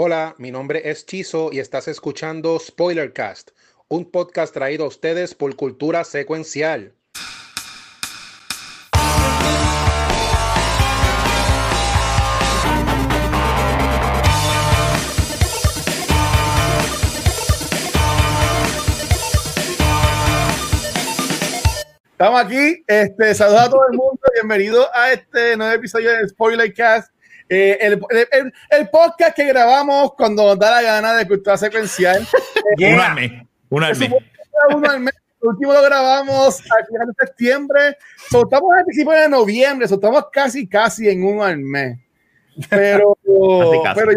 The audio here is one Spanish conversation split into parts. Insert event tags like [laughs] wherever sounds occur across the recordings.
Hola, mi nombre es Chizo y estás escuchando Spoilercast, un podcast traído a ustedes por Cultura Secuencial. Estamos aquí, este, saludos a todo el mundo, bienvenido a este nuevo episodio de Spoilercast, eh, el, el, el, podcast que grabamos cuando nos da la gana de cultura secuencial. Yeah. [laughs] Un al mes, un al mes. Uno al mes. El último lo grabamos a finales de septiembre, soltamos a principios de noviembre, soltamos casi, casi en uno al mes. Pero, [laughs] pero,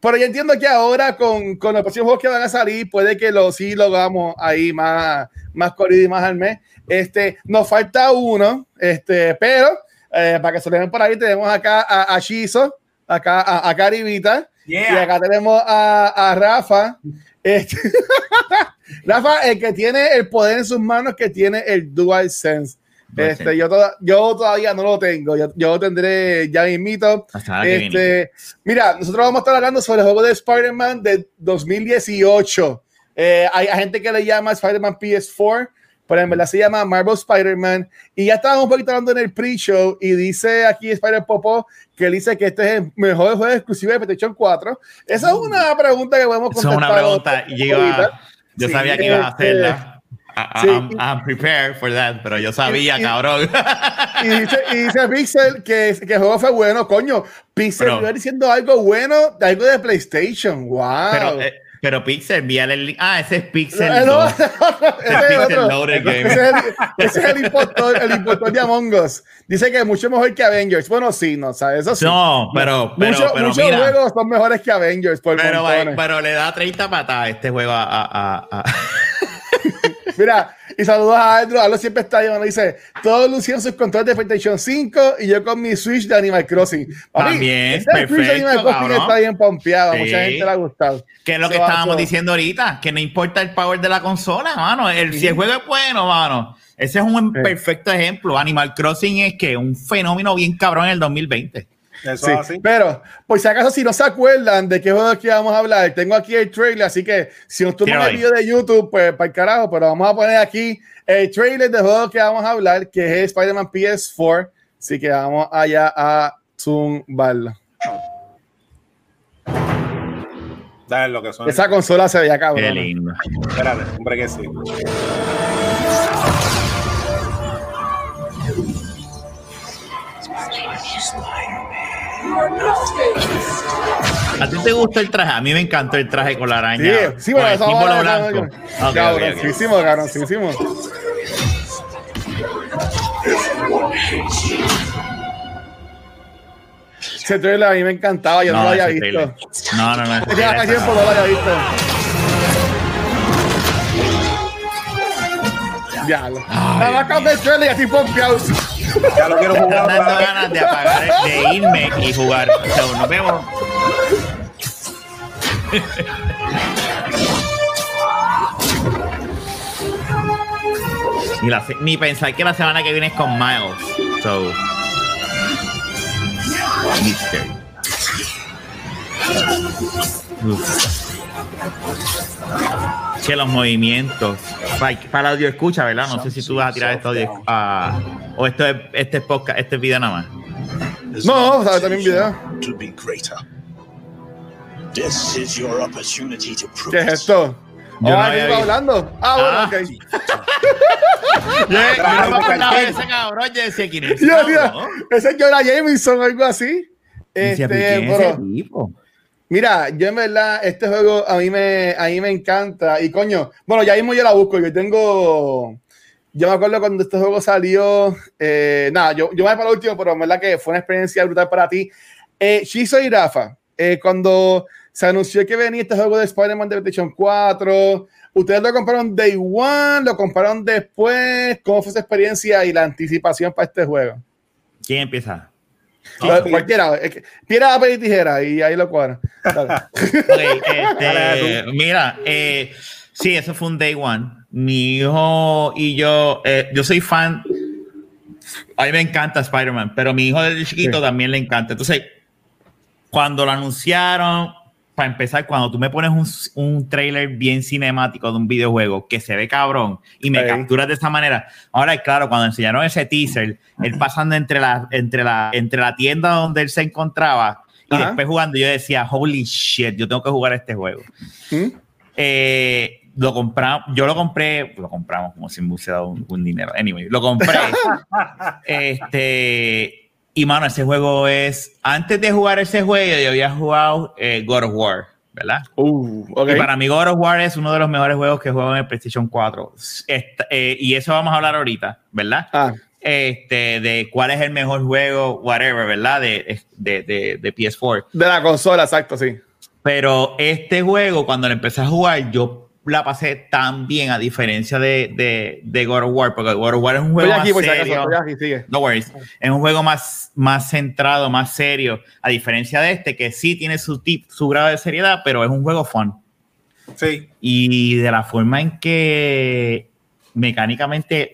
pero yo entiendo que ahora con, con los próximos juegos que van a salir, puede que lo sí lo hagamos ahí más, más corrido y más al mes. Este, nos falta uno, este, pero eh, para que se lo den por ahí, tenemos acá a, a Shizo, acá a, a Caribita, Yeah. y acá tenemos a, a Rafa. Este, [laughs] Rafa, el que tiene el poder en sus manos, que tiene el Dual Sense. Este, yo, toda, yo todavía no lo tengo, yo, yo lo tendré ya mismito. Este, mira, nosotros vamos a estar hablando sobre el juego de Spider-Man de 2018. Eh, hay, hay gente que le llama Spider-Man PS4, pero en verdad se llama Marvel Spider-Man. Y ya estábamos un poquito hablando en el pre-show y dice aquí Spider Popo que él dice que este es el mejor juego exclusivo de PlayStation 4. Esa es una pregunta que podemos Esa es contestar. una pregunta. Yo, iba- yo Sí, sabía que ibas a este, hacerla. I- sí. I'm, I'm prepared for that, pero yo sabía, Y- cabrón. Y dice, y dice Pixel que, que el juego fue bueno, coño. Pixel Pero- iba diciendo algo bueno, de algo de PlayStation. Wow. pero, eh, pero Pixel, envíale el link. Ah, ese es Pixel. Eh, no, 2. [laughs] ese es Pixel Game. Ese es el, ese es el impostor, el impostor de Among Us. Dice que es mucho mejor que Avengers. Bueno, sí, no, ¿sabes? Eso sí. No, pero, pero, Mucho- pero muchos mira. juegos son mejores que Avengers por Pero, pero le da 30 patadas este juego a. a, a- a- [laughs] Mira, y saludos a Andrew. Aldo siempre está ahí, dice, todos lucían sus controles de PlayStation 5 y yo con mi Switch de Animal Crossing. Papi, También, ese Switch de perfecto, Animal Crossing cabrón. está bien pompeado, a mucha gente le ha gustado. que es lo que estábamos so- diciendo ahorita, que no importa el power de la consola, mano. El, Si el juego es bueno, mano. Ese es un Sí. perfecto ejemplo. Animal Crossing es que un fenómeno bien cabrón en el 2020. Eso Sí, es así. pero por si acaso si no se acuerdan de qué juego que vamos a hablar, tengo aquí el trailer, así que si nos toman Tira el video de YouTube, pues para el carajo, pero vamos a poner aquí el trailer del juego que vamos a hablar, que es Spider-Man PS4, así que vamos allá a zumbarlo. Dale lo que suena. Esa consola se veía Qué cabrón. lindo. Espérate, hombre que sí. ¿A ti te gusta el traje? A mí me encantó el traje con la araña. Sí, sí, con bueno, el eso símbolo blanco. Cabroncísimo, cabroncísimo. Ese trailer a mí me encantaba, yo no, lo había visto. trailer. No, no, no. Ya hace tiempo no lo había visto. Ya, lo- nada más con el trailer y así pompeado. Ya lo quiero jugar. están dando ganas de apagar, de irme y jugar. Sea, nos vemos. Ni, la ni pensar que la semana que viene es con Miles. So. Mystery. Uf. Que los movimientos. Para, para el audio escucha, ¿verdad? No sé si tú vas a tirar esto audio. ah, o esto es, este es podcast, este es video nada más. No, sea, también video. To be greater. This is your opportunity to prove ¿Qué es it. esto? Yo no oh, ¿alguien visto. hablando? Ah, Ah. bueno, ok. [laughs] Yo, yo no me ese cabrón. Yo decía quién es. ese Yo, cabrón? ese es Jonah Jameson o algo así. Este, ¿pero Mira, yo en verdad, este juego a mí me, a mí me encanta. Y coño, bueno, ya mismo yo la busco. Yo tengo. Yo me acuerdo cuando este juego salió. eh, nada, yo, yo me voy para el último, pero en verdad que fue una experiencia brutal para ti. Eh, Shizo y Rafa, eh, cuando se anunció que venía este juego de Spider-Man de PlayStation 4, ¿ustedes lo compraron day one? ¿Lo compraron después? ¿Cómo fue esa experiencia y la anticipación para este juego? ¿Quién empieza? Lo- Cualquiera, es que- piedra, papel y tijera, y ahí lo cuadran. Dale. [laughs] Ok, este, mira, eh, sí, eso fue un day one. Mi hijo y yo, eh, yo soy fan. A mí me encanta Spider-Man, pero mi hijo del chiquito Sí. también le encanta. Entonces, cuando lo anunciaron, para empezar, cuando tú me pones un, un, trailer bien cinemático de un videojuego que se ve cabrón y me capturas de esa manera. Ahora, claro, cuando enseñaron ese teaser, él pasando entre la, entre la, entre la tienda donde él se encontraba y después jugando, yo decía, holy shit, yo tengo que jugar este juego. ¿Mm? Eh, lo compramos, yo lo compré, lo compramos como si me hubiese dado un, dinero. Anyway, lo compré. [laughs] este, y mano, ese juego es. Antes de jugar ese juego, yo había jugado eh, God of War, ¿verdad? Uh, y para mí, God of War es uno de los mejores juegos que juego en el PlayStation 4. Eh, y eso vamos a hablar ahorita, ¿verdad? Ah. Este, de cuál es el mejor juego, whatever, ¿verdad? De, de, de, de PS4. De la consola, exacto, sí. Pero este juego, cuando lo empecé a jugar, yo la pasé tan bien a diferencia de, de, de God of War, porque God of War es un juego más serio. no worries. Es un juego más, más centrado, más serio, a diferencia de este, que sí tiene su, tip, su grado de seriedad, pero es un juego fun. Sí. Y de la forma en que mecánicamente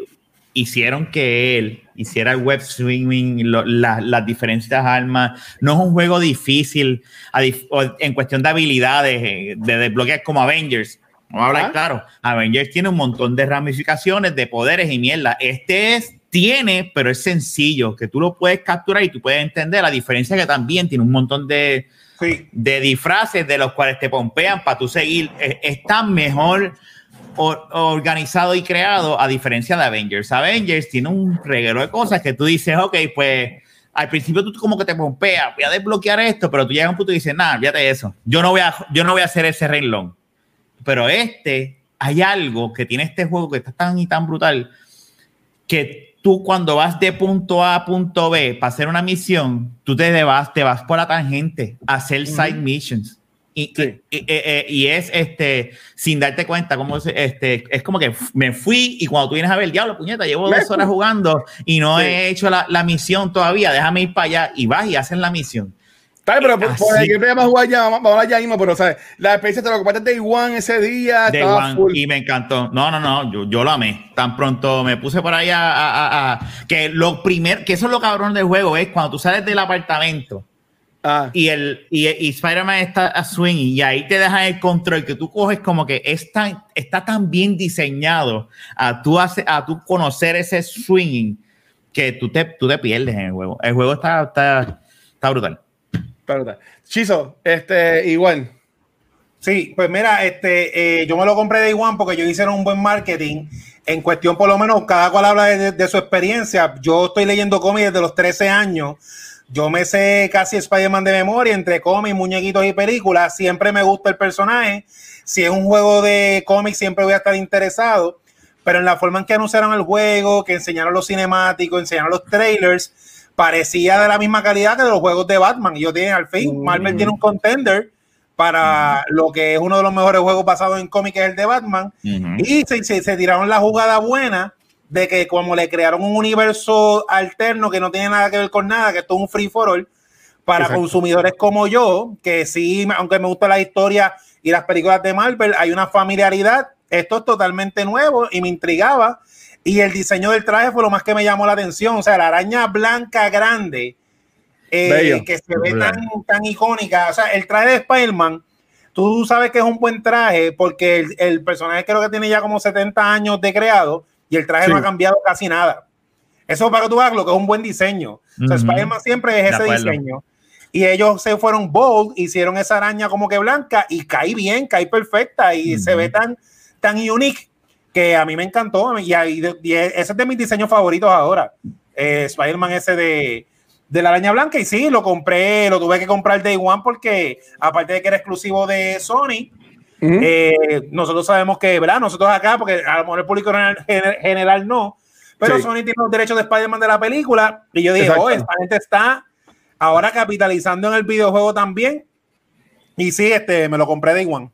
hicieron que él hiciera el web streaming, las diferentes armas. No es un juego difícil en cuestión de habilidades, eh, de desbloquear como Avengers Vamos a hablar claro. Avengers tiene un montón de ramificaciones, de poderes y mierda. Este es, tiene, pero es sencillo, que tú lo puedes capturar y tú puedes entender. La diferencia que también tiene un montón de, de disfraces de los cuales te pompean para tú seguir. Está mejor organizado y creado a diferencia de Avengers. Avengers tiene un reguero de cosas que tú dices, ok, pues al principio tú como que te pompeas, voy a desbloquear esto, pero tú llegas a un punto y dices, nada, fíjate eso. Yo no voy a, yo no voy a hacer ese renglón pero este, hay algo que tiene este juego que está tan y tan brutal que tú cuando vas de punto A a punto B para hacer una misión, tú te vas, te vas por la tangente a hacer side missions. Y, y, y, es este sin darte cuenta como este es como que me fui y cuando tú vienes a ver el diablo puñeta llevo dos horas jugando y no he hecho la, la, misión todavía déjame ir para allá y vas y haces la misión Dale, pero por, por el gameplay vamos a jugar ya, vamos, a hablar ya mismo, pero ¿sabes? La experiencia te lo compraste de One ese día. De full. y me encantó. No, no, no, yo, yo lo amé. Tan pronto me puse por ahí a, a, a, que lo primer, que eso es lo cabrón del juego, es cuando tú sales del apartamento ah. y el y, y Spider-Man está a swing y ahí te dejan el control que tú coges como que está, está tan bien diseñado a tú, hace, a tú conocer ese swinging que tú te, tú te pierdes en el juego. El juego está, está, está brutal. Chizo, este, igual. Sí, pues mira, este, eh, yo me lo compré de igual porque yo hicieron un buen marketing. En cuestión, por lo menos, cada cual habla de, su experiencia. Yo estoy leyendo cómics desde los 13 años. Yo me sé casi Spider-Man de memoria, entre cómics, muñequitos y películas. Siempre me gusta el personaje. Si es un juego de cómics, siempre voy a estar interesado. Pero en la forma en que anunciaron el juego, que enseñaron los cinemáticos, enseñaron los trailers, parecía de la misma calidad que de los juegos de Batman. Y yo tienen al fin, Marvel tiene un contender para lo que es uno de los mejores juegos basados en cómics, es el de Batman. Y se, se, tiraron la jugada buena de que como le crearon un universo alterno que no tiene nada que ver con nada, que esto es un free for all, para consumidores como yo, que sí, aunque me gusta la historia y las películas de Marvel, hay una familiaridad. Esto es totalmente nuevo y me intrigaba y el diseño del traje fue lo más que me llamó la atención. O sea, la araña blanca grande, eh, que se ve tan, tan, icónica. O sea, el traje de Spider-Man, tú sabes que es un buen traje porque el, personaje creo que tiene ya como 70 años de creado y el traje no ha cambiado casi nada. Eso para que tú veas lo que es un buen diseño. O sea, Spider-Man siempre es ese diseño. Y ellos se fueron bold, hicieron esa araña como que blanca y cae bien, cae perfecta y se ve tan, tan unique que a mí me encantó y, ese es de mis diseños favoritos ahora. Eh, Spider-Man ese de, de la araña blanca y sí, lo compré, lo tuve que comprar Day One porque aparte de que era exclusivo de Sony, eh, nosotros sabemos que, ¿verdad? Nosotros acá, porque a lo mejor el público general, no, pero Sony tiene los derechos de Spider-Man de la película y yo dije, oh, esta gente está ahora capitalizando en el videojuego también y sí, este, me lo compré Day One.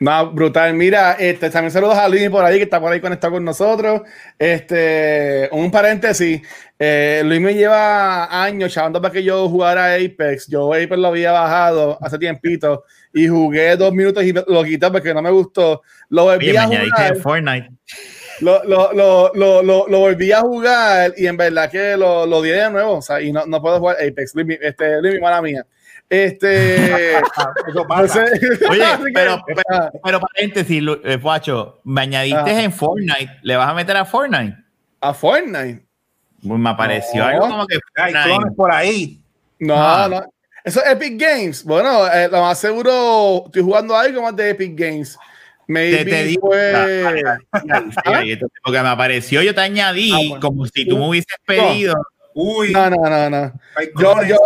No, brutal. Mira, este, también saludos a Luis por ahí, que está por ahí conectado con nosotros. Este, un paréntesis. Eh, Luis me lleva años chavando para que yo jugara Apex. Yo Apex lo había bajado hace tiempito y jugué dos minutos y lo quité porque no me gustó. Lo volví a jugar. Fortnite. Lo, lo, lo, lo, lo, volví a jugar y en verdad que lo, lo di de nuevo. O sea, y no, no puedo jugar Apex. Luis, este, Luis, mala mía. Este. [laughs] Eso pasa. entonces- Oye, [laughs] pero, pero, pero paréntesis, Lu- eh, Guacho, me añadiste Ah. en Fortnite. ¿Le vas a meter a Fortnite? a Fortnite. Pues me apareció No. algo como que Hay clones por ahí. No, Ah. no. Eso es Epic Games. Bueno, eh, lo más seguro, estoy jugando algo más de Epic Games. Maybe Te, te digo, fue. [laughs] Porque me apareció, yo te añadí Ah, bueno. como si tú me hubieses pedido. Uy, No, no, no, no. Yo, yo,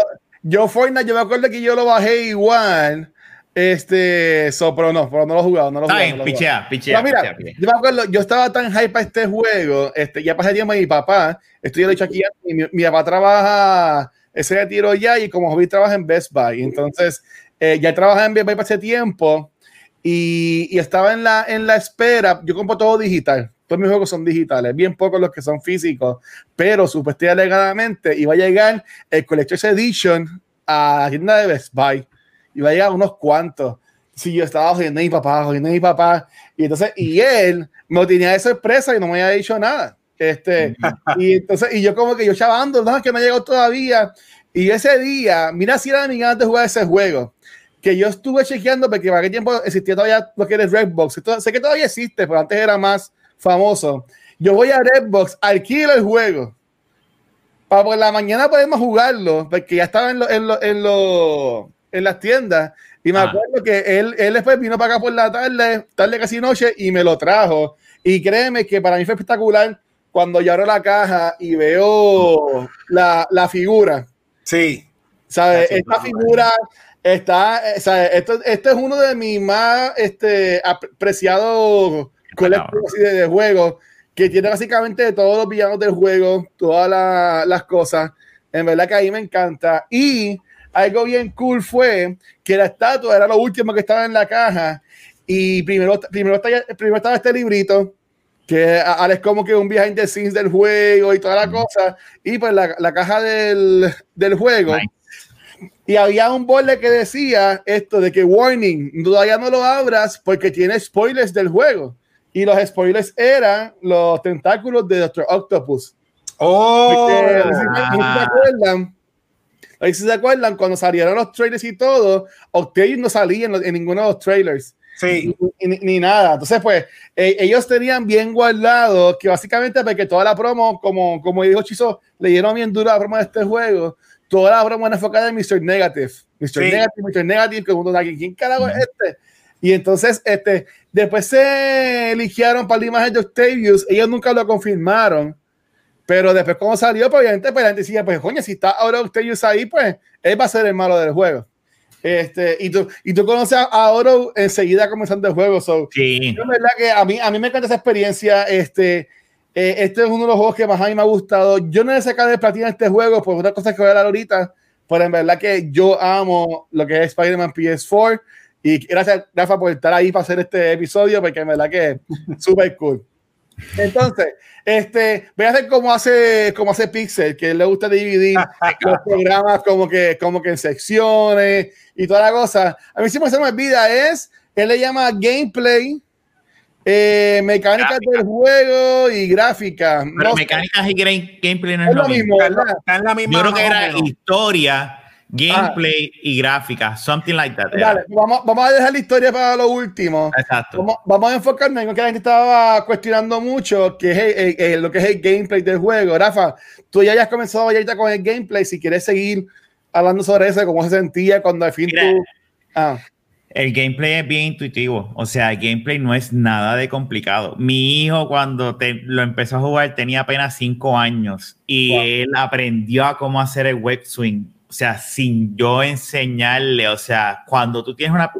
yo Fortnite, yo me acuerdo que yo lo bajé igual. Este, so, pero no, pero no lo he jugado, no lo he jugado. no pichea, pichea. Mira, pichea, yo me acuerdo, yo estaba tan hype para este juego, este, ya pasé tiempo mi papá, esto ya lo he dicho aquí, antes, mi, mi papá trabaja, ese retiro ya, y como hobby trabaja en Best Buy, entonces, eh, ya trabajaba en Best Buy para ese tiempo, y, y estaba en la, en la espera, yo compro todo digital, todos mis juegos son digitales, bien pocos los que son físicos, pero supuestamente alegadamente iba a llegar el Collector's Edition a la tienda de Best Buy, iba a llegar unos cuantos, si yo estaba jodiendo a mi papá, jodiendo a mi papá, y entonces, y él me lo tenía de sorpresa y no me había dicho nada. Este, [laughs] y entonces, y yo como que yo chavando, no, es que no ha llegado todavía. Y ese día, mira si era mi ganas de jugar ese juego, que yo estuve chequeando porque para qué tiempo existía todavía lo que era Redbox. Esto- sé que todavía existe, pero antes era más famoso. Yo voy a Redbox, alquilo el juego. Para por la mañana podemos jugarlo, porque ya estaba en, lo- en, lo- en, lo- en las tiendas. Y me Ah. acuerdo que él, él después vino para acá por la tarde, tarde casi noche, y me lo trajo. Y créeme que para mí fue espectacular cuando yo abro la caja y veo la, la figura. Sí. ¿Sabes? Esta figura está, eh, ¿sabes? Esto, esto es uno de mis más este, apreciados colectivos de, de juegos, que tiene básicamente todos los villanos del juego, todas la- las cosas. En verdad que a mí me encanta. Y algo bien cool fue que la estatua era lo último que estaba en la caja. Y primero, primero, estaba, primero estaba este librito, que ahora es como que un behind the scenes del juego y toda la cosa. Y pues la, la caja del, del juego. Nice. Y había un borde que decía esto de que warning, todavía no lo abras porque tiene spoilers del juego. Y los spoilers eran los tentáculos de Doctor Octopus. Oh, Porque, se acuerdan, si se acuerdan cuando salieron los trailers y todo, Octavius no salía en, los- en ninguno de los trailers sí. ni, ni- ni nada. Entonces, pues, eh, ellos tenían bien guardado que básicamente porque toda la promo, como, como dijo Chizo, le dieron bien dura la promo de este juego. Toda la promo era enfocada en Mr. Negative. Mr. Sí. Negative, Mr. Negative, que uno dice, ¿quién carajo es este? Y entonces, este, después se eligieron para la imagen de Octavius. Ellos nunca lo confirmaron. Pero después, cuando salió, pues obviamente, pues la gente decía, pues, coño, si está ahora Octavius ahí, pues él va a ser el malo del juego. Este, y tú, y tú conoces a, Oro enseguida comenzando el juego. So, Sí. yo, verdad que a mí, a mí me encanta esa experiencia. Este, eh, este es uno de los juegos que más a mí me ha gustado. Yo no he sacado de platina este juego por otra cosa que voy a hablar ahorita, pero en verdad que yo amo lo que es Spider-Man PS4 y gracias, Rafa, por estar ahí para hacer este episodio, porque en verdad que [laughs] es súper cool. Entonces, este, voy a hacer como hace, como hace Pixel, que le gusta dividir [laughs] los programas como que, como que en secciones y toda la cosa. A mí siempre se me olvida es, él le llama gameplay, eh, mecánicas Gráfica. del juego y gráfica. Pero No sé, mecánicas y game- gameplay no es, es lo mismo, Está en la- ¿verdad? está en la misma. Yo creo que era historia, gameplay y gráfica, something like that. Dale, vamos, vamos a dejar la historia para lo último. Exacto. Vamos, vamos a enfocarnos en lo que la gente estaba cuestionando mucho, que es lo que es el gameplay del juego. Rafa, tú ya has comenzado ahorita con el gameplay. Si quieres seguir hablando sobre eso, cómo se sentía cuando al fin Mira. tú. Ah, El gameplay es bien intuitivo, o sea, el gameplay no es nada de complicado. Mi hijo cuando te, lo empezó a jugar tenía apenas 5 años y Wow. él aprendió a cómo hacer el web swing, o sea, sin yo enseñarle, o sea, cuando tú tienes una-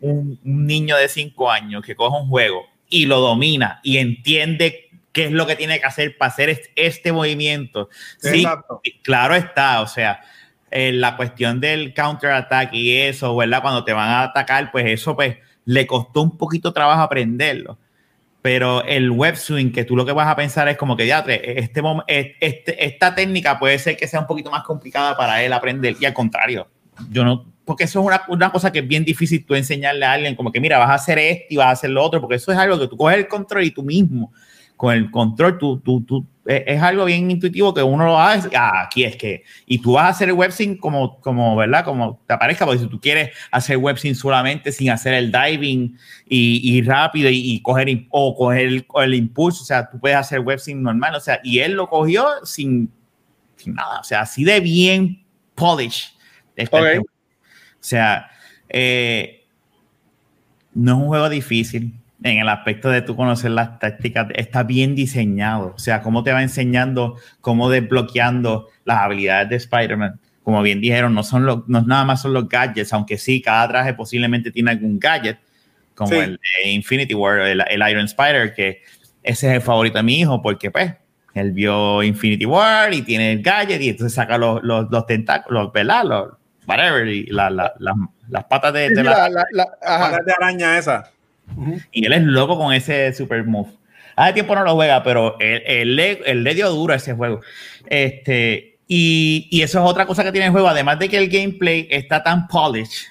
un, niño de 5 años que coge un juego y lo domina y entiende qué es lo que tiene que hacer para hacer este, movimiento, sí, claro está, o sea, eh, la cuestión del counter-attack y eso, ¿verdad? Cuando te van a atacar, pues eso pues le costó un poquito trabajo aprenderlo. Pero el web swing, que tú lo que vas a pensar es como que ya, este, es- este, esta técnica puede ser que sea un poquito más complicada para él aprender. Y al contrario, yo no, porque eso es una, una cosa que es bien difícil tú enseñarle a alguien, como que mira, vas a hacer esto y vas a hacer lo otro, porque eso es algo que tú coges el control y tú mismo, con el control, tú, tú, tú es, algo bien intuitivo que uno lo hace, ah, aquí es que, y tú vas a hacer el websync como, como, ¿verdad? Como te aparezca, porque si tú quieres hacer websync solamente sin hacer el diving y, y rápido y, y coger, o coger el, el impulso, o sea, tú puedes hacer websync normal, o sea, y él lo cogió sin, sin nada, o sea, así de bien polish. O sea, eh, no es un juego difícil en el aspecto de tú conocer las tácticas. Está bien diseñado. O sea, cómo te va enseñando, cómo desbloqueando las habilidades de Spider-Man. Como bien dijeron, no son los, no nada más son los gadgets, aunque sí, cada traje posiblemente tiene algún gadget, como Sí. el de Infinity War, el, el Iron Spider, que ese es el favorito de mi hijo, porque pues él vio Infinity War y tiene el gadget y entonces saca los, los, los tentáculos, ¿verdad? Los, whatever, y la- la- la- las patas de, de la, la- la- la- ajá. Patas de araña esa. Y él es loco con ese super move. Hace tiempo no lo juega, pero él, él le, él le dio duro a ese juego. Este, y, y eso es otra cosa que tiene el juego. Además de que el gameplay está tan polished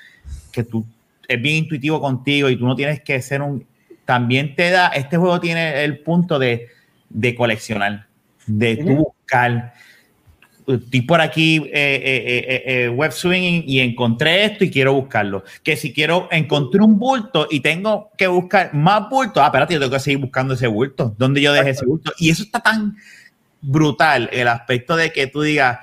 que tú es bien intuitivo contigo y tú no tienes que ser un. También te da. Este juego tiene el punto de, de coleccionar, de tú buscar. Estoy por aquí eh, eh, eh, eh, web swinging y encontré esto y quiero buscarlo. Que si quiero, encontré un bulto y tengo que buscar más bultos. Ah, espérate, yo tengo que seguir buscando ese bulto. ¿Dónde yo dejé ese bulto? Y eso está tan brutal, el aspecto de que tú digas,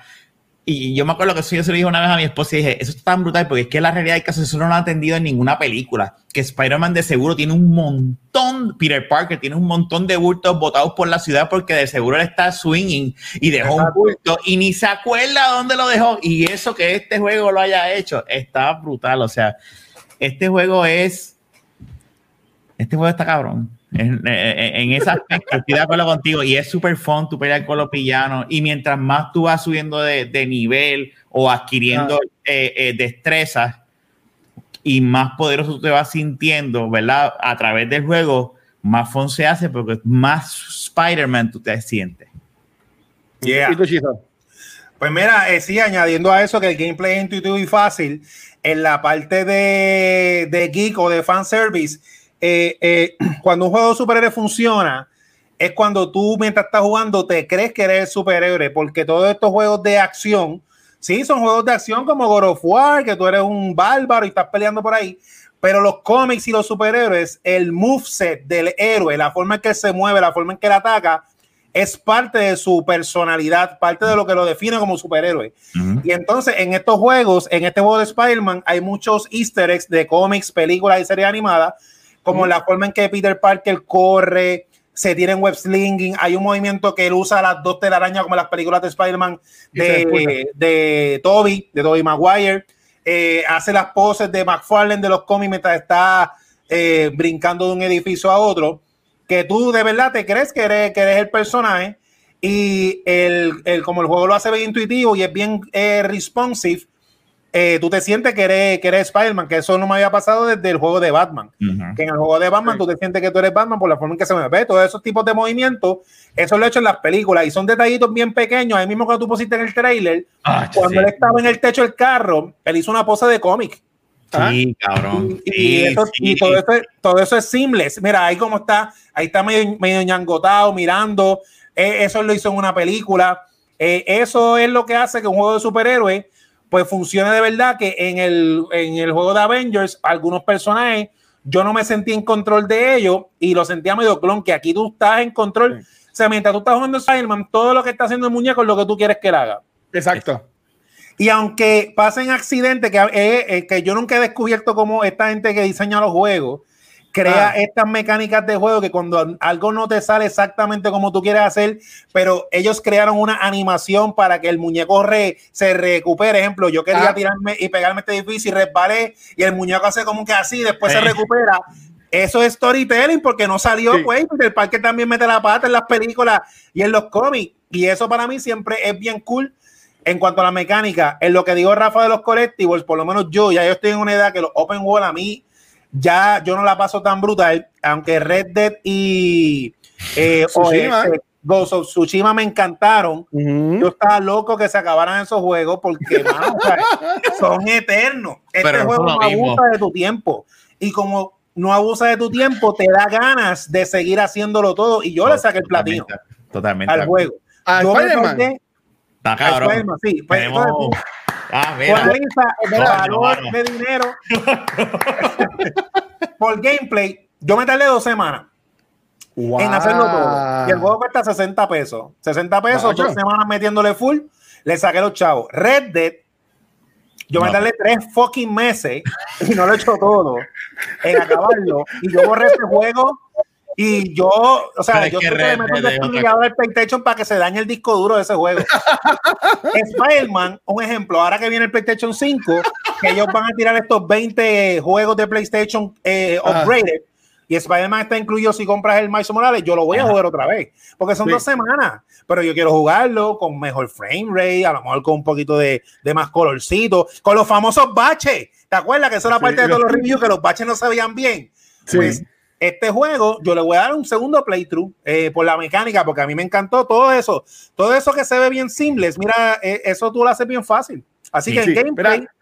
y yo me acuerdo que eso yo se lo dije una vez a mi esposa y dije, eso está tan brutal porque es que la realidad del caso eso no lo han atendido en ninguna película, que Spider-Man de seguro tiene un montón, Peter Parker tiene un montón de bultos botados por la ciudad porque de seguro él está swinging y dejó un bulto y ni se acuerda dónde lo dejó. Y eso que este juego lo haya hecho está brutal, o sea, este juego es, este juego está cabrón. En, en- en ese aspecto estoy de acuerdo contigo y es súper fun tu pelear con los villanos y mientras más tú vas subiendo de, de nivel o adquiriendo eh, eh, destrezas y más poderoso tú te vas sintiendo, ¿verdad? A través del juego, más fun se hace porque más Spider-Man tú te sientes. Yeah. ¿Y tú, Chizo? Pues mira, eh, sí, añadiendo a eso que el gameplay es intuitivo y fácil, en la parte de, de geek o de fanservice, eh, eh, [clears throat] cuando un juego de superhéroe funciona, es cuando tú mientras estás jugando te crees que eres el superhéroe, porque todos estos juegos de acción, sí, son juegos de acción como God of War, que tú eres un bárbaro y estás peleando por ahí, pero los cómics y los superhéroes, el moveset del héroe, la forma en que él se mueve, la forma en que él ataca, es parte de su personalidad, parte de lo que lo define como superhéroe. Y entonces en estos juegos, en este juego de Spider-Man, hay muchos easter eggs de cómics, películas y series animadas, como la forma en que Peter Parker corre, se tira en web slinging, hay un movimiento que él usa las dos telarañas como en las películas de Spider-Man de, de Toby, de Toby Maguire, eh, hace las poses de McFarlane de los cómics mientras está eh, brincando de un edificio a otro, que tú de verdad te crees que eres, que eres el personaje y el, el- como el juego lo hace bien intuitivo y es bien eh, responsive, eh, tú te sientes que eres, que eres Spider-Man, que eso no me había pasado desde el juego de Batman. Ujú. Que en el juego de Batman tú te sientes que tú eres Batman por la forma en que se mueve. Todos esos tipos de movimientos, eso lo he hecho en las películas y son detallitos bien pequeños. Ahí mismo cuando tú pusiste en el trailer, Ah, cuando sí. él estaba en el techo del carro, él hizo una pose de cómic. Sí, cabrón. Y, Sí, eso, sí. y todo, eso, es- todo eso es seamless. Mira, ahí como está, ahí está medio, medio ñangotado, mirando. Eh, eso lo hizo en una película. Eh, eso es lo que hace que un juego de superhéroes pues funcione de verdad. Que en el, en el juego de Avengers, algunos personajes, yo no me sentí en control de ellos y lo sentía medio clon, que aquí tú estás en control. O sea, mientras tú estás jugando Spider-Man, todo lo que está haciendo el muñeco es lo que tú quieres que él haga. Exacto. Y aunque pasen accidentes, que, eh, eh, que yo nunca he descubierto cómo esta gente que diseña los juegos crea Ah. estas mecánicas de juego que cuando algo no te sale exactamente como tú quieres hacer, pero ellos crearon una animación para que el muñeco re- se recupere. Ejemplo, yo quería Ah. tirarme y pegarme este edificio y resbalé y el muñeco hace como que así, después se recupera. Eso es storytelling porque no salió, Sí. pues, el parque también mete la pata en las películas y en los cómics. Y eso para mí siempre es bien cool en cuanto a la mecánica, en lo que digo Rafa de los colectivos, por lo menos yo, ya yo estoy en una edad que los open world a mí ya yo no la paso tan brutal, aunque Red Dead y eh, [laughs] o, Tsushima. este, Ghost of Tsushima me encantaron. Yo estaba loco que se acabaran esos juegos porque [laughs] mano, o sea, son eternos. Este Pero juego no mismo. abusa de tu tiempo. Y como no abusa de tu tiempo, te da ganas de seguir haciéndolo todo. Y yo le saqué el platino Totalmente, Totalmente. al juego. a Yo me Spider-Man. Está cabrón. Sí. Pues, Tenemos- entonces, Ah, mira. No, valor de dinero por gameplay. Yo me tardé dos semanas en hacerlo todo. Y el juego cuesta 60 pesos. 60 pesos, dos semanas metiéndole full. Le saqué los chavos. Red Dead. Yo me No. tardé tres fucking meses y no lo he hecho todo en acabarlo. Y yo borré ese juego. Y yo, o sea, es yo que es otra destornillador al PlayStation para que se dañe el disco duro de ese juego. [laughs] Spider-Man, un ejemplo, ahora que viene el PlayStation 5, que ellos van a tirar estos 20 juegos de PlayStation eh, upgraded, y Spider-Man está incluido si compras el Miles Morales, yo lo voy a Ajá. jugar otra vez, porque son Sí. dos semanas, pero yo quiero jugarlo con mejor frame rate, a lo mejor con un poquito de, de más colorcito, con los famosos baches. ¿Te acuerdas que eso era Sí. parte de todos los [laughs] reviews, que los baches no se veían bien? Sí. Pues este juego yo le voy a dar un segundo playthrough eh, por la mecánica, porque a mí me encantó todo eso. Todo eso que se ve bien simples, mira, eh, eso tú lo haces bien fácil. Así Sí, que en sí. gameplay, Mira,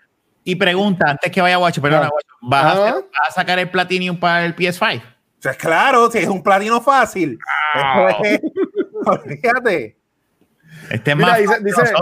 Y pregunta, antes que vaya Guacho, perdona, Ah. Guacho, ¿vas, a Ajá. hacer- vas a sacar el Platinum para el PS5? pues claro, si es un platino fácil. Ah. [laughs] Fíjate. Este es Mira, más dice-.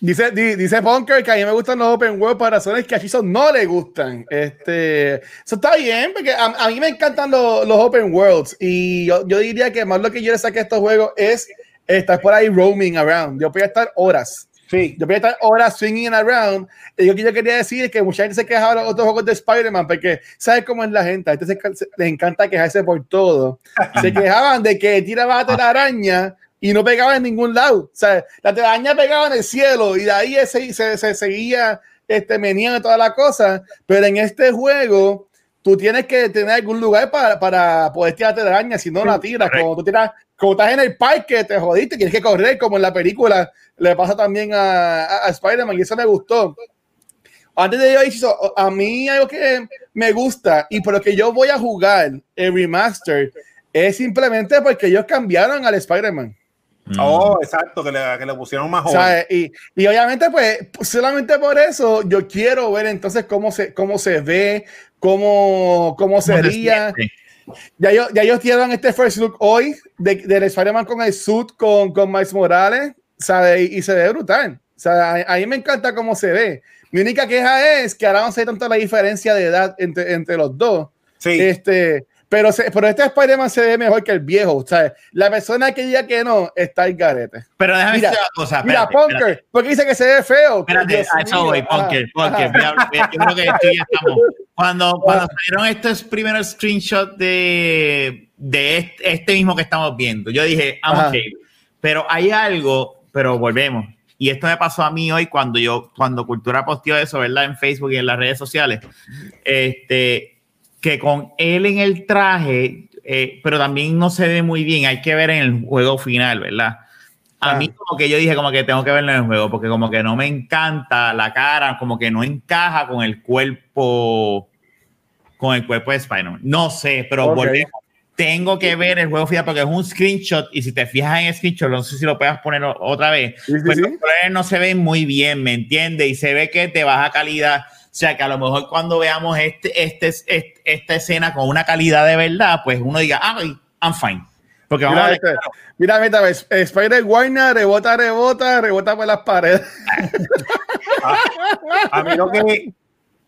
Dice, di- dice Bunker que a mí me gustan los open world por razones que a Chizo no le gustan. Este, eso está bien, porque a, a mí me encantan los, los open worlds. Y yo, yo diría que más lo que yo le saqué a estos juegos es estar por ahí roaming around. Yo voy a estar horas. Sí. Yo voy a estar horas swinging around. Y lo que yo quería decir es que mucha gente se quejaba de los otros juegos de Spider-Man porque ¿sabes cómo es la gente? A gente se- se- les encanta quejarse por todo. Se [laughs] quejaban de que tiraba la telaraña y no pegaba en ningún lado. O sea, la telaraña pegaba en el cielo y de ahí se, se, se seguía este, meneando toda la cosa. Pero en este juego, tú tienes que tener algún lugar para, para poder tirar telaraña, si no la tiras. Como tú tiras, como estás en el parque, te jodiste, tienes que correr, como en la película le pasa también a, a- a Spider-Man, y eso me gustó. Antes de yo Chizo, a mí algo que me gusta y por lo que yo voy a jugar el remaster es simplemente porque ellos cambiaron al Spider-Man. Mm. Oh, exacto, que le, que le pusieron más O joven. y, y obviamente, pues, solamente por eso yo quiero ver entonces cómo se, cómo se ve, cómo, cómo ¿Cómo se sería. Ya ellos, ya ellos dieron este first look hoy de, del Spider-Man con el suit con, con Miles Morales, ¿sabe? Y, y se ve brutal. O sea, a, a mí me encanta cómo se ve. Mi única queja es que ahora no sé tanto la diferencia de edad entre, entre los dos. sí. Este, pero, se- pero este Spider-Man se ve mejor que el viejo. O sea, la persona que diga que no está el garete. Pero déjame Mira, decir una cosa. Mira, espérate, espérate. Punker, porque dice que se ve feo. Espérate, a eso voy, Punker, Punker. Yo creo que ya estamos. Cuando, cuando salieron estos primeros screenshots de, de este, este mismo que estamos viendo, yo dije, I'm okay. Pero hay algo, pero volvemos. Y esto me pasó a mí hoy cuando yo, cuando Cultura posteó eso, ¿verdad? En Facebook y en las redes sociales. Este, que con él en el traje, eh, pero también no se ve muy bien. Hay que ver en el juego final, ¿verdad? A Ah. mí como que yo dije como que tengo que verlo en el juego porque como que no me encanta la cara, como que no encaja con el cuerpo con el cuerpo de Spider-Man. No sé, pero Ok. volvemos. Tengo que ver el juego final porque es un screenshot y si te fijas en el screenshot, no sé si lo puedas poner otra vez, Sí, sí, pues sí. los colores no se ven muy bien, ¿me entiendes? Y se ve que te baja calidad. O sea, que a lo mejor cuando veamos este, este, este- esta escena con una calidad de verdad, pues uno diga, ah, I'm fine. Porque vamos a Mira, ver, este, mira, mira, ves, Spider Warner rebota, rebota, rebota por las paredes. A mí lo que,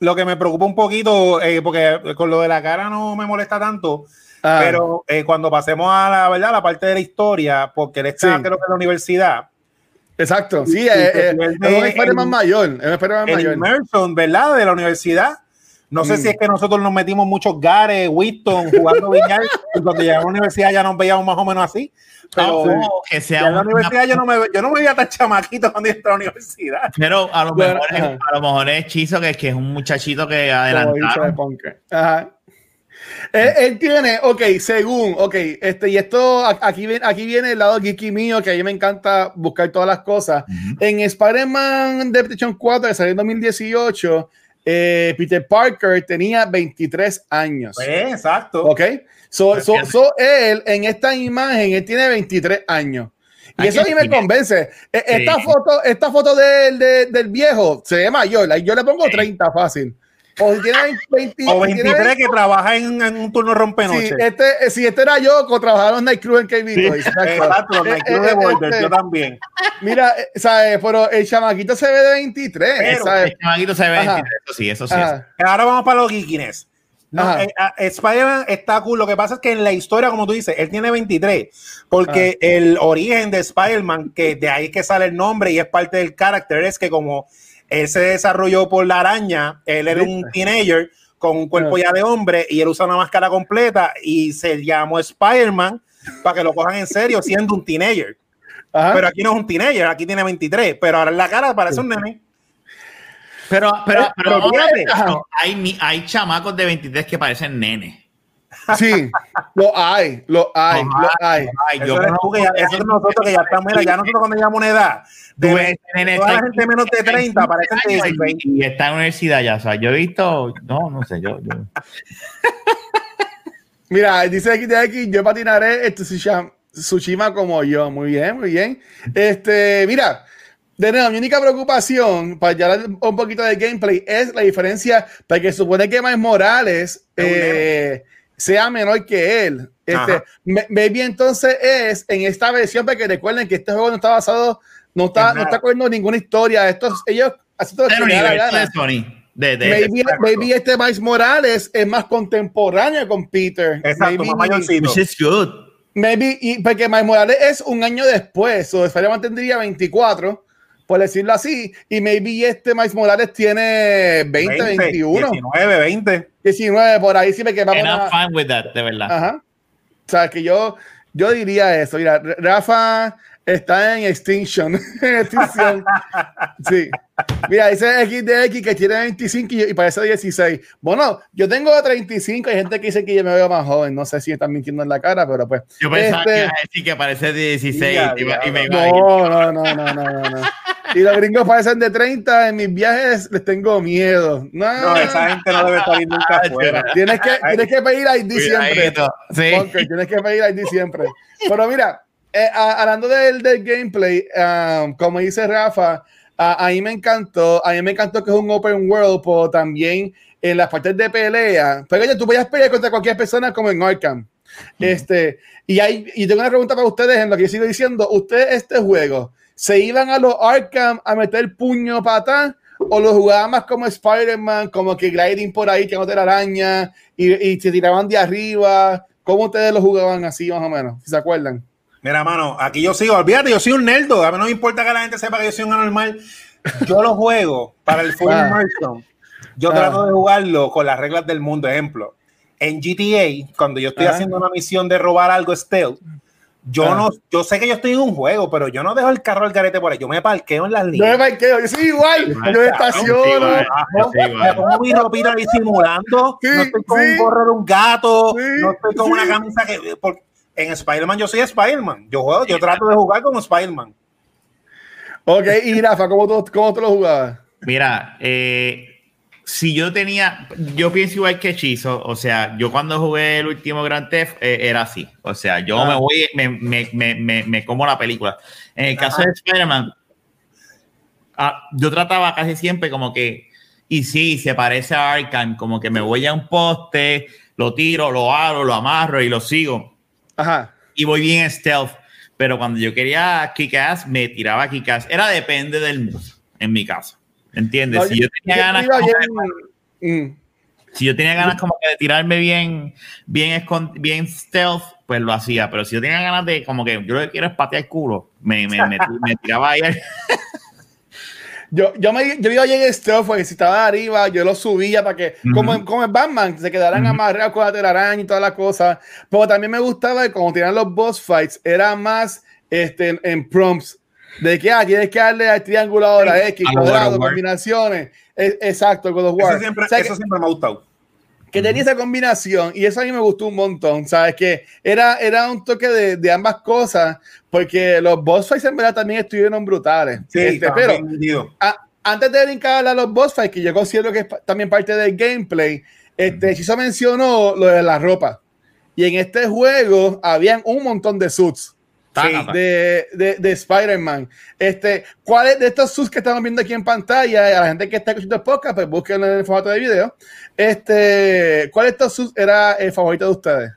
lo que me preocupa un poquito, eh, porque con lo de la cara no me molesta tanto, Ah, pero eh, cuando pasemos a la verdad, la parte de la historia, porque él está, Sí. creo que en la universidad, exacto, sí, eh, y eh, el- es un Spider-Man mayor, es un Spider-Man mayor. Emerson, ¿verdad? De la universidad. No sé Mm. si es que nosotros nos metimos muchos gares, Winston, jugando billar, y cuando llegamos a la universidad ya nos veíamos más o menos así. Pero no, que sea en la una- universidad yo no me, yo no me veía tan chamaquito cuando entré a la universidad. Pero a lo, Bueno, mejor, es, a lo mejor es hechizo que, que es un muchachito que adelantaron. Ajá. Él, él tiene, ok, según, ok, este, y esto, aquí viene, aquí viene el lado geeky mío, que a mí me encanta buscar todas las cosas. Ujú. En Spider-Man de PlayStation 4, que salió en 2018, eh, Peter Parker tenía 23 años. Pues, exacto. Ok, so, Pues so, so él en esta imagen, él tiene 23 años. Y Aquí eso a mí me convence. E- Esta Sí. foto, esta foto del, de- del viejo se ve mayor. Yo le pongo Sí. 30 fácil. O si tiene 20, O si tiene 23 que trabaja en, en un turno rompenoche. Sí, este, si este era yo, que trabajaba en Night Crew en KB Toys. Exacto, Eh, Night eh, de Border, yo también. Mira, eh, ¿sabes? Pero el chamaquito se ve de 23, Pero, ¿sabes? El chamaquito se ve Ajá. 23, eso sí, eso sí. Ahora vamos para los geekiness. No, eh, ah, Spider-Man está cool. Lo que pasa es que en la historia, como tú dices, él tiene 23. Porque el origen de Spider-Man, que de ahí es que sale el nombre y es parte del carácter, es que como él se desarrolló por la araña, él era un teenager con un cuerpo ya de hombre y él usa una máscara completa y se llamó Spider-Man para que lo cojan en serio siendo un teenager. Ajá. Pero aquí no es un teenager, aquí tiene 23, pero ahora en la cara parece un nene. Pero, pero, pero, pero hay, hay chamacos de 23 que parecen nenes. Sí, lo hay, lo hay, lo hay. Ay, Eso, yo conozco que ya- eso es nosotros que ya estamos, mira, ya nosotros cuando llegamos a una edad, de Tú ves, nene toda la gente menos de 30 parecen de 16. y está en la universidad ya. O sea, yo he visto, no, no sé, yo, yo- Mira, dice aquí de aquí, yo patinaré este Tsushima, como yo. Muy bien, muy bien. Este, mira, de nuevo, mi única preocupación, para ya hablar un poquito de gameplay, es la diferencia, porque supone que Miles Morales eh, sea menor que él. Este, maybe entonces es en esta versión, porque recuerden que este juego no está basado, no está, no está cogiendo ninguna historia. Estos, ellos así todo gana. de Sony. De, de, Maybe, Exacto. maybe este Miles Morales es más contemporáneo con Peter. Exacto, Maybe- más mayorcito. which is good. Maybe, y porque Miles Morales es un año después, o Spider-Man tendría 24, por decirlo así, y maybe este Miles Morales tiene 20, 21, 19, 20. 19, por ahí sí me quedamos. And I'm fine with that, de verdad. Ajá. O sea, que yo, yo diría eso. Mira, Rafa está en extinction. [laughs] en extinción. Sí. Mira, dice XDX que tiene 25 y, y parece 16. Bueno, yo tengo 35. Hay gente que dice que yo me veo más joven. No sé si están mintiendo en la cara, pero pues. Yo pensaba Este- que ibas a decir que parece de 16 Ya, y, iba- y me ya. iba a ir. No, no, no, no, no, no, no. Y los gringos parecen de 30. En mis viajes les tengo miedo. No, No, esa gente no debe estar nunca Ah, afuera. Tienes que, tienes que pedir ID siempre. Sí. Bunker, tienes que pedir ID siempre. Pero mira, eh, hablando del, del gameplay, um, como dice Rafa, a, a mí me encantó, a mí me encantó que es un open world, pero también en las partes de pelea, pero oye, tú podías pelear contra cualquier persona como en Arkham. Este, y, hay, y tengo una pregunta para ustedes en lo que yo sigo diciendo. ¿Ustedes este juego se iban a los Arkham a meter puño patán o lo jugaban más como Spider-Man, como que gliding por ahí, que no te la araña y, y se tiraban de arriba? ¿Cómo ustedes lo jugaban así más o menos? Si se acuerdan. Mira, mano, aquí yo sigo, olvídate, yo soy un nerdo. A mí no me importa que la gente sepa que yo soy un anormal. Yo lo juego para el [laughs] full Ah. immersion. Yo Ah. trato de jugarlo con las reglas del mundo. Ejemplo, en GTA, cuando yo estoy Ah. haciendo una misión de robar algo stealth, yo Ah. no, yo sé que yo estoy en un juego, pero yo no dejo el carro al garete por ahí. Yo me parqueo en las Yo me líneas. parqueo, yo soy igual, yo me estaciono. Me pongo mi ropita disimulando, Sí, no estoy con sí. un gorro de un gato, Sí, no estoy con sí. una camisa que... por- en Spider-Man yo soy Spider-Man. Yo juego, yo trato de jugar como Spider-Man. Ok, y Rafa, ¿cómo tú, cómo tú lo jugabas? Mira, eh, si yo tenía, yo pienso igual que Chizo, o sea, yo cuando jugué el último Grand Theft eh, era así, o sea, yo Ah. me voy, me, me, me, me, me como la película. En el caso de Spider-Man, ah, yo trataba casi siempre como que, y sí, se parece a Arkham, como que me voy a un poste, lo tiro, lo abro, lo amarro y lo sigo Ajá. y voy bien stealth. Pero cuando yo quería kick-ass, me tiraba kick-ass. Era depende del mood, en mi caso. ¿Entiendes? No, si yo tenía yo ganas bien- mm. si yo tenía ganas como que de tirarme bien, bien, bien stealth, pues lo hacía. Pero si yo tenía ganas de como que yo lo que quiero es patear el culo, me, me, me, me tiraba ahí. [laughs] Yo, yo, me, yo iba en stealth, porque si estaba arriba, yo lo subía para que, Ujú. como, en- como en Batman, se quedaran Ujú. amarrados con la telaraña y todas las cosas. Pero también me gustaba que cuando tenían los boss fights, era más este, en, en prompts. De que ah, tienes que darle al triángulo ahora, X, a cuadrado, combinaciones. Es- exacto, of War. Eso siempre, O sea, eso que- siempre me ha gustado. Que tenía esa combinación y eso a mí me gustó un montón, ¿sabes? Que era, era un toque de, de ambas cosas, porque los boss fights en verdad también estuvieron brutales. Sí, Este, pero a- antes de brincar a los boss fights, que yo considero que es también parte del gameplay, este, Chizo mencionó lo de la ropa. Y en este juego habían un montón de suits. Tácata. de, de, de Spider-Man. Este, ¿Cuáles de estos sus que estamos viendo aquí en pantalla? A la gente que está escuchando el podcast, pues busquen en el formato de video. Este, ¿Cuál de estos sus era el favorito de ustedes?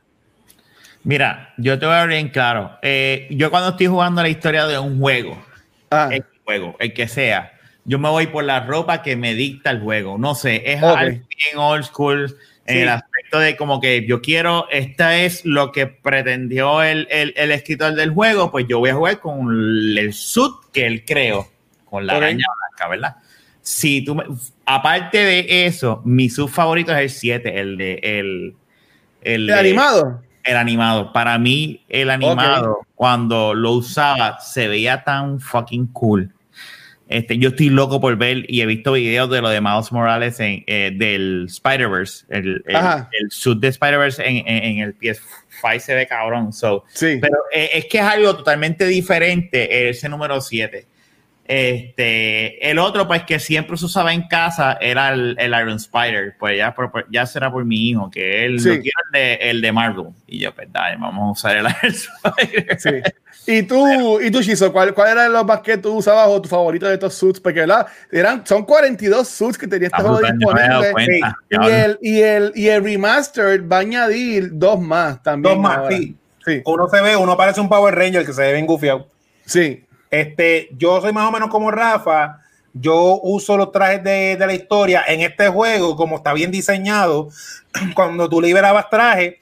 Mira, yo te voy a ver bien claro. Eh, yo cuando estoy jugando la historia de un juego, Ah, el juego, el que sea, yo me voy por la ropa que me dicta el juego. No sé, es algo bien old school en Sí. el aspecto de como que yo quiero, esta es lo que pretendió el, el, el escritor del juego, pues yo voy a jugar con el suit que él creó, con la araña blanca, ¿verdad? Si tú aparte de eso, mi sub favorito es el 7, el de el, ¿El de- animado? el animado. Para mí, el animado, cuando lo usaba, se veía tan fucking cool. Este, yo estoy loco por ver y he visto videos de lo de Miles Morales en, eh, del Spider-Verse, el, el, el de Spider-Verse en, en- en el PS5 se ve cabrón. So, Sí. pero eh, es que es algo totalmente diferente ese número 7. Este, el otro, pues que siempre se usaba en casa, era el, el Iron Spider. Pues ya, por- ya será por mi hijo, que él Sí. lo quiere el de, el de Marvel. Y yo, pues dale, vamos a usar el [laughs] Iron Spider. Sí. ¿Y tú, y tú Shizo, ¿cuál, cuál eran los más que tú usabas o tu favorito de estos suits? Porque ¿verdad? Eran, son 42 suits que tenía este juego disponible. cuenta. Y el, y, el, y el remastered va a añadir dos más también. Dos más. Sí, Uno se ve, uno parece un Power Ranger que se ve bien gufiado. sí. Este, yo soy más o menos como Rafa. Yo uso los trajes de, de la historia en este juego, como está bien diseñado. [clears throat] Cuando tú liberabas traje,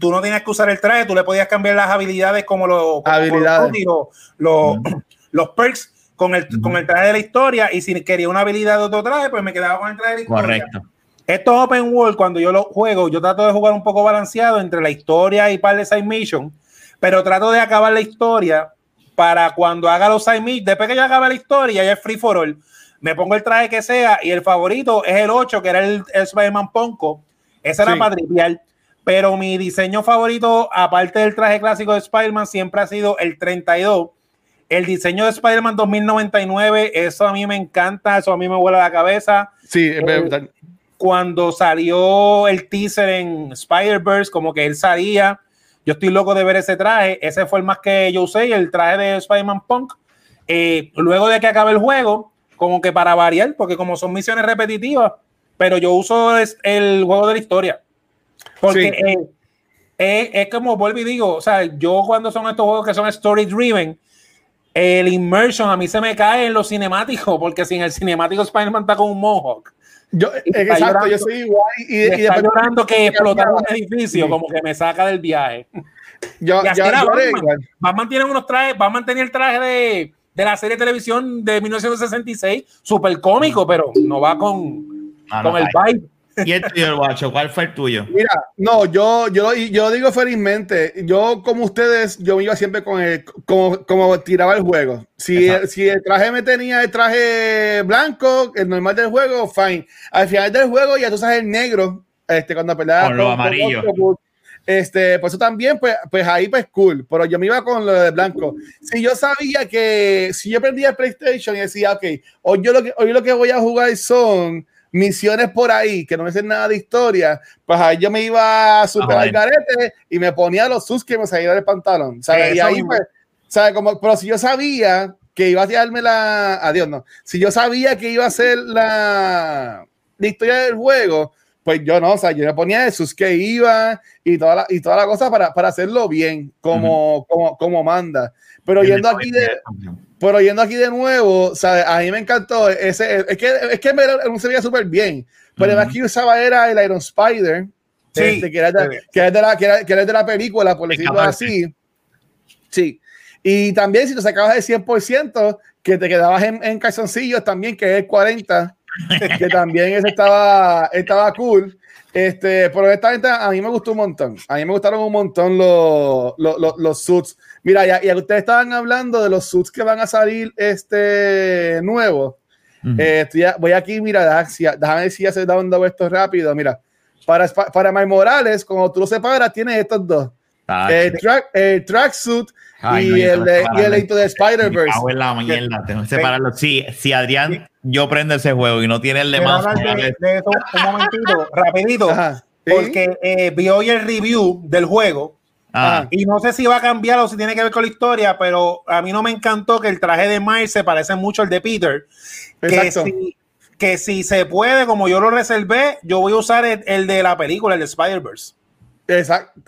tú no tenías que usar el traje, tú le podías cambiar las habilidades como, lo, como Habilidades. los, los, los, los perks con el, con el traje de la historia. Y si quería una habilidad de otro traje, pues me quedaba con el traje de la historia. Correcto. Estos open world, cuando yo lo juego, yo trato de jugar un poco balanceado entre la historia y par de side mission, pero trato de acabar la historia para cuando haga los side mission, después que yo acabe la historia, ya es free for all, me pongo el traje que sea y el favorito es el 8, que era el, el Spider-Man Ponko. Ese era Sí. para tripear. Pero mi diseño favorito, aparte del traje clásico de Spider-Man, siempre ha sido el 32. El diseño de Spider-Man 2099, eso a mí me encanta, eso a mí me vuela la cabeza Sí, verdad. cuando salió el teaser en Spider-Verse, como que él salía. Yo estoy loco de ver ese traje. Ese fue el más que yo usé, el traje de Spider-Man Punk. Eh, luego de que acabe el juego, como que para variar, porque como son misiones repetitivas, pero yo uso es- el juego de la historia. Porque Sí. eh, es, es como vuelvo y digo, o sea, yo cuando son estos juegos que son story driven, el immersion a mí se me cae en lo cinemático, porque sin el cinemático Spider-Man está con un mohawk. Yo, está exacto, llorando. yo soy igual. Y, Y y está después- llorando que explotaron un edificio, Sí. como que me saca del viaje. yo, Y así yo- era yo era Batman. igual. Batman tiene unos trajes, Batman tenía el traje de, de la serie de televisión de 1966, súper cómico, pero no va con, Ah, no, con el vibe. ¿Y el tuyo, guacho? ¿Cuál fue el tuyo? Mira, no, yo, yo, yo digo felizmente, yo como ustedes, yo me iba siempre con el, como, como tiraba el juego. Si el, si el traje me tenía el traje blanco, el normal del juego, fine. Al final del juego ya tú sabes el negro, este, cuando peleaba Con lo amarillo. Este, por eso también, pues, pues ahí pues cool, pero yo me iba con lo de blanco. Si yo sabía que, si yo prendía el PlayStation y decía, ok, hoy yo lo que, hoy lo que voy a jugar son misiones por ahí, que no me hacen nada de historia, pues ahí yo me iba a super al garete y me ponía los sus que me salía del pantalón, ¿sabes? Y Eso ahí, mismo. pues, ¿sabes? Como, pero si yo sabía que iba a tirarme la, adiós, no, si yo sabía que iba a ser la, la historia del juego, pues yo no, o sea, yo me ponía el sus que iba y toda la, y toda la cosa para, para hacerlo bien, como, como, como manda. Pero yendo aquí de, pero yendo aquí de nuevo, ¿sabes? A mí me encantó ese. Es que, es que me, se veía súper bien. Pero Ujú. además que usaba era el Iron Spider, Sí. este, que, era de, Sí. que, era de la, que, era, que era de la película, por decirlo 14. así. Sí. Y también si te sacabas el 100%, que te quedabas en, en calzoncillos también, que es el 40%, que también ese estaba, estaba cool. Este, pero honestamente a mí me gustó un montón. A mí me gustaron un montón los, los, los, los suits. Mira, ya, ya ustedes estaban hablando de los suits que van a salir este nuevo. Ujú. Eh, estoy a- voy aquí, mira, déjame, si- ver si ya se está dando esto rápido. Mira, para, para Miles Morales, como tú lo separas, tienes estos dos: Tacho. el, track, el tracksuit Ay, y, no, el, de- y el. Into the Spider-Verse. la mierda, tengo que separarlo. Sí, si Adrián, yo prendo ese juego y no tiene el de más. de, de eso un momentito, rapidito, [laughs] Ajá. ¿Sí? porque eh, vi hoy el review del juego Ah, Y no sé si va a cambiar o si tiene que ver con la historia, pero a mí no me encantó que el traje de Miles se parece mucho al de Peter. Que si, que si se puede, como yo lo reservé, yo voy a usar el, el de la película, el de Spider-Verse. Exacto.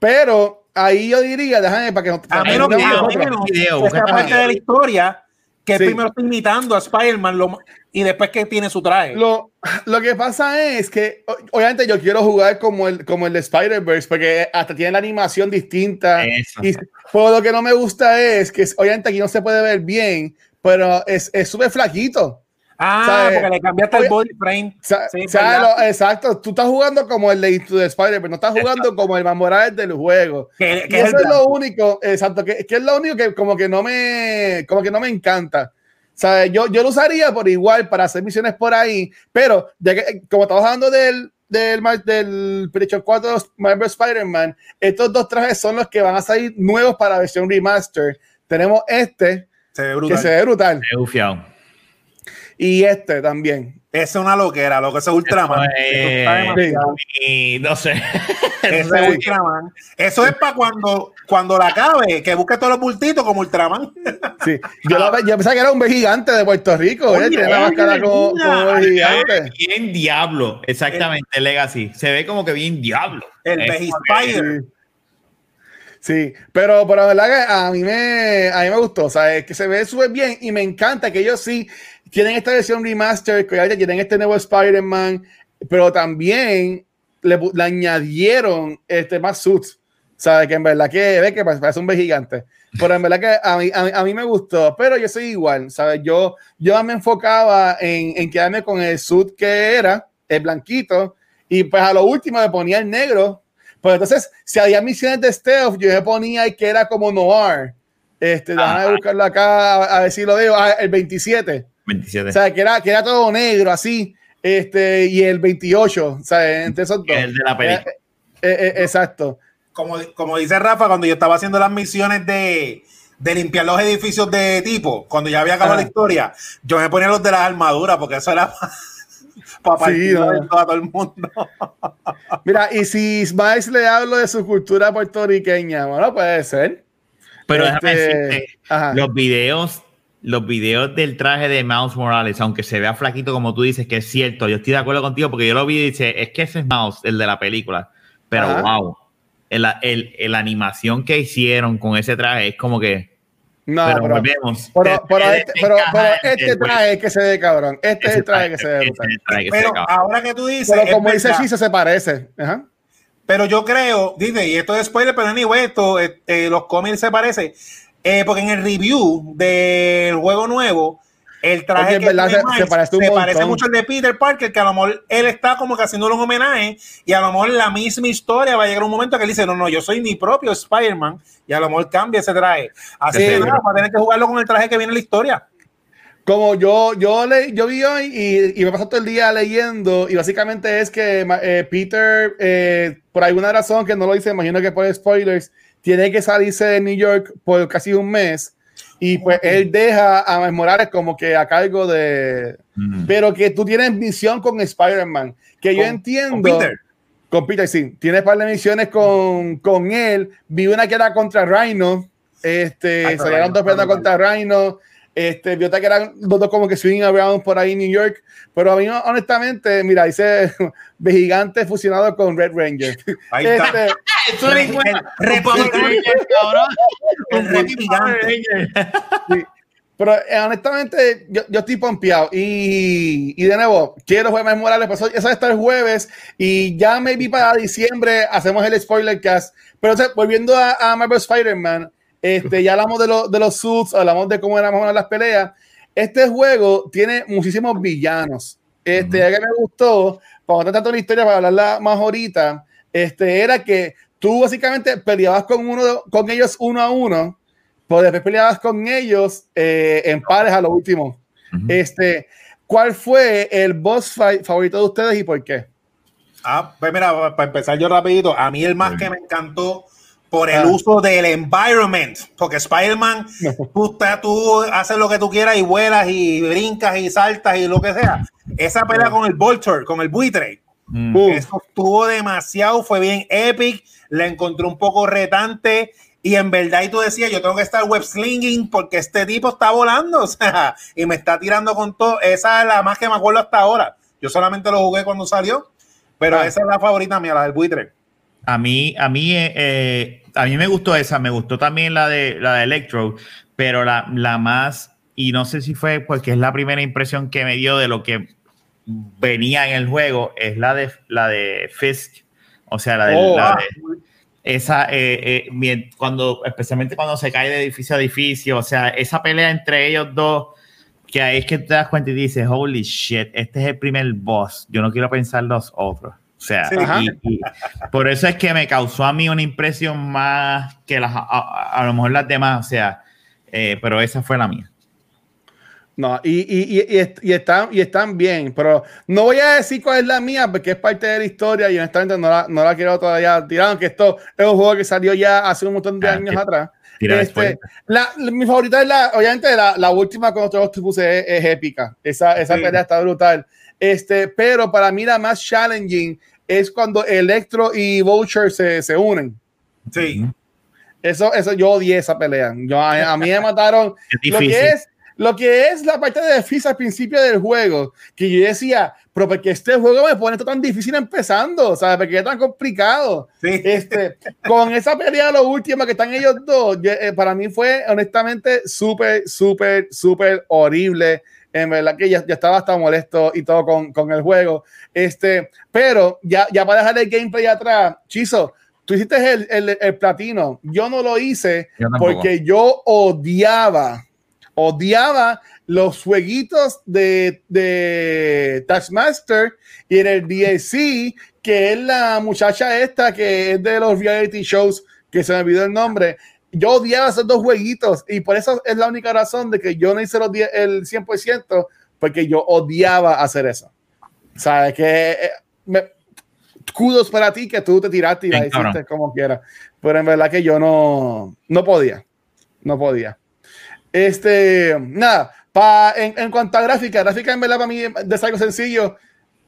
Pero ahí yo diría, déjame para que no. A para que menos no que, menos Video, que esta parte de la historia, que Sí. primero está imitando a Spider-Man lo- y después que tiene su traje. Lo, lo que pasa es que, obviamente, yo quiero jugar como el, como el de Spider-Verse, porque hasta tiene la animación distinta. Eso. Y pero lo que no me gusta es que, obviamente, aquí no se puede ver bien, pero es es súper flaquito. Ah, ¿sabe? porque le cambiaste el body frame. Sí, lo- exacto, tú estás jugando como el de Into the Spider-Man, no estás jugando como el Miles Morales del juego. que, Y que es eso es lo único, exacto, que, que es lo único que como que no me, como que no me encanta. Sea, yo, yo lo usaría por igual para hacer misiones por ahí, pero ya que, como estamos hablando del, del, del PlayStation 4 Marvel Spider-Man, estos dos trajes son los que van a salir nuevos para la versión remaster. Tenemos este, Se ve que brutal. se ve brutal, he bufiado. Y este también. Esa es una loquera, lo que es Ultraman. Eso es- no sé. Ese Sí. es Ultraman. Eso es para cuando, cuando la acabe, que busque todos los bultitos como Ultraman. Sí. Yo, pensaba que era un B gigante de Puerto Rico, Oye, ¿eh? tiene la máscara como, como B gigante. Bien diablo, exactamente, Legacy. Se ve como que bien diablo. El que- Spider. Sí. Sí, pero, pero la verdad que a mí me, a mí me gustó, o sea, es que se ve súper bien y me encanta que ellos sí tienen esta versión remaster, que tienen este nuevo Spider-Man, pero también le, le añadieron este, más suits, ¿sabes? Que en verdad que ve que parece un B gigante, pero en verdad que a mí, a, a mí me gustó, pero yo soy igual, ¿sabes? Yo, yo me enfocaba en, en quedarme con el suit que era, el blanquito, y pues a lo último me ponía el negro pues entonces, si había misiones de stealth, yo me ponía ahí que era como noir. Este, déjame buscarlo acá a, a ver si lo veo. Ah, el 27. 27. O sea, que era, que era todo negro así. Este, y el 28. O sea, entre esos dos. El de la película. Eh, eh, eh, exacto. Como, como dice Rafa, cuando yo estaba haciendo las misiones de, de limpiar los edificios de tipo, cuando ya había acabado la historia, yo me ponía los de las armaduras, porque eso era [laughs] para no. de todo a todo el mundo. [laughs] Mira, y si Smiles le hablo de su cultura puertorriqueña, bueno, puede ser. Pero déjame Este, decirte, ajá. los videos, los videos del traje de Mouse Morales, aunque se vea flaquito como tú dices, que es cierto, yo estoy de acuerdo contigo porque yo lo vi y dice, es que ese es Mouse, el de la película. Pero Ajá. wow, el, el- el- la animación que hicieron con ese traje es como que. No, pero, pero, volvemos. pero, pero te este, pero, el- este el- traje es que se ve cabrón. Este es el traje que se ve el Pero ahora que tú dices, Pero como dice. Chiso, se parece. Ajá. Pero yo creo, dice, y esto es spoiler, pero anyway, esto, eh, eh, los cómics se parecen. Eh, porque en el review del juego nuevo, el traje que verdad se- parece mucho al de Peter Parker, que a lo mejor él está como que haciéndole un homenaje, y a lo mejor la misma historia va a llegar un momento que él dice, no, no, yo soy mi propio Spider-Man, y a lo mejor cambia ese traje. Así Sí, que nada, va a tener que jugarlo con el traje que viene en la historia. Como yo, yo, le, yo vi hoy y, y me pasó todo el día leyendo y básicamente es que eh, Peter, eh, por alguna razón que no lo dice, imagino que por spoilers, tiene que salirse de New York por casi un mes y pues él deja a Morales como que a cargo de... Mm. Pero que tú tienes misión con Spider-Man, que yo Con- entiendo... con Peter. Con Peter, sí. Tienes par de misiones con, con él. Vi una que era contra Rhino. Este, pero salieron dos peleando está contra Rhino. Este, vi otra que eran los dos como que swing around por ahí en New York. Pero a mí, honestamente, mira, dice [laughs] de gigante fusionado con Red Ranger. Ahí está. Este, Eso es igual. El sí. Pero eh, honestamente, yo, yo estoy pompeado. Y, y de nuevo, quiero jugar más Morales. Pues, eso está el jueves. Y ya maybe para diciembre hacemos el spoiler cast. Pero o sea, volviendo a, a Marvel Spider-Man, este, ya hablamos de, lo- de los suits, hablamos de cómo eran las peleas. Este juego tiene muchísimos villanos. Este, ya que me gustó, para no tanto la historia, para hablarla más ahorita, este, era que tú básicamente peleabas con, uno, con ellos uno a uno, pues después peleabas con ellos eh, en pares a lo último. Ujú. Este, ¿Cuál fue el boss fight favorito de ustedes y por qué? Ah, pues mira, para empezar yo rapidito, a mí el más que me encantó por el Ah. uso del environment, porque Spider-Man, [laughs] tú, estás- tú haces lo que tú quieras y vuelas y brincas y saltas y lo que sea. Esa pelea con el Vulture, con el buitre, Mm. Eso estuvo demasiado, fue bien epic, la encontré un poco retante y en verdad y tú decías, yo tengo que estar web slinging porque este tipo está volando, [laughs] o sea, y me está tirando con todo. Esa es la más que me acuerdo hasta ahora. Yo solamente lo jugué cuando salió, pero Ah. esa es la favorita mía, la del buitre. A mí, a mí, eh, eh, a mí me gustó esa, me gustó también la de la de Electro, pero la, la más, y no sé si fue porque es la primera impresión que me dio de lo que venía en el juego, es la de la de Fisk. O sea, la de, Oh, la ah. de- esa, eh, eh, cuando, especialmente cuando se cae de edificio a edificio, o sea, esa pelea entre ellos dos, que ahí es que te das cuenta y dices, holy shit, este es el primer boss, yo no quiero pensar los otros. O sea, Sí. Ajá. y- y por eso es que me causó a mí una impresión más que las, a lo mejor las demás, o sea, eh, pero esa fue la mía. No, y, y, y, y, est- y están, y están bien, pero no voy a decir cuál es la mía porque es parte de la historia y honestamente no la, no la quiero todavía tirar, aunque esto es un juego que salió ya hace un montón de Ah, años que- atrás. Este, la, la- mi favorita es la, obviamente, la, la última con otros te puse es, es épica. Esa, esa Sí. pelea está brutal. Este, pero para mí la más challenging es cuando Electro y Vulture se, se unen. Sí. Eso, eso yo odié esa pelea. Yo, a, a mí me mataron [laughs] Es lo difícil. que es lo que es la parte de FIS al principio del juego, que yo decía, pero porque este juego me pone esto tan difícil empezando, ¿sabes? Porque es tan complicado. Sí. Este, con esa pelea, lo último que están ellos dos, yo, eh, para mí fue honestamente súper, súper, súper horrible. En verdad que ya, ya estaba hasta molesto y todo con, con el juego. Este, pero ya, ya para dejar el gameplay atrás, Chizo, tú hiciste el, el, el platino. Yo no lo hice Yo porque yo odiaba, odiaba los jueguitos de, de Taskmaster y en el DLC, que es la muchacha esta que es de los reality shows, que se me olvidó el nombre. Yo odiaba esos dos jueguitos y por eso es la única razón de que yo no hice los el 100%, porque yo odiaba hacer eso. ¿Sabes? Que eh, me, kudos para ti que tú te tiraste y la hiciste como quieras. Pero en verdad que yo no, no podía. No podía. Este, nada, pa, en, en cuanto a gráfica, gráfica en verdad para mí es algo sencillo.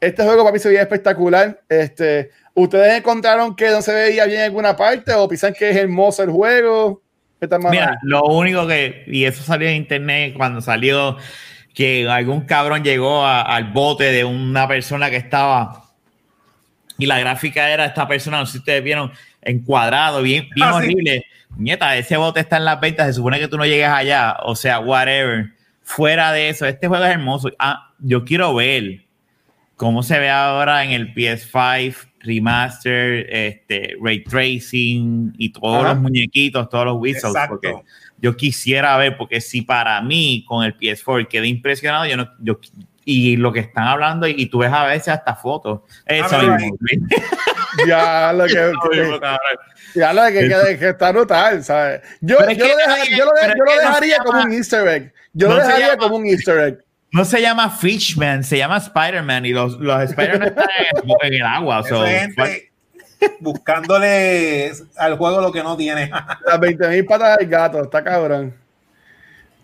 Este juego para mí se veía espectacular. Este, ¿Ustedes encontraron que no se veía bien en alguna parte o piensan que es hermoso el juego? ¿Qué tal, Mira, lo único que, y eso salió en internet cuando salió, que algún cabrón llegó a- al bote de una persona que estaba, y la gráfica era esta persona, no sé si ustedes vieron, encuadrado, bien, bien Ah, sí. Nieta, ese bote está en las ventas, se supone que tú no llegues allá, o sea, whatever. Fuera de eso, este juego es hermoso. Ah, yo quiero ver cómo se ve ahora en el PS5 remaster, este, ray tracing y todos Ajá. los muñequitos, todos los whistles, Exacto. porque yo quisiera ver, porque si para mí con el PS4 quedé impresionado, yo no, yo, y lo que están hablando, y, tú ves a veces hasta fotos. Eso Ah, pero mismo. [laughs] Ya lo que, [laughs] Eso ya lo que, que- que está brutal, ¿sabes? Yo, yo que lo, deja- yo lo de- yo lo no dejaría como llama- un easter egg. Yo no lo dejaría llama- como un easter egg. No se llama Fishman, se llama Spider-Man y los, los Spider-Man [laughs] están en, en el agua. Esa so, gente buscándole al juego lo que no tiene. Las 20 mil patas del gato, está cabrón.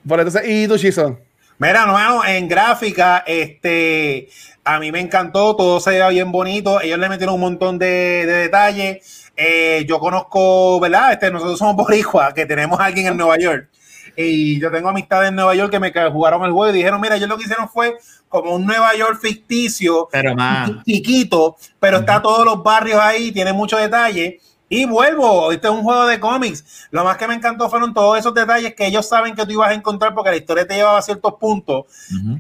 Por entonces, ¿y tu Chizo? Mira, no, en gráfica, este, a mí me encantó, todo se veía bien bonito, ellos le metieron un montón de, de detalles. Eh, yo conozco, ¿verdad? Este, nosotros somos boricua, que tenemos a alguien en Nueva York. Y yo tengo amistades en Nueva York que me jugaron el juego y dijeron, mira, ellos lo que hicieron fue como un Nueva York ficticio, Pero más. chiquito, pero está todos los barrios ahí, tiene mucho detalle. Y vuelvo, este es un juego de cómics. Lo más que me encantó fueron todos esos detalles que ellos saben que tú ibas a encontrar porque la historia te llevaba a ciertos puntos.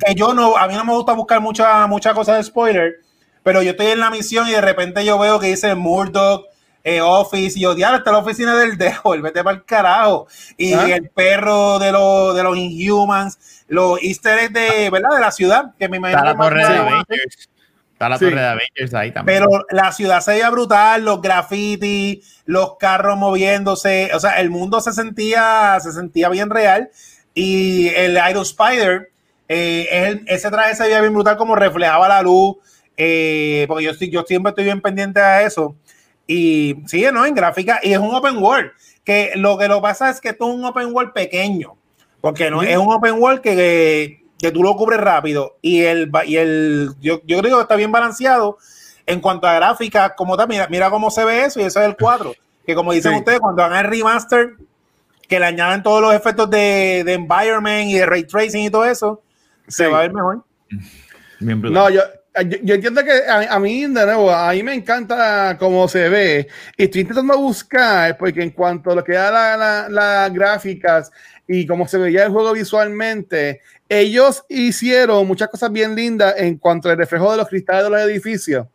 Que yo no, a mí no me gusta buscar mucha, mucha cosa de spoiler, pero yo estoy en la misión y de repente yo veo que dice Murdoch, eh, Office, y yo, diablo, está la oficina del [laughs] Devil, vete para el carajo. Y ¿Ah? el perro de, los de los Inhumans, los easter eggs de, ¿verdad? de la ciudad, que me imagino Está la torre de Avengers. Está la Sí. torre de Avengers ahí también. pero la ciudad se veía brutal, los grafitis, los carros moviéndose, o sea, el mundo se sentía, se sentía bien real. Y el Iron Spider, eh, él- ese traje se veía bien brutal, como reflejaba la luz, eh, porque yo, estoy- yo siempre estoy bien pendiente a eso. Y sí, ¿no? En gráfica, y es un open world, que lo que lo pasa es que esto es un open world pequeño, porque no es un open world que, que, que tú lo cubres rápido y el, y el yo, yo creo que está bien balanceado en cuanto a gráfica, como tal, mira, mira cómo se ve eso y eso es el 4. Que como dicen Sí. ustedes, cuando hagan el remaster, que le añaden todos los efectos de, de environment y de ray tracing y todo eso, se va a ver mejor. No, yo, yo, yo entiendo que a, a mí, de nuevo, a mí me encanta cómo se ve. Y estoy intentando buscar, porque en cuanto a lo que da la- la- las gráficas y cómo se veía el juego visualmente, ellos hicieron muchas cosas bien lindas en cuanto al reflejo de los cristales de los edificios.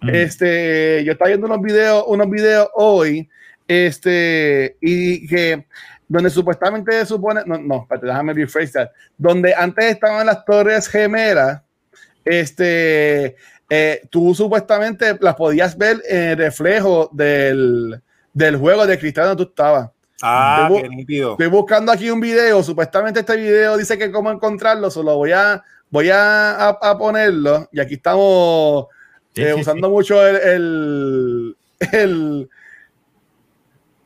Mm. Este, yo estaba viendo unos videos, unos videos hoy, este, y que donde supuestamente se supone, no, no, espérate, déjame rephrase that, donde antes estaban las torres gemelas, este, eh, tú supuestamente las podías ver en el reflejo del, del juego de cristal donde tú estabas. Ah, qué nítido. Estoy buscando aquí un video, supuestamente este video dice que cómo encontrarlo, solo voy a, voy a, a- a ponerlo, y aquí estamos Sí, eh, sí, usando sí. mucho el, el, el-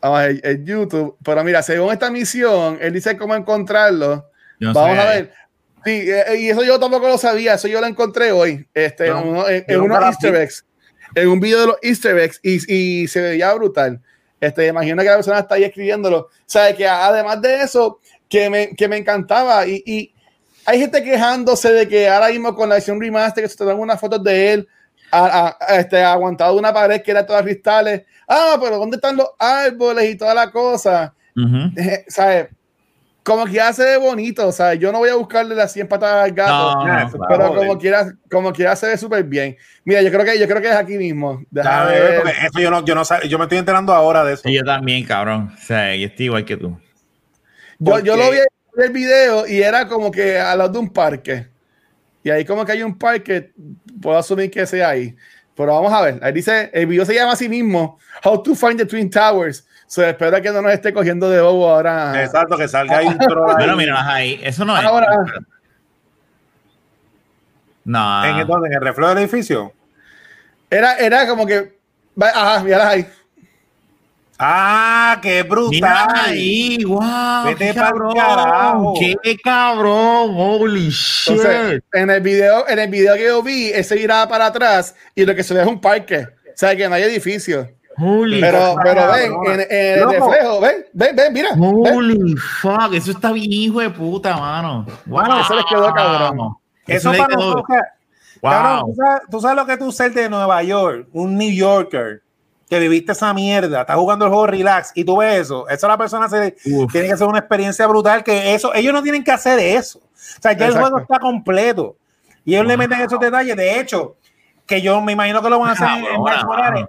ver, el YouTube, pero mira, según esta misión, él dice cómo encontrarlo. Yo no Vamos sabía a ver. Sí, eh, y eso yo tampoco lo sabía, eso yo lo encontré hoy, este, Yo- en, uno- en- en unos Easter eggs, en un video de los Easter eggs, y, y se veía brutal. Este, imagino que la persona está ahí escribiéndolo. Sabe que además de eso, que me, que me encantaba, y, y hay gente quejándose de que ahora mismo con la edición remaster, que se te dan unas fotos de él a- a- este, aguantado una pared que era toda cristales. Ah, pero ¿dónde están los árboles y toda la cosa? Ujú. Eh, [laughs] ¿sabes? Como que hace de bonito, ¿sabes? Yo no voy a buscarle las 100 patadas al gato, No, Ah, no, eso claro. pero como quiera, como quiera se ve súper bien. Mira, yo creo que yo creo que es aquí mismo. Déjame ver, ver. porque eso yo no, yo no yo me estoy enterando ahora de eso. Sí, yo también, cabrón. O sea, yo estoy igual que tú. Yo, yo lo vi en el video y era como que al lado de un parque. Y ahí como que hay un parque, puedo asumir que sea ahí. Pero vamos a ver. Ahí dice, el video se llama así mismo, How to Find the Twin Towers. So, espero que no nos esté cogiendo de bobo ahora. Exacto, que salga ahí un troll [laughs] ahí. Bueno, mira, ahí. Eso no es. Ahora, No. ¿En, entonces, en el reflejo del edificio. era, era como que, ajá, mira ahí. Ah, qué brutal. Mira ahí, wow. Vete qué cabrón. carajo. Qué cabrón. Holy shit. Entonces, en el video, en el video que yo vi, ese miraba para atrás y lo que se ve es un parque. O sea, que no hay edificio. Holy Pero, pero cabrón. ven, en, en el reflejo, ven, ven, ven, mira. ven. Holy fuck, eso está bien hijo de puta, mano. Wow. Eso les quedó cabrón. Eso les para quedó- nosotros. Cabrón, Wow. ¿tú sabes, tú sabes lo que tú ser de Nueva York, un New Yorker, que viviste esa mierda, estás jugando el juego relax y tú ves eso. Eso la persona se, Uf. tiene que ser una experiencia brutal. Que eso, ellos no tienen que hacer eso. O sea, ya el juego está completo y ellos le meten esos detalles. De hecho, que yo me imagino que lo van a hacer en- en Morales.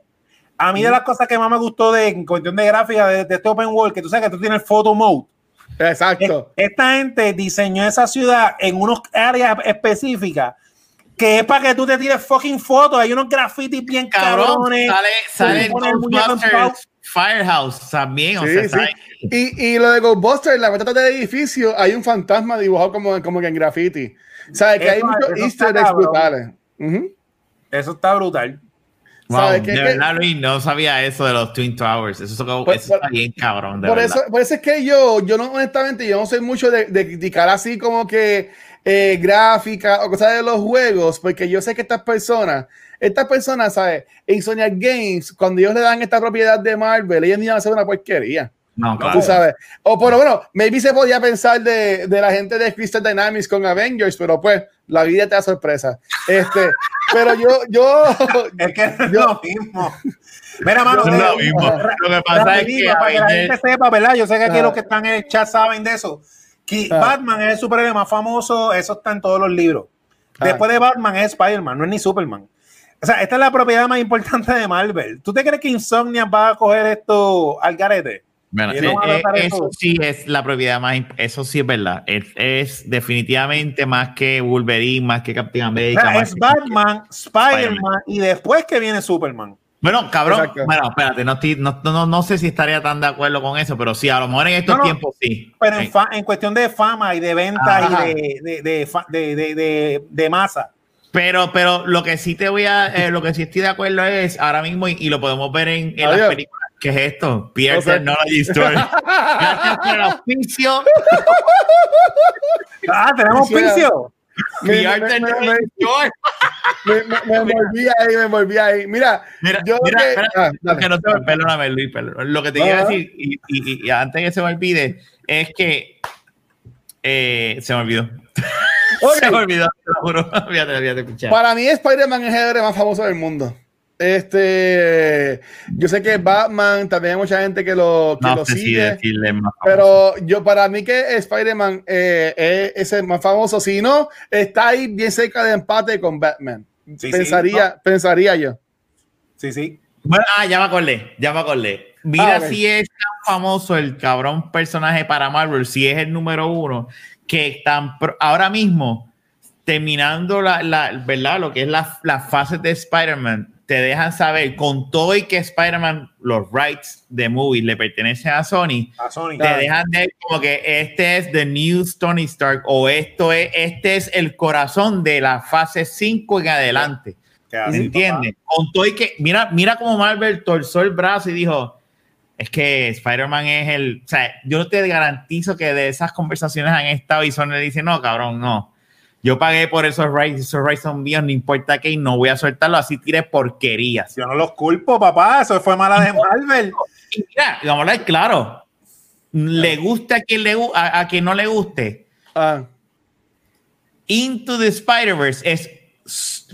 A mí de las cosas que más me gustó de en cuestión de gráfica de, de este open world, que tú sabes que tú tienes el photo mode. Exacto. Esta gente diseñó esa ciudad en unas áreas específicas que es para que tú te tires fucking fotos. Hay unos grafitis bien Cabrón, cabrones. sale, sale Firehouse también. o Sí, sea, sí. ¿sabes? Y, y lo de Ghostbusters, la metata del edificio, hay un fantasma dibujado como, como que en graffiti. ¿Sabes? Que hay Eso- muchos eso easter eggs brutales. Ujú. Eso está brutal. Wow, ¿Sabes de? Que- verdad, Luis, no sabía eso de los Twin Towers. Eso, eso, Por- eso por- está bien cabrón, de Por verdad. eso, por eso es que yo, yo no, honestamente, yo no soy mucho de, de criticar así como que eh, gráfica o cosas de los juegos, porque yo sé que estas personas, estas personas, ¿sabes? En Sonia Games, cuando ellos le dan esta propiedad de Marvel, ellos ni van a hacer una porquería. No, Tú claro. sabes. O pero bueno, maybe se podía pensar de, de la gente de Crystal Dynamics con Avengers, pero pues la vida te da sorpresa. Este, pero yo, yo, [laughs] Es que no es Yo- lo mismo. Mira, mano, No es lo mismo. Lo que pasa es rapidito, que para que la gente sepa, ¿verdad? Yo sé que aquí los que están en el chat saben de eso. Que. Batman es el superhéroe más famoso, eso está en todos los libros. Después de Batman es Spider-Man, no es ni Superman. O sea, esta es la propiedad más importante de Marvel. ¿Tú te crees que Insomnia va a coger esto al garete? Bueno, eh, eh, eso. sí es la propiedad más, eso sí es verdad. Es, es definitivamente más que Wolverine, más que Captain America. más es que- Batman, Spider-Man y después que viene Superman. Bueno, cabrón, bueno, espérate, no, estoy- no, no, no sé si estaría tan de acuerdo con eso, pero sí, a lo mejor en estos tiempos sí. Pero en, fa- en cuestión de fama y de ventas Ajá. y de, de, de, de, masa. Pero, pero lo que sí te voy a, eh, lo que sí estoy de acuerdo es ahora mismo, y, y lo podemos ver en, en las películas. ¿Qué es esto? Pierre No sé. Technology Store. [laughs] Gracias por el auspicio. [laughs] Ah, tenemos Quisiera- picio. [laughs] Me- me- me- me- envolví ahí, me envolví ahí. Mira, Mira, yo mira, que- ah, que no me, perdóname, Luis, perdón. Lo que te iba a Ajá. decir, y, y- y antes que se me olvide, es que eh, se me olvidó. Ok. Se me olvidó, te lo juro. Fíjate, fíjate. Para mí, Spider-Man es el más famoso del mundo. Este, yo sé que Batman también hay mucha gente que lo, que No lo sigue, pero yo para mí que Spider-Man eh, es el más famoso. Si no, está ahí bien cerca de empate con Batman. Sí, sí, pensaría, pensaría yo. Sí, sí. Bueno, ah, ya me acordé, ya me acordé. Mira Ah, ok. si es tan famoso el cabrón personaje para Marvel, si es el número uno, que tan pro- ahora mismo, terminando la, la- ¿verdad? Lo que es la, la fase de Spider-Man, te dejan saber con todo y que Spider-Man, los rights de movies le pertenecen a Sony, A Sony. te dejan de como que este es the new Tony Stark o esto es, este es el corazón de la fase 5 en adelante. Que ¿Me así, entiendes? Con todo y que, mira, mira cómo Marvel torció el brazo y dijo, es que Spider-Man es el, o sea, yo te garantizo que de esas conversaciones han estado y Sony le dice, no, cabrón, no. Yo pagué por esos rights, esos rights son míos, no importa qué, y no voy a soltarlo, así tire porquerías. Yo no los culpo, papá. Eso fue mala de Marvel. Mira, vamos a hablar claro, le guste a quien, le, a, a quien no le guste, Ah, Into the Spider-Verse es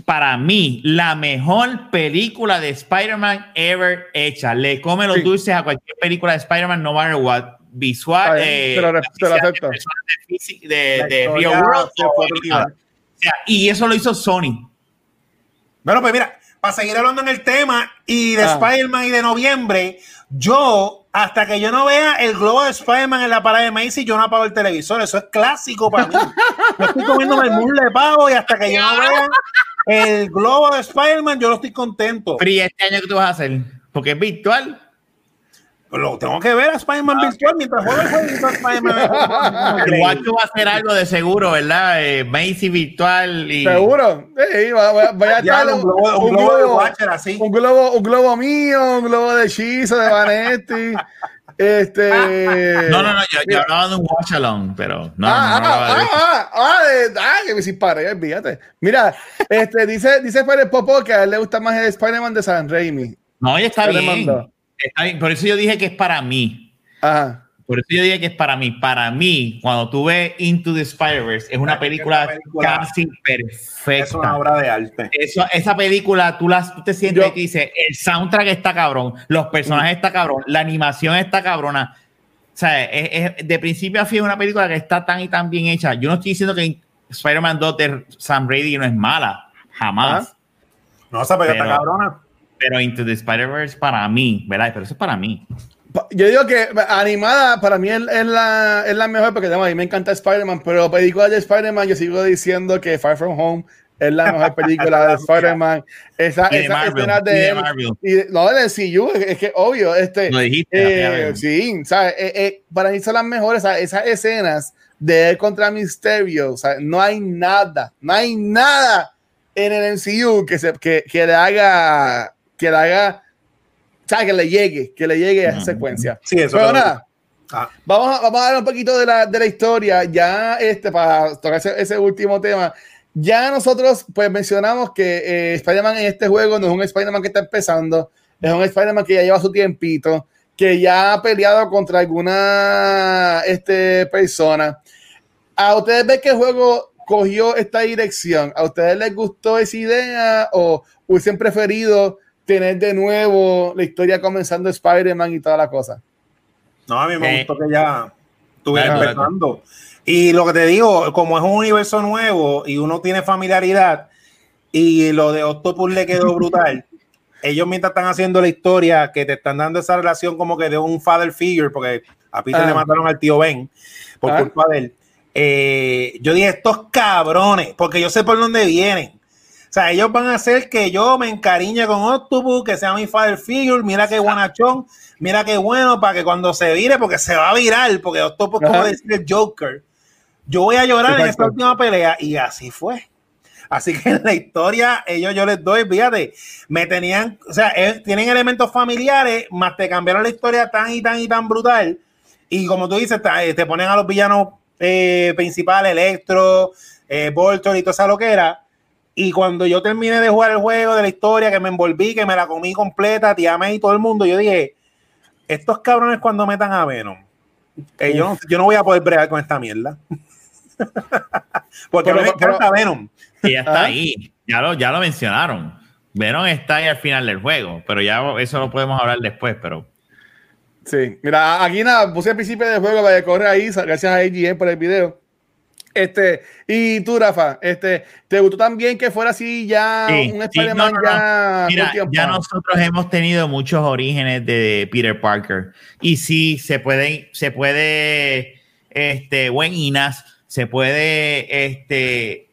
para mí la mejor película de Spider-Man ever hecha. Le come los Sí. dulces a cualquier película de Spider-Man, no matter what. Visual, eh, te lo re- te lo de acepto. de, World. o sea, y eso lo hizo Sony. Bueno, pues mira, para seguir hablando en el tema y de Ah. Spider-Man y de noviembre, yo, hasta que yo no vea el globo de Spider-Man en la parada de Macy, yo no apago el televisor. Eso es clásico para mí. Yo estoy comiéndome el muslo de pavo y hasta que yo no vea el globo de Spider-Man, yo no estoy contento. Pero ¿y este año qué tú vas a hacer? Porque es virtual. Lo tengo que ver a Spider-Man virtual mientras juego el jueguito de Spider-Man. [laughs] El guacho va a hacer algo de seguro, ¿verdad? Eh, Macy virtual y... seguro. Sí, va- va- vaya a estar un globo, un globo de Watcher así. un globo, un globo mío, un globo de hechizo de Vanetti. [laughs] este. No, no, no, yo, yo hablaba de un watch along, pero no, ah, no, de ah, ah, ah, de- ah, que me disparé, olvídate. Mira, este, dice, dice Pérez Popo que a él le gusta más el Spider-Man de San Raimi. No, ya está ¿Qué le bien. mandó? Está bien. Por eso yo dije que es para mí. Ajá. Por eso yo dije que es para mí. Para mí, cuando tú ves Into the Spider-Verse, es una película, casi perfecta. Es una obra de arte. Eso, esa película, tú, las, tú te sientes Yo- y dices, el soundtrack está cabrón, los personajes está cabrón, la animación está cabrona. O sea, es, es- de principio a fin es una película que está tan y tan bien hecha. Yo no estoy diciendo que Spider-Man 2 de Sam Raimi no es mala, jamás. No, esa película está cabrona. Pero Into the Spider-Verse para mí, ¿verdad? Pero eso es para mí. Yo digo que animada para mí es, es la, es la mejor porque digamos, a mí me encanta Spider-Man, pero películas de Spider-Man yo sigo diciendo que Far From Home es la mejor película de [laughs] Spider-Man. Esa, Y de esa Marvel, escena y de, de él. Marvel. Y de- no, del CU, es, es que obvio, este, Lo dijiste. eh, sí, ¿sabes? Eh, eh, para mí son las mejores, ¿sabes? esas escenas de él contra Mysterio, o sea, no hay nada, no hay nada en el MCU que, se, que, que le haga, que le haga, o sea, que le llegue, que le llegue a esa secuencia. Sí, eso Pero nada, Ah, vamos a, vamos a hablar un poquito de la, de la historia, ya este, para tocar ese, ese último tema. Ya nosotros pues mencionamos que eh, Spider-Man en este juego no es un Spider-Man que está empezando, es un Spider-Man que ya lleva su tiempito, que ya ha peleado contra alguna este, persona. ¿A ustedes ven que el juego cogió esta dirección? ¿A ustedes les gustó esa idea o hubiesen preferido tener de nuevo la historia comenzando Spider-Man y toda la cosa? No, a mí me Eh, gustó que ya estuviera dale, empezando. Y lo que te digo, como es un universo nuevo y uno tiene familiaridad y lo de Octopus le quedó brutal, [laughs] ellos mientras están haciendo la historia, que te están dando esa relación como que de un father figure, porque a Peter Ah. le mataron al tío Ben por Ah. culpa de él. eh, yo dije, estos cabrones, porque yo sé por dónde vienen. O sea, ellos van a hacer que yo me encariñe con Octopus, que sea mi father figure, mira qué buenachón, mira qué bueno, para que cuando se vire, porque se va a virar, porque Octopus, como decir el Joker, yo voy a llorar en esta última pelea, y así fue. Así que [laughs] en la historia, ellos yo les doy, fíjate, me tenían, o sea, eh, tienen elementos familiares, más te cambiaron la historia tan y tan y tan brutal. Y como tú dices, eh, te ponen a los villanos eh, principales, Electro, eh, Voltor y toda esa loquera. Y cuando yo terminé de jugar el juego, de la historia, que me envolví, que me la comí completa, tía May y todo el mundo, yo dije, estos cabrones cuando metan a Venom, eh, yo, no, yo no voy a poder bregar con esta mierda. [laughs] Porque Pero- a mí me pero- encanta Venom. Y ya está ahí. Ya lo, ya lo mencionaron. Venom está ahí al final del juego, pero ya eso lo podemos hablar después, pero Sí, mira, aquí nada, puse el principio del juego para que corre ahí, gracias a AGN por el video. Este, y tú, Rafa, este, ¿te gustó también que fuera así ya Sí, un sí, no, no, no. ya Mira, nosotros hemos tenido muchos orígenes de Peter Parker. Y sí, se puede, se puede, este, buenas, se puede, este,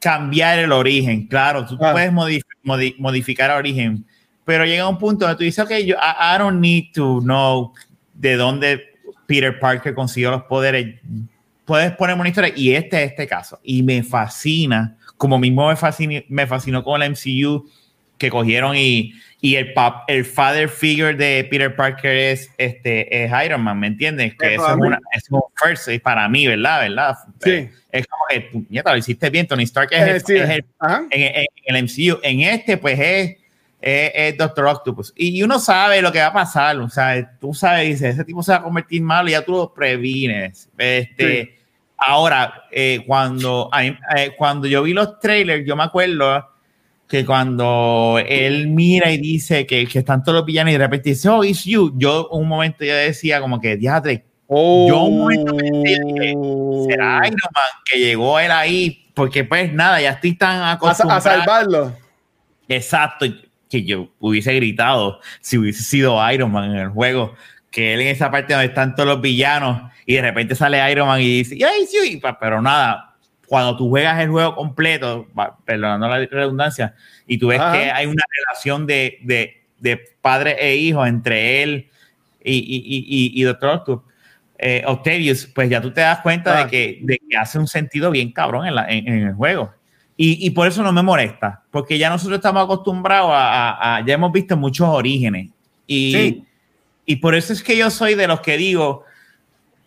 cambiar el origen. Claro, tú Ah. puedes modif- modi- modificar el origen, pero llega un punto donde tú dices, ok, yo, I, I don't need to know de dónde Peter Parker consiguió los poderes. Puedes ponerme una historia y este es este caso. Y me fascina, como mismo me fascinó, me fascinó con el MCU, que cogieron y, y el, pap, el father figure de Peter Parker es, este, es Iron Man, ¿me entiendes? Que Eso es, una, es un first para mí, ¿verdad? ¿verdad? Sí. Es como que, puñeta, lo hiciste bien, Tony Stark es, Eh, el- sí, es el en- en el MCU. En este, pues es, es, es Doctor Octopus. Y uno sabe lo que va a pasar. O sea, tú sabes, dices, ese tipo se va a convertir malo y ya tú lo prevines. Este, Sí. Ahora, eh, cuando, eh, cuando yo vi los trailers, yo me acuerdo que cuando él mira y dice que, que están todos los villanos y de repente dice, oh, it's you. Yo un momento yo decía como que, diadre, yo un momento pensé, dije, será Iron Man que llegó él ahí, porque pues nada, ya estoy tan acostumbrado. a salvarlo. Exacto, que yo hubiese gritado si hubiese sido Iron Man en el juego, que él en esa parte donde están todos los villanos y de repente sale Iron Man y dice, ¡ay, sí! Pero nada, cuando tú juegas el juego completo, perdonando la redundancia, y tú ves Ajá. que hay una relación de, de, de padre e hijo entre él y, y, y, y, y Doctor eh, Octavius, pues ya tú te das cuenta Ah. de, que, de que hace un sentido bien cabrón en, la- en- en el juego. Y, y por eso no me molesta, porque ya nosotros estamos acostumbrados a, a- a- ya hemos visto muchos orígenes. Y, Sí. Y por eso es que yo soy de los que digo,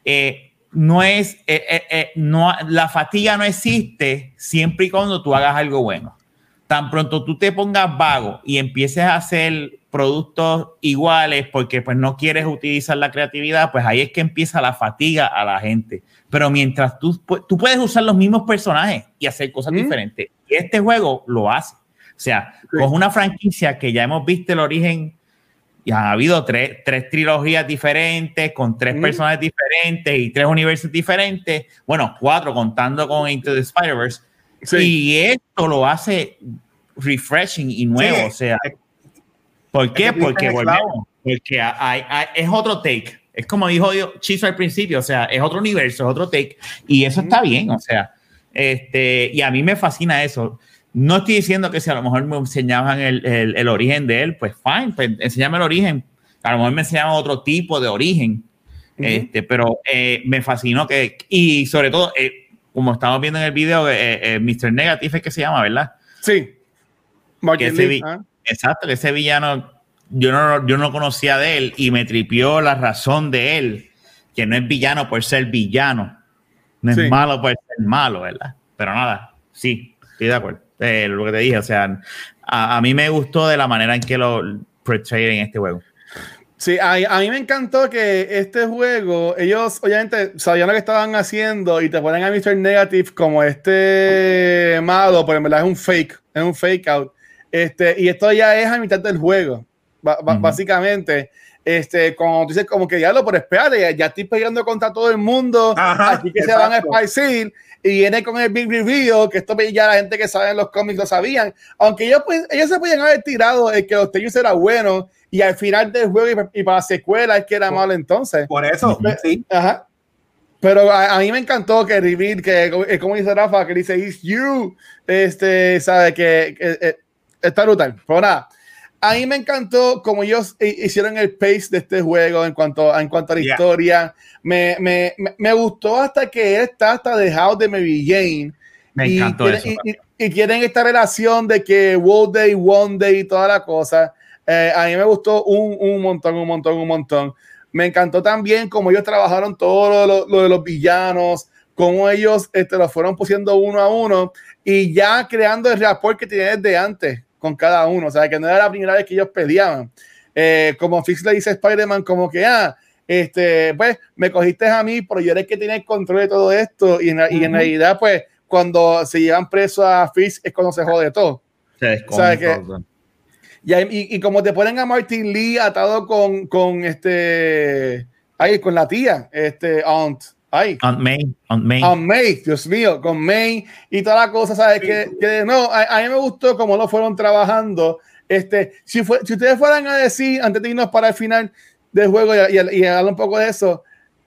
eh, no es, eh, eh, no, la fatiga no existe siempre y cuando tú hagas algo bueno. Tan pronto tú te pongas vago y empieces a hacer productos iguales porque pues no quieres utilizar la creatividad, pues ahí es que empieza la fatiga a la gente. Pero mientras tú, tú puedes usar los mismos personajes y hacer cosas Mm. diferentes. Y este juego lo hace. O sea, Sí. con una franquicia que ya hemos visto el origen y ha habido tres, tres trilogías diferentes, con tres Mm. personajes diferentes y tres universos diferentes. Bueno, cuatro contando con Into the Spider-Verse. Sí. Y esto lo hace refreshing y nuevo. Sí. o sea, ¿por qué? Porque volvemos. Porque hay- hay- es otro take. Es como dijo Chizo al principio, o sea, es otro universo, es otro take. Y eso está bien, o sea, este, y a mí me fascina eso. No estoy diciendo que si a lo mejor me enseñaban el, el- el origen de él, pues fine, pues enséñame el origen. A lo mejor me enseñaban otro tipo de origen. Este, pero eh, me fascinó que, y sobre todo, eh, como estamos viendo en el video, eh, eh, Mr. Negative es que se llama, ¿verdad? Sí. Martin Que ese Lee, vi- ah. Exacto, que ese villano, yo no, yo no conocía de él y me tripió la razón de él, que no es villano por ser villano, no es malo por ser malo, ¿verdad? Pero nada, sí, estoy de acuerdo. Eh, lo que te dije, o sea, a, a mí me gustó de la manera en que lo portray en este juego. Sí, a, a mí me encantó que este juego, ellos obviamente sabían lo que estaban haciendo y te ponen a Mr. Negative como este malo, pero en verdad es un fake, es un fake out. Este, y esto ya es a mitad del juego, ba- ba- Ujú. básicamente. Este, como tú dices, como que diablo, pero espérate, ya, ya estoy peleando contra todo el mundo, Ajá, así que se van a exacto. esparcir. Y viene con el Big Reveal, que esto ya la gente que sabe en los cómics lo sabían. Aunque ellos, pues, ellos se podían haber tirado el que los Teus era bueno y al final del juego y, y para la secuela es que era malo entonces. Por eso, sí. Ajá. Pero a, a mí me encantó que reveal, que eh, como dice Rafa, que dice It's you, este, sabe que, que, eh, está brutal. Pero nada, a mí me encantó como ellos hi- hicieron el pace de este juego en cuanto, en cuanto a la Yeah. historia. Me, me, me, gustó hasta que él está hasta dejado de Mary Jane. Me y encantó quieren- eso. y- y- y quieren esta relación de que World Day, One Day y toda la cosa. Eh, a mí me gustó un, un montón, un montón, un montón. Me encantó también como ellos trabajaron todo lo, lo- lo de los villanos, cómo ellos este, lo fueron pusiendo uno a uno y ya creando el rapport que tenían desde antes con cada uno. O sea, que no era la primera vez que ellos peleaban. Eh, como Fix le dice a Spider-Man, como que, ah, este, pues me cogiste a mí, pero yo era el que tenía el control de todo esto. Y en, y en realidad, pues, cuando se llevan preso a Fix es cuando se jode todo. Se O sea, que- Y, ahí- y, y como te ponen a Martin Lee atado con, con este, ay, con la tía, este, Aunt, ay, Aunt May, Aunt May. Aunt May, Dios mío, con May y toda la cosa, ¿sabes? Que, que no, a, a mí me gustó cómo lo fueron trabajando. Este, si, fue, si ustedes fueran a decir, antes de irnos para el final del juego y, y, y hablar un poco de eso,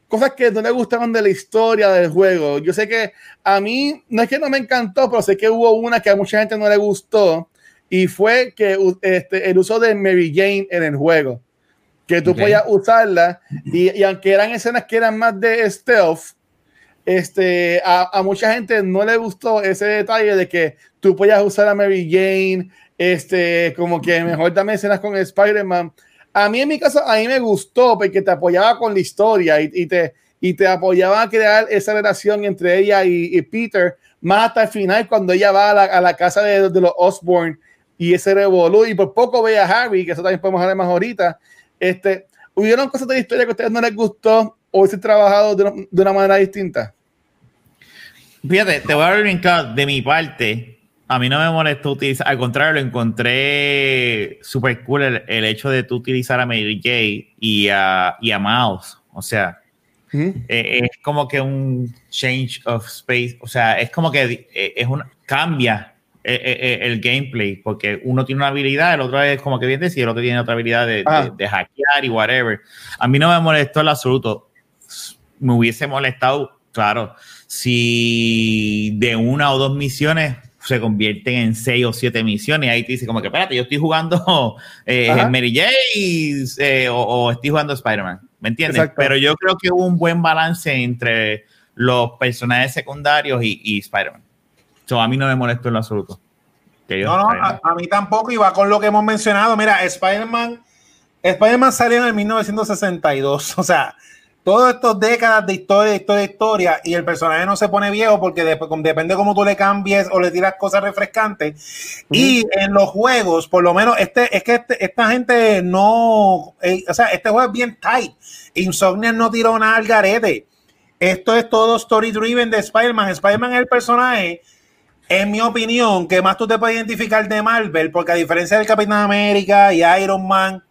cosas que no le gustaron de la historia del juego. Yo sé que a mí, no es que no me encantó, pero sé que hubo una que a mucha gente no le gustó y fue que este, el uso de Mary Jane en el juego. Que tú Ok. podías usarla y, y aunque eran escenas que eran más de stealth, este, a, a mucha gente no le gustó ese detalle de que tú podías usar a Mary Jane, este, como que mejor dame escenas con Spider-Man. A mí en mi caso, a mí me gustó porque te apoyaba con la historia y, y te, y te apoyaba a crear esa relación entre ella y, y Peter, más hasta el final cuando ella va a la, a la casa de, de los Osborn y ese revolú y por poco ve a Harry, que eso también podemos hablar más ahorita. Este, ¿Hubieron cosas de la historia que a ustedes no les gustó o hubiesen trabajado de una, de una manera distinta? Fíjate, te voy a claro, de mi parte, a mí no me molestó utilizar, al contrario, lo encontré súper cool el, el hecho de tú utilizar a Mary J y a, y a Mouse. O sea, eh, es como que un change of space, o sea, es como que eh, es una, cambia el gameplay, porque uno tiene una habilidad, el otro es como que bien decir, el otro tiene otra habilidad de, de- Ah. de hackear y whatever. A mí no me molestó en absoluto. Me hubiese molestado, claro, si de una o dos misiones se convierten en seis o siete misiones, y ahí te dice como que, espérate, yo estoy jugando [laughs] eh. Mary Jane eh, o, o estoy jugando Spider-Man, ¿me entiendes? Exacto. Pero yo creo que hubo un buen balance entre los personajes secundarios y, y Spider-Man. So, a mí no me molestó en lo absoluto. Que No, no, a, a mí tampoco, y va con lo que hemos mencionado. Mira, Spider-Man Spider-Man salió en el 1962, [laughs] o sea, todas estas décadas de historia, historia, historia, y el personaje no se pone viejo porque de- depende cómo tú le cambies o le tiras cosas refrescantes. Y en los juegos, por lo menos, este, es que este- esta gente no, eh, o sea, este juego es bien tight. Insomnia no tiró nada al garete. Esto es todo story driven de Spider-Man. Spider-Man es el personaje en mi opinión, que más tú te puedes identificar de Marvel, porque a diferencia del Capitán América y Iron Man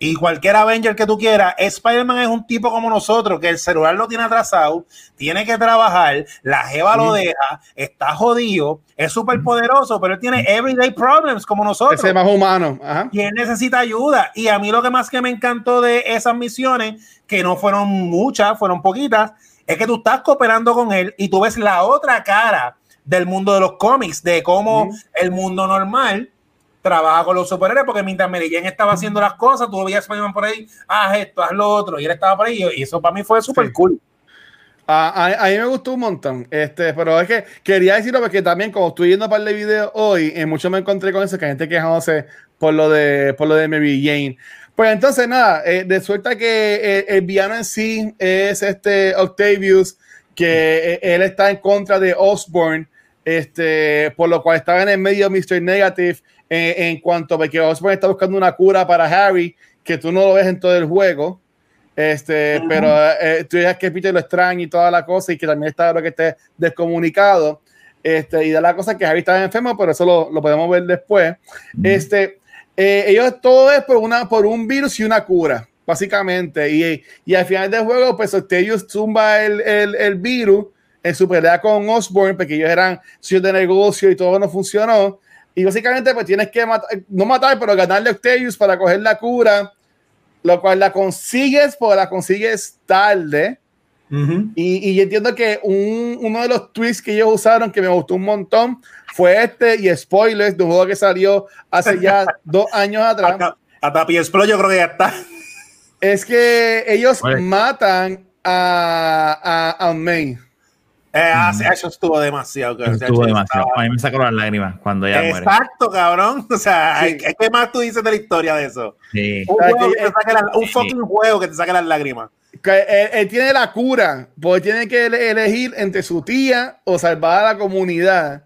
y cualquier Avenger que tú quieras, Spider-Man es un tipo como nosotros, que el celular lo tiene atrasado, tiene que trabajar, la jeva lo deja, está jodido, es súper poderoso, pero él tiene everyday problems como nosotros Ese es más humano. Ajá. y él necesita ayuda. Y a mí lo que más que me encantó de esas misiones, que no fueron muchas, fueron poquitas, es que tú estás cooperando con él y tú ves la otra cara del mundo de los cómics, de cómo Ujú. el mundo normal trabaja con los superhéroes, porque mientras Mary Jane estaba haciendo las cosas, tú veías a Spider-Man por ahí, haz esto, haz lo otro, y él estaba por ahí, y eso para mí fue súper Sí. cool. A, a- a mí me gustó un montón, este, pero es que quería decirlo porque también como estoy viendo para el video hoy, en mucho me encontré con eso, que hay gente quejándose por lo de, por lo de Mary Jane. Pues entonces nada, eh, de suerte que eh, el villano en sí es este Octavius, que eh, él está en contra de Osborn, este, por lo cual estaba en el medio Mr. Negative eh, en cuanto a que Osborn está buscando una cura para Harry, que tú no lo ves en todo el juego. Este, Ujú. pero eh, tú dices que Peter lo extraña y toda la cosa, y que también está lo que esté descomunicado. Este, y de la cosa que Harry estaba enfermo, pero eso lo, lo podemos ver después. Este, eh, ellos todo es por, una, por un virus y una cura, básicamente. Y, y al final del juego, pues ellos zumba el, el, el virus en su pelea con Osborn, porque ellos eran socios de negocio y todo no funcionó. Y básicamente, pues tienes que matar, no matar, pero ganarle a Octavius para coger la cura, lo cual la consigues, pero la consigues tarde. Y, y yo entiendo que un- uno de los tweets que ellos usaron que me gustó un montón fue este y spoilers de un juego que salió hace ya [laughs] dos años atrás. Hasta, hasta Piesplo yo creo que ya está. Es que ellos matan a, a, a May. Eh, sí, eso estuvo demasiado. Eso estuvo demasiado. A mí me sacó las lágrimas cuando ella muere. Exacto, cabrón. [laughs] O sea, Sí. ¿qué más tú dices de la historia de eso? Sí. Un, juego que- que te saque las- un Sí. fucking juego que te saque las lágrimas. que él, él tiene la cura, porque tiene que ele- elegir entre su tía o salvar a la comunidad.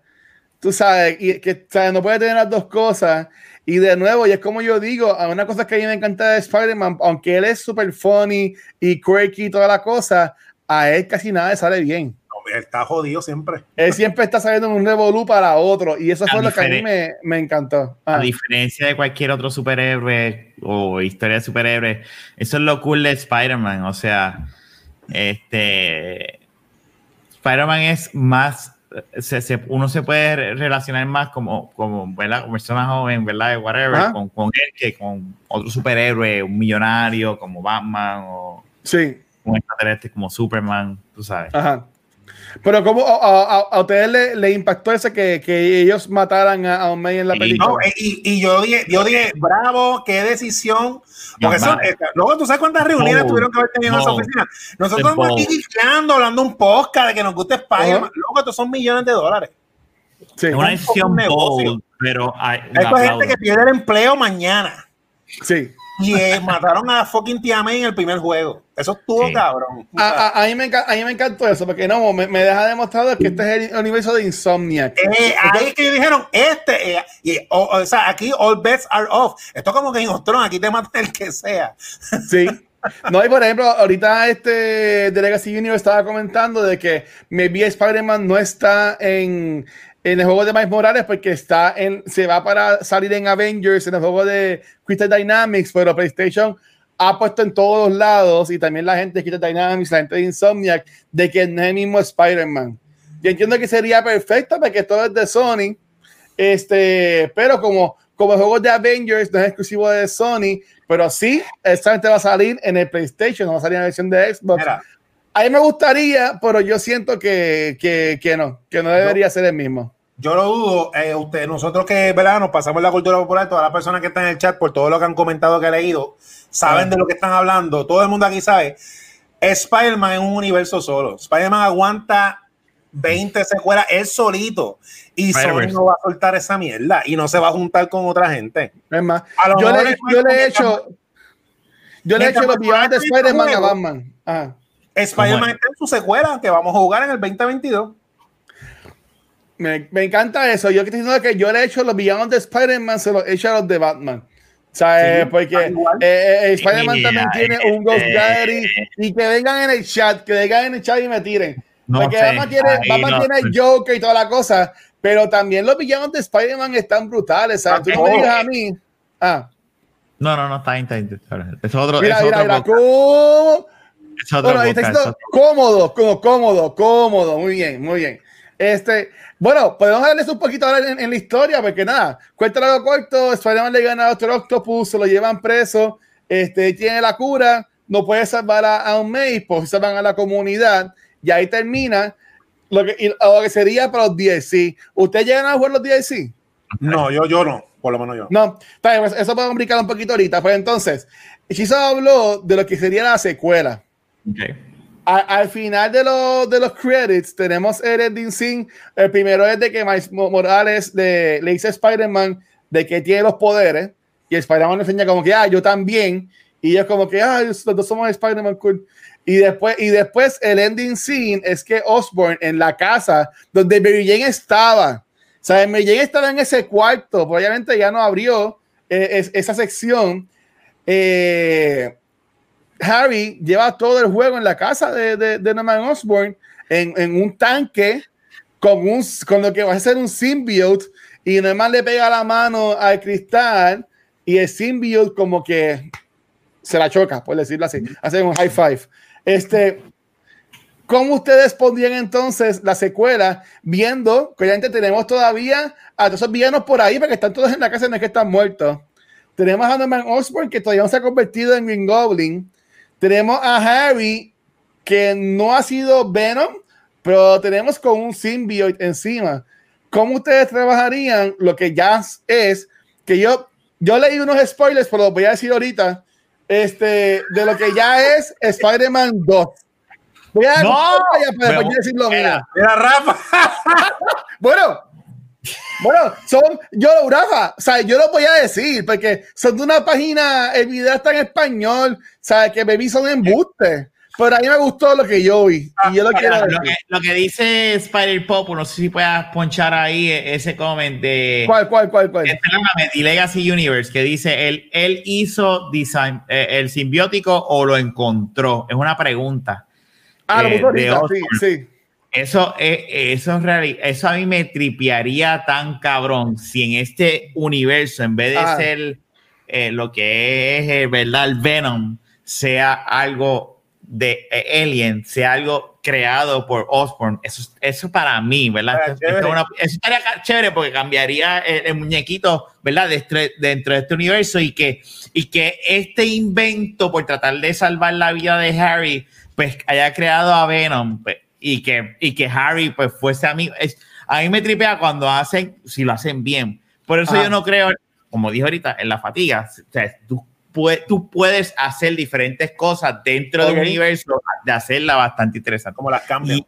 Tú sabes, y que ¿sabes? no puede tener las dos cosas. Y de nuevo, y es como yo digo, a una cosa que a mí me encanta de Spider-Man, aunque él es super funny y quirky y toda la cosa, a él casi nada le sale bien. Está jodido siempre. Él siempre está saliendo en un revolú para otro, y eso A fue lo que a mí me, me encantó. A Ah, diferencia de cualquier otro superhéroe o historia de superhéroe, eso es lo cool de Spider-Man. O sea, este. Spider-Man es más. se- se- uno se puede re- relacionar más como, como, ¿verdad? como persona joven, ¿verdad? Whatever, con, con él que con otro superhéroe, un millonario como Batman o sí. un extraterrestre como Superman, tú sabes. Ajá. Pero como a, a- a ustedes le, le impactó ese que, que ellos mataran a, a May en la película. No, eh, y, y yo dije, yo dije, bravo, qué decisión. Porque son, eh, luego tú sabes cuántas reuniones tuvieron que haber tenido en esa oficina. Nosotros Es estamos aquí guiando, hablando un podcast de que nos gusta. Ajá. Luego, estos son millones de dólares. Sí, Es una un decisión negocio. bold, pero hay gente que pierde el empleo mañana. sí. Y eh, [laughs] mataron a fucking Tia May en el primer juego. Eso estuvo Sí. cabrón. A, a- a mí me a mí me encantó eso, porque no, me, me deja demostrado que este es el universo de Insomniac. Eh, ahí es que dijeron, este, eh, y, o, o sea, aquí all bets are off. Esto es como que en Ostron, aquí te matan el que sea. [laughs] Sí. No, y por ejemplo, ahorita este de Legacy Universe estaba comentando de que maybe Spider-Man no está en, en el juego de Miles Morales porque está en, se va para salir en Avengers, en el juego de Crystal Dynamics, pero PlayStation ha puesto en todos lados y también la gente de Crystal Dynamics, la gente de Insomniac, de que no es el mismo Spider-Man. Yo entiendo que sería perfecto porque todo es de Sony, este, pero como, como el juego de Avengers no es exclusivo de Sony, pero sí, exactamente va a salir en el PlayStation, no va a salir en la versión de Xbox. A mí me gustaría, pero yo siento que, que, que no, que no debería ser el mismo. yo lo dudo. eh, usted, nosotros que ¿verdad? nos pasamos la cultura popular, todas las personas que están en el chat, por todo lo que han comentado que he leído, saben Ah. de lo que están hablando. Todo el mundo aquí sabe. Spider-Man es un universo solo. Spider-Man aguanta 20 secuelas él solito. Y Sony no va a soltar esa mierda y no se va a juntar con otra gente. Es más, yo le, es yo le he hecho, yo le he hecho los de Spider-Man a Batman. Ajá. Spider-Man está en su secuela que vamos a jugar en el 2022. Me, me encanta eso. Yo que estoy diciendo que yo le he hecho los villanos de Spider-Man, se los he hecho a los de Batman. O sea, eh, Sí, porque igual. eh, eh, Spider-Man Sí, también tiene un Ghost Diary y que vengan en el chat, que vengan en el chat y me tiren. No porque sé, Batman tiene, Batman no tiene el Joker y toda la cosa, pero también los villanos de Spider-Man están brutales. ¿sabes? Tú no me digas a mí. Ah, No, no, no, está bien, está bien. está bien. Es otro, mira, es mira, otro mira. Otro Bueno, ahí está diciendo cómodo, como cómodo, cómodo. Muy bien, muy bien. Este, bueno, podemos darles un poquito ahora en, en la historia, porque nada, cuéntalo algo corto. Spider-Man le gana a Doctor Octopus, se lo llevan preso. Este, tiene la cura, no puede salvar a, a un May, pues salvan a la comunidad. Y ahí termina lo que, y lo que sería para los DLC. ¿Ustedes llegan a jugar los DLC? No, yo, yo no, por lo menos yo. No, está bien, pues eso podemos explicar un poquito ahorita. Pues entonces, Shizo habló de lo que sería la secuela. Ok. A- al final de, los de los credits tenemos el ending scene. El primero es de que Miles Mo- Morales le dice a Spider-Man de que tiene los poderes y Spider-Man le enseña como que, ah, yo también. Y ellos como que, ah, los dos somos Spider-Man cool. Y después, y después el ending scene es que Osborn en la casa donde Mary Jane estaba. O sea, Mary Jane estaba en ese cuarto, pero obviamente ya no abrió eh, es- esa sección. Eh, Harry lleva todo el juego en la casa de, de, Norman Osborn en, en un tanque con, un, con lo que va a ser un symbiote y Norman le pega la mano al cristal y el symbiote como que se la choca, por decirlo así. Hacen un high five. Este, ¿Cómo ustedes pondrían entonces la secuela viendo que obviamente tenemos todavía a todos esos villanos por ahí porque están todos en la casa en la que están muertos? Tenemos a Norman Osborn que todavía no se ha convertido en Green Goblin. Tenemos a Harry que no ha sido Venom, pero tenemos con un symbiote encima. ¿Cómo ustedes trabajarían lo que ya es? Que yo, yo leí unos spoilers, pero los voy a decir ahorita. Este, de lo que ya es Spider-Man 2. Voy a No. para después Me- yo decir lo mío. Mira, Rafa. [laughs] Bueno, bueno, son, yo, Rafa, o sea, yo lo voy a decir, porque son de una página, el video está en español, ¿sabes? Que baby son embustes. pero a mí me gustó lo que yo vi. Y yo lo quiero Lo decir. que, lo que dice Spider Pop, no sé si puedas ponchar ahí e- ese comment de. ¿Cuál, cuál, cuál, cuál? de Perdóname, The Legacy Universe, que dice, él, él hizo design, eh, el simbiótico o lo encontró. Es una pregunta. Ah, lo eh, puso ahorita, de sí, sí. Eso, eh, eso, eso a mí me tripearía tan cabrón si en este universo, en vez de Ah. ser eh, lo que es, eh, ¿verdad? El Venom, sea algo de eh, Alien, sea algo creado por Osborn. Eso, eso para mí, ¿verdad? Ah, es una- eso estaría chévere porque cambiaría el, el muñequito, ¿verdad? De este- dentro de este universo y que, y que este invento por tratar de salvar la vida de Harry, pues haya creado a Venom pues, y, que, y que Harry pues fuese amigo. Es, a mí me tripea cuando hacen, si lo hacen bien. Por eso yo no creo, como dije ahorita, en la fatiga. O sea, tú, puedes, tú puedes hacer diferentes cosas dentro Ok. del universo de hacerla bastante interesante. Como las cambian. Y-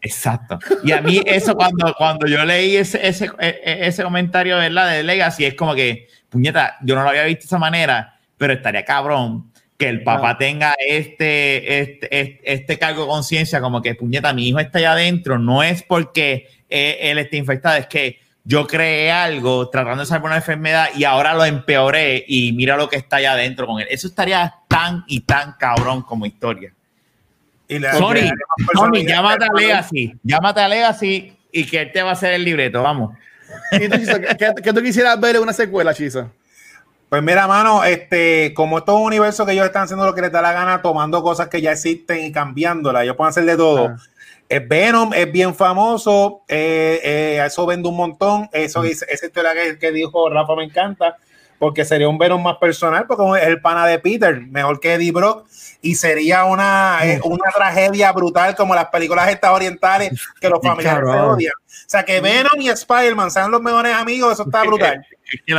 exacto. Y a mí eso cuando, cuando yo leí ese, ese, e- e- ese comentario ¿verdad? de Legacy es como que, puñeta, yo no lo había visto de esa manera, pero estaría cabrón que el papá tenga este, este, este, este cargo de conciencia como que, puñeta, mi hijo está allá adentro, no es porque eh, él esté infectado, es que yo creé algo tratando de salvar una enfermedad y ahora lo empeoré y mira lo que está allá adentro con él. Eso estaría tan y tan cabrón como historia. Y personalidad. llámate a Legacy, llámate a Legacy y que él te va a hacer el libreto, vamos. ¿Y tú, Chizo, ¿qué, qué tú quisieras ver en una secuela, Chisa? Pues mira, mano, este, como esto es un universo que ellos están haciendo lo que les da la gana, tomando cosas que ya existen y cambiándolas, ellos pueden hacer de todo. Ah. Eh, Venom es bien famoso, eh, eh, eso vende un montón. Eso es- esa historia que, que dijo Rafa me encanta, porque sería un Venom más personal, porque es el pana de Peter, mejor que Eddie Brock, y sería una, eh, una tragedia brutal como las películas estas orientales que los familiares se odian. O sea, que Venom y Spider-Man sean los mejores amigos, eso está [laughs] brutal. Es que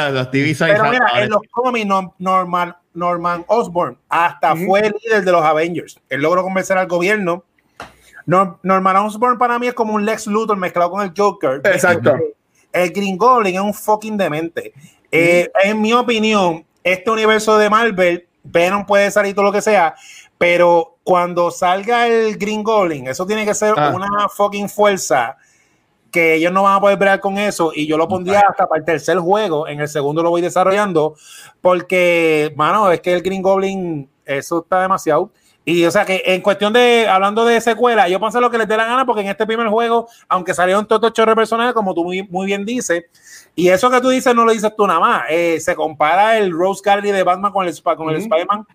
Pero mira, en los cómics, Norm- Norman, Norman Osborn hasta fue el líder de los Avengers. Él logró convencer al gobierno. Nor- Norman Osborn para mí es como un Lex Luthor mezclado con el Joker. Exacto. El Green Goblin es un fucking demente. Eh, en mi opinión, este universo de Marvel, Venom puede salir todo lo que sea, pero cuando salga el Green Goblin, eso tiene que ser Ah. una fucking fuerza que ellos no van a poder bregar con eso y yo lo pondría hasta para el tercer juego, en el segundo lo voy desarrollando porque, mano, es que el Green Goblin, eso está demasiado. Y o sea que en cuestión de, hablando de secuela, yo pensé lo que les dé la gana porque en este primer juego, aunque salieron todos estos chorros de personajes, como tú muy, muy bien dices, y eso que tú dices no lo dices tú nada más, eh, se compara el Rose Gallery de Batman con el, con el. Spider-Man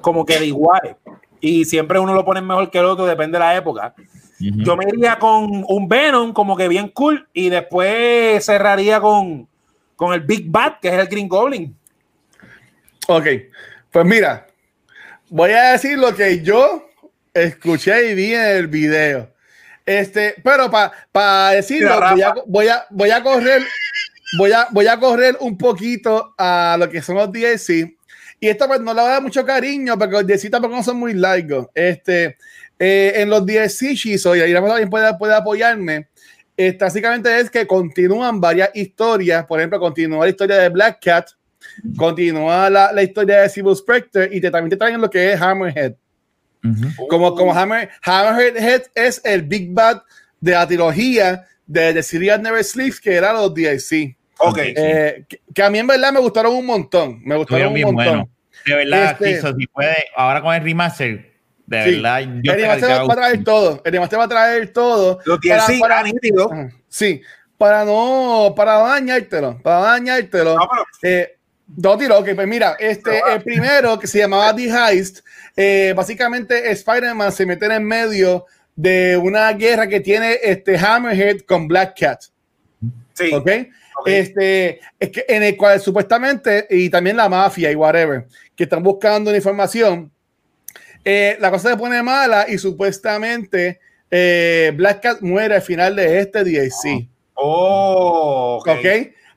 como que de iguales. Y siempre uno lo pone mejor que el otro, depende de la época. Yo me iría con un Venom como que bien cool y después cerraría con, con el Big Bad, que es el Green Goblin. Ok, pues mira, voy a decir lo que yo escuché y vi en el video. Este, pero para decirlo, Mira, voy a, Rafa. voy, a, voy a correr, voy a, voy a correr un poquito a lo que son los DLC. Y esto pues no le voy a dar mucho cariño porque los DLC tampoco no son muy largos. Este, eh, en los DLC, Shizo, y ahí también puede, puede apoyarme. Este, básicamente es que continúan varias historias. Por ejemplo, continúa la historia de Black Cat, continúa la, la historia de Civil Spectre y te, también te traen lo que es Hammerhead. Ujú. Como, como Hammer, Hammerhead es el Big Bad de la trilogía de The City Never Sleeps, que era los DLC. Ok. Eh, que, que a mí en verdad me gustaron un montón. Me gustaron Estuvieron un bien montón. buenos. De verdad, Este- Chizo, si puede, ahora con el remaster, de Sí. verdad, yo el creo remaster que va, a traer todo. El remaster va a traer todo. Para- DLC para- eran nítidos. Ajá. Sí, para no, para dañártelo, para dañártelo. No, pero- Eh, dos tiros, ok, pues mira, este, el primero que se llamaba The Heist, eh, básicamente Spider-Man se mete en medio de una guerra que tiene este Hammerhead con Black Cat, Sí. ¿ok? Ok. Este, es que en el cual supuestamente, y también la mafia y whatever, que están buscando una información, eh, la cosa se pone mala y supuestamente eh, Black Cat muere al final de este DLC, Oh, ok. ¿ok?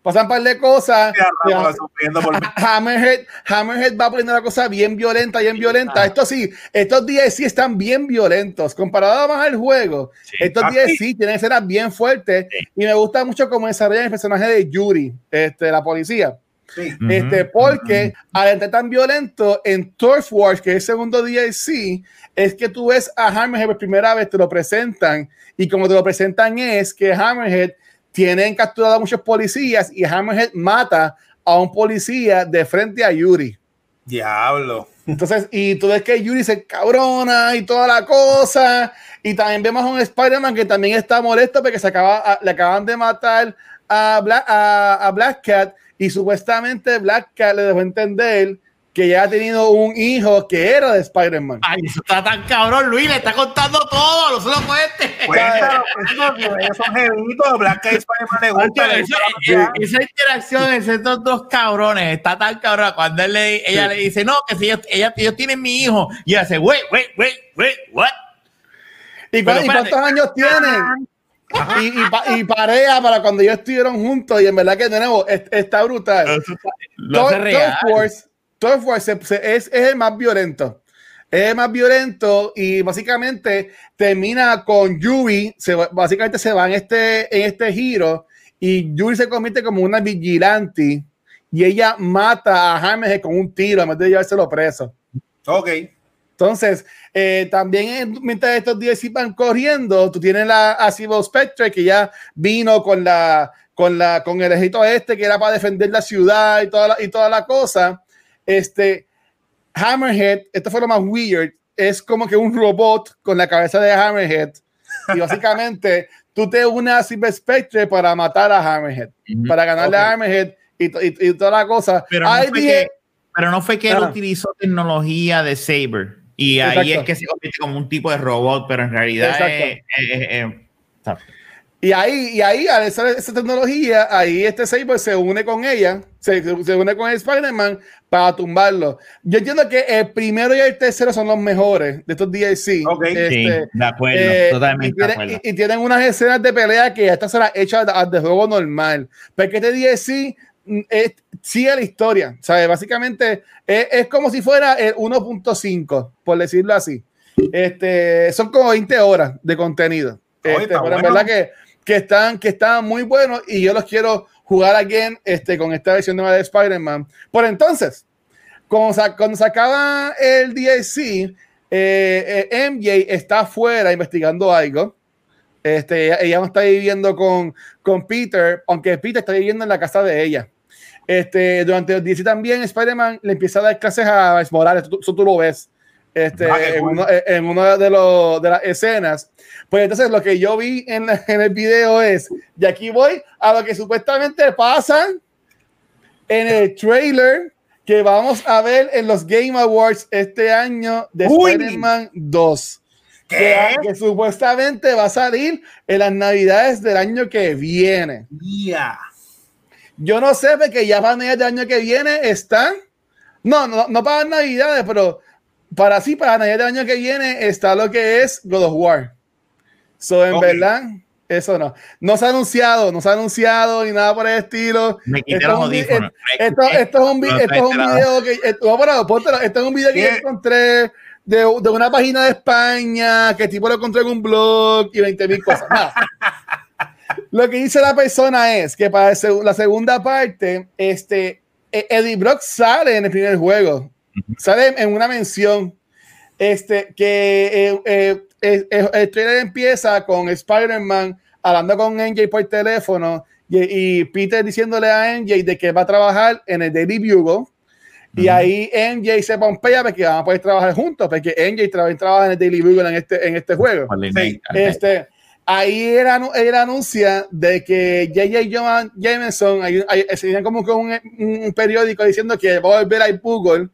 Pasan un par de cosas. Ya- por. Hammerhead, Hammerhead va poniendo la cosa bien violenta, bien violenta. Ah. Esto sí, estos DLC están bien violentos. Comparado más al juego, Sí. estos Ah, DLC tienen escenas bien fuertes. Sí. Y me gusta mucho cómo desarrollan el personaje de Yuri, este, la policía. Sí. Este, Ujú, porque al entrar tan violento en Turf Wars, que es el segundo DLC, es que tú ves a Hammerhead por primera vez, te lo presentan, y como te lo presentan es que Hammerhead tienen capturado a muchos policías y Hammerhead mata a un policía de frente a Yuri. Diablo. Entonces, y tú ves que Yuri se cabrona y toda la cosa. Y también vemos a un Spider-Man que también está molesto porque se acaba, le acaban de matar a Black, a, a Black Cat. Y supuestamente Black Cat le dejó entender que ya ha tenido un hijo que era de Spider-Man. Ay, eso está tan cabrón, Luis, le está contando todo, no se lo cuente. Cuéntalo, cuéntalo, ellos son jevitos, Black Eyed Spider-Man le gusta. le gusta la esa, interacción entre estos dos cabrones está tan cabrona cuando él le, ella le dice, no, que si ellos, ella- ellos tienen mi hijo, y ella hace, wait, wait, wait, wait, what? ¿Y, Pero cuántos años tienen? Y, y, pa- y pareja para cuando ellos estuvieron juntos. Y en verdad que es- está brutal. Lo Turf se- se- es, es el más violento. Es el más violento y básicamente termina con Yuri. Se, básicamente se va en este, en este giro y Yuri se convierte como una vigilante y ella mata a Hammerhead con un tiro vez de llevárselo preso. Ok. Entonces, eh, también mientras estos días van corriendo, tú tienes la a Civil Spectre que ya vino con la con la con el ejército este que era para defender la ciudad y toda la, y toda la cosa. Este Hammerhead, esto fue lo más weird, es como que un robot con la cabeza de Hammerhead y básicamente [laughs] tú te unes a Civil Spectre para matar a Hammerhead, Ujú. para ganarle Ok. a Hammerhead y, y- y toda la cosa. Pero no fue dije- que, pero no fue que él Ah. utilizó tecnología de Saber. Y ahí Exacto. es que se convierte como un tipo de robot, pero en realidad es, es- es-. Y ahí, y ahí, al usar esa tecnología, ahí este Saber se une con ella, se, se une con el Spider-Man para tumbarlo. Yo entiendo que el primero y el tercero son los mejores de estos DLC. Ok. Sí, Este, de acuerdo, eh, y, totalmente de tienen, acuerdo. y- y tienen unas escenas de pelea que estas las hechas de, de juego normal. Porque este DLC mm, es, sigue la historia. ¿sabes? Básicamente es, es como si fuera el 1.5, por decirlo así. Este, son como 20 horas de contenido. Este, pero en bueno. verdad que, que, están, que están muy buenos y yo los quiero jugar again este, con esta versión nueva de Spider-Man. Por entonces, cuando se, cuando se acaba el DLC, eh, eh, MJ está afuera investigando algo. Este, ella, ella no está viviendo con, con Peter, aunque Peter está viviendo en la casa de ella. Este, durante el DLC también Spider-Man le empieza a dar clases a Morales, eso tú lo ves este, Ah, qué en, uno, en una de, los- de las escenas. Pues entonces lo que yo vi en, [laughs] en el video es, y aquí voy a lo que supuestamente pasa en el trailer que vamos a ver en los Game Awards este año de. Spider-Man 2. Que, ¿Qué? que supuestamente va a salir en las navidades del año que viene. Ya. Yo no sé, porque ya para navidades del año que viene están. No, no, no para navidades, pero para sí, para navidades del año que viene está lo que es God of War. So, en Ok. verdad, eso no. No se ha anunciado, no se ha anunciado ni nada por el estilo. Me quité Esto los es audífonos. Me Esto, esto es un, esto es un video que. eh, no, pero póntelo, esto es un video que yo encontré de, de una página de España que tipo lo encontré en un blog y 20 mil cosas. Nada. [laughs] Lo que dice la persona es que para la segunda parte, este, eh, Eddie Brock sale en el primer juego, sale en una mención, este, que eh, eh, el trailer empieza con Spider-Man hablando con MJ por teléfono y, y Peter diciéndole a MJ de que va a trabajar en el Daily Bugle. Y ahí MJ se pompea porque van a poder trabajar juntos, porque MJ también trabaja en el Daily Bugle en este, en este juego. Sí. Este, ahí era, era anuncia de que J.J. Jameson, hay, hay, se como que un, un periódico diciendo que va a volver a Google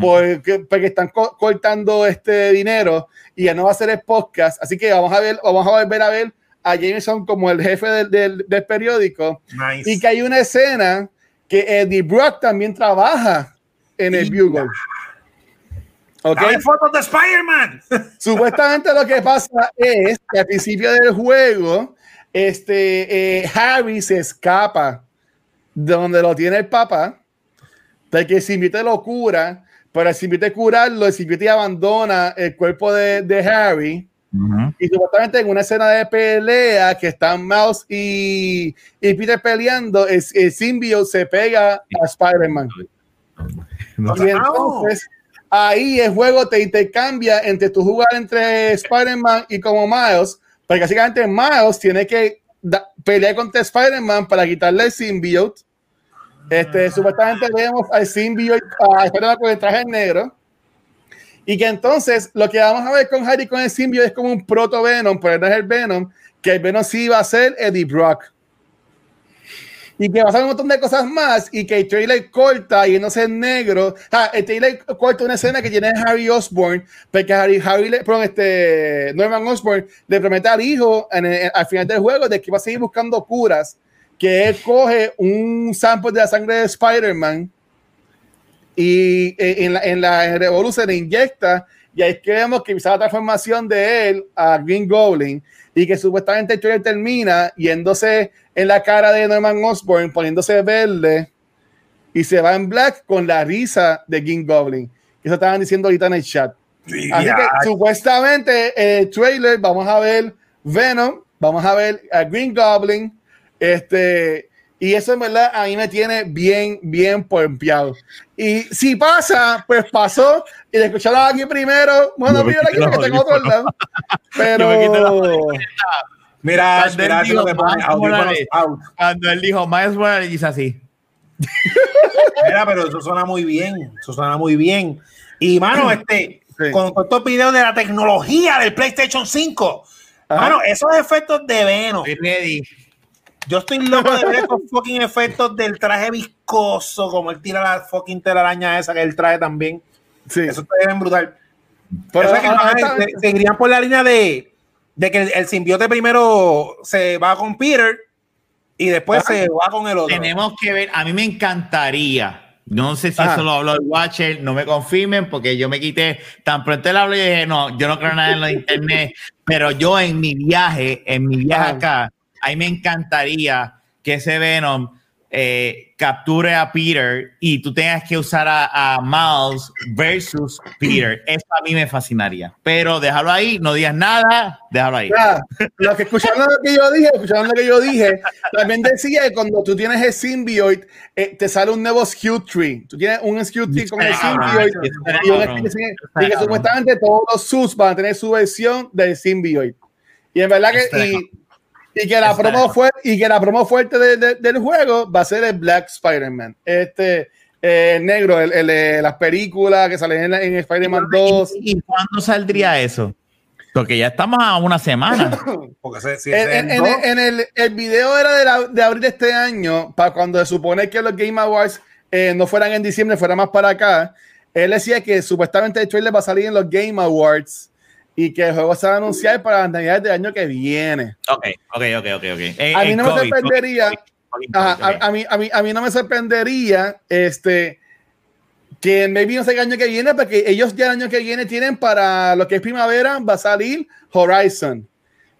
porque, porque están co- cortando este dinero y ya no va a ser el podcast. Así que vamos a ver, vamos a volver a ver a Jameson como el jefe del, del- del periódico Nice. y que hay una escena que Eddie Brock también trabaja en el Y- Bugle. ¿Ok? Dame fotos de Spider-Man. [laughs] Supuestamente lo que pasa es que al principio del juego, este, eh, Harry se escapa de donde lo tiene el papá, porque el Simbióte lo cura, pero el Simbióte curarlo, el Simbióte abandona el cuerpo de, de Harry, Ujú. Y supuestamente en una escena de pelea que están Mouse y, y Peter peleando, el, el symbiote se pega a Spider-Man. Y entonces ahí el juego te intercambia entre tu jugar entre Spider-Man y como Miles, porque básicamente Miles tiene que da- pelear contra Spider-Man para quitarle el symbiote. Este, supuestamente vemos al symbiote a Spider-Man con el traje negro. Y que entonces lo que vamos a ver con Harry con el symbiote es como un proto Venom, pero no es el Venom, que el Venom sí va a ser Eddie Brock. Y que va a ser un montón de cosas más y que el trailer corta y no ser negro. Ah, el trailer corta una escena que tiene Harry Osborn, porque Harry, Harry le, perdón, este, Norman Osborn le promete al hijo en el- al final del juego de que va a seguir buscando curas, que él coge un sample de la sangre de Spider-Man y eh, en la, en la Revolu se le inyecta y ahí es que empieza la transformación de él a Green Goblin y que supuestamente el trailer termina yéndose en la cara de Norman Osborn poniéndose verde y se va en black con la risa de Green Goblin. Eso estaban diciendo ahorita en el chat. Así que supuestamente en el trailer vamos a ver Venom, vamos a ver a Green Goblin, este, y eso en verdad a mí me tiene bien, bien pompeado. Y si pasa, pues pasó, y de escucharlo aquí primero, bueno, mira aquí quito que los tengo otro lado, [laughs] pero Mira, Cuando mira, lo que pone. Cuando él dijo Miles Morales, dice así. Mira, pero eso suena muy bien. Eso suena muy bien. Y, mano, este, Sí. con, con estos videos de la tecnología del PlayStation 5, Ajá. mano, esos efectos de Venom. Estoy ready. Yo estoy loco de ver estos fucking efectos del traje viscoso, como él tira la fucking telaraña esa que él trae también. sí. Eso está bien brutal. Pero Eso es que, man, ahora- se- seguirían por la línea de, de que el, el simbiote primero se va con Peter y después Ajá. se va con el otro. Tenemos que ver, a mí me encantaría. No sé si Ajá. eso lo habló el Watcher, no me confirmen porque yo me quité, tan pronto él habló y dije, no, yo no creo nada en lo de internet, pero yo en mi viaje, en mi viaje Ajá. acá, a mí me encantaría que ese Venom eh, capture a Peter y tú tengas que usar a, a Miles versus Peter. [clears throat] Eso a mí me fascinaría. Pero déjalo ahí, no digas nada, déjalo ahí. Ya, los que escucharon lo que yo dije, escucharon lo que yo dije, también decía que cuando tú tienes el symbiote, eh, te sale un nuevo skill tree. Tú tienes un skill tree con el symbiote y, y que supuestamente todos los subs van a tener su versión del symbiote. Y en verdad que y, y que la promo cabrón. fue y que la promo fuerte de- de- del juego va a ser el Black Spider-Man. Este eh, negro, el, el de las películas que salen en, Spider-Man 2. ¿Y, y cuándo saldría eso? Porque ya estamos a una semana. [coughs] Porque se- si En, ese en- es en dos, el, en el- el video era de, la- de abril de este año, para cuando se supone que los Game Awards eh, no fueran en diciembre, fuera más para acá. Él decía que supuestamente el trailer va a salir en los Game Awards y que el juego se va a anunciar para las navidades del año que viene. ok, ok, ok, ok. okay. Eh, A mí no me sorprendería. COVID, COVID, Ajá, COVID, a, a mí, a, mí, a mí no me sorprendería este, que maybe no sé el año que viene, porque ellos ya el año que viene tienen para lo que es primavera, va a salir Horizon.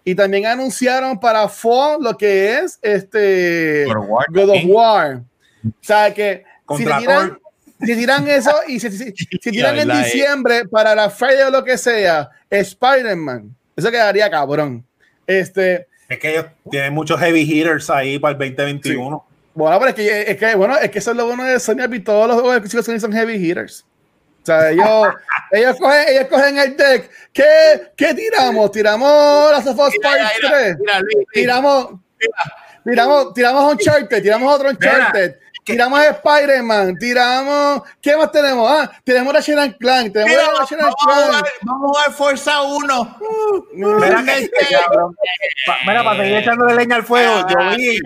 Y también anunciaron para Fall lo que es este God of War. O sea que si tiran, Thor. Si tiran eso y si, [laughs] si- si tiran en diciembre para la Friday o lo que sea, Spider-Man, eso quedaría cabrón. Este, es que ellos tienen muchos heavy hitters ahí para el 2021. Bueno, pero es que, es que, bueno, es que eso es lo bueno de Sony, y todos los juegos exclusivos de Sony son heavy hitters. O sea, ellos, [laughs] ellos, cogen, ellos cogen el deck. ¿Qué, qué tiramos? ¿Tiramos las of Us Mira, Part mira, 3? mira, Luis, Luis. Tiramos, tiramos, tiramos Uncharted, tiramos otro Uncharted, tiramos Spider-Man, tiramos, ¿qué más tenemos? Ah, tenemos Ratchet and Clank, tenemos Mira, Ratchet vamos, a Clank. jugar, vamos a jugar Forza 1. Mira, que- cabrón. Pa- mira, para seguir echándole leña al fuego, yo vi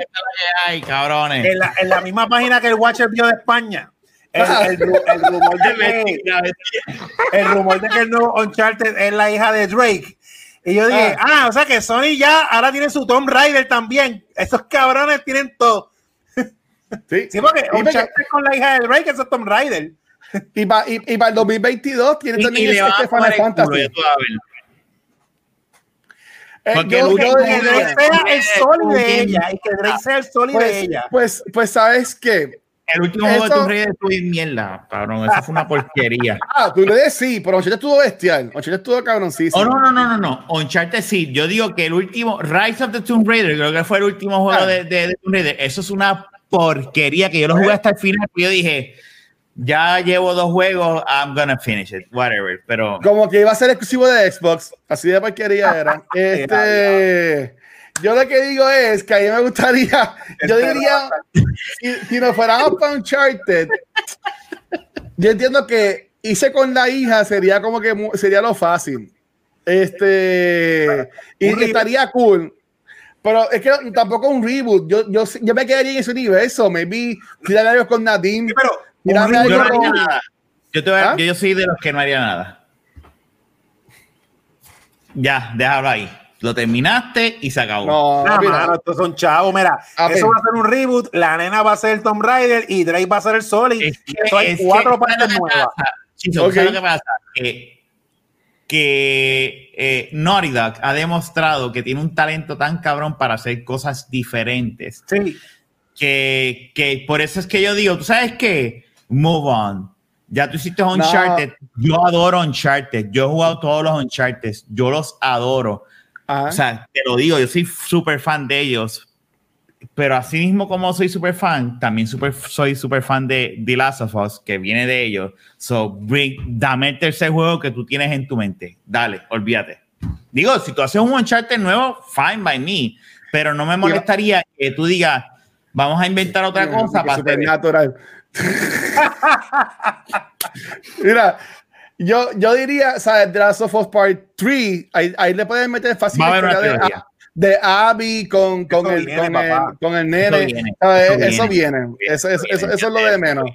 Ay, cabrones. en la, en la misma página que el Watcher vio de España. El, rumor de que, [laughs] el rumor de que el nuevo Uncharted es la hija de Drake. Y yo dije, ah, o sea que Sony ya ahora tiene su Tomb Raider también. Esos cabrones tienen todo. Sí. Sí, porque Uncharted con la hija de Drake, eso es Tomb Raider. Y para y, y para el 2022 tiene Y, también y le van este Final el Fantasy. Eh, Porque yo- yo Que Drake sea el sol de ella y que Drake sea el sol de pues, ella. pues, pues, ¿sabes qué? el último juego de Eso- Tomb Raider estuvo en mierda, cabrón. Eso fue una porquería. [laughs] Ah, tú le des sí, pero Uncharted estuvo bestial. Uncharted estuvo cabroncísimo. Oh, no, no, no, no, no. Uncharted sí. Yo digo que el último, Rise of the Tomb Raider, creo que fue el último juego Ah. de, de, de Tomb Raider. Eso es una porquería que yo lo jugué hasta el final. y Yo dije, ya llevo dos juegos, I'm gonna finish it, whatever. Pero Como que iba a ser exclusivo de Xbox. Así de porquería era. [laughs] Este. Yo lo que digo es que a mí me gustaría. [laughs] Yo diría. Si, si nos fuéramos para Uncharted. Yo entiendo que hice con la hija sería como que sería lo fácil. Este. Y estaría cool. Pero es que tampoco un reboot. Yo, yo, yo me quedaría en ese universo. Maybe tirar algo con Nadine. Sí, pero reboot yo no haría con- nada. Yo, te voy a- ¿Ah? yo, yo soy de los que no haría nada. Ya, déjalo ahí. Lo terminaste y se acabó. No, Nah, mira. mano, estos son chavos. Mira, A eso ver. va a ser un reboot. La nena va a ser el Tomb Raider y Drake va a ser el Solid. Es que, Eso hay es que- cuatro ¿sabes partes nuevas. pasa? Chizo, Ok. ¿sabes lo que pasa? Que, que eh, Naughty Dog ha demostrado que tiene un talento tan cabrón para hacer cosas diferentes. Sí. Que, que por eso es que yo digo, ¿tú sabes qué? Move on. Ya tú hiciste Uncharted. Yo adoro Uncharted. Yo he jugado todos los Uncharted. Yo los adoro. Ajá. O sea, te lo digo, yo soy súper fan de ellos. Pero así mismo como soy súper fan, también super, soy súper fan de The Last of Us, que viene de ellos. So, bring, dame el tercer juego que tú tienes en tu mente. Dale, olvídate. Digo, si tú haces un Uncharted nuevo, fine by me. Pero no me molestaría que tú digas, vamos a inventar otra cosa para Supernatural. [laughs] Mira, yo, yo diría, ¿sabes? The Last of Us Part 3, ahí, ahí le pueden meter fácil Va a haber una historia de, Abby con, con, Eso el, viene, con, el, con el nene. viene, ¿sabes? eso Eso viene. viene. Eso, eso, eso, eso es lo de menos.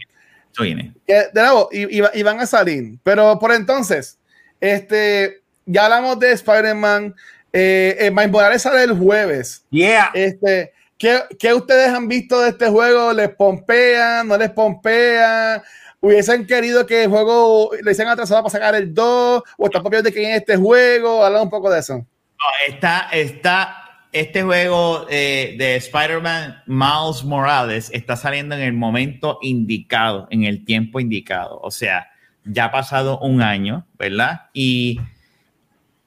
Eso viene. Que, de nuevo, y, y y van a salir. Pero por entonces, este, ya hablamos de Spider-Man. Eh, eh, Miles Morales sale el jueves. Yeah. Este, ¿qué, qué ustedes han visto de este juego? ¿Les pompean? ¿No les pompean? ¿Hubiesen querido que el juego le hubiesen atrasado para sacar el 2? ¿O están copiando de quién es este juego? Habla un poco de eso. No, está, está, este juego eh, de Spider-Man Miles Morales está saliendo en el momento indicado, en el tiempo indicado. O sea, ya ha pasado un año, ¿verdad? Y,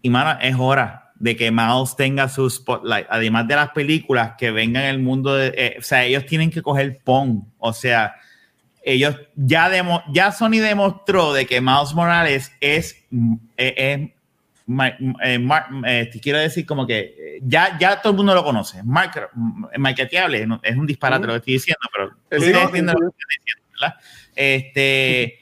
y mano, es hora de que Miles tenga su spotlight. Además de las películas que vengan en el mundo eh, o sea, ellos tienen que coger PON. O sea, ellos ya, demo, ya Sony demostró de que Miles Morales es, es ma- eh, eh, te quiero decir como que eh, ya, ya todo el mundo lo conoce. Marker, marketeable, no- es un disparate lo que estoy diciendo, pero Sí, ustedes no, entienden sí. lo que estoy diciendo, ¿verdad? Este,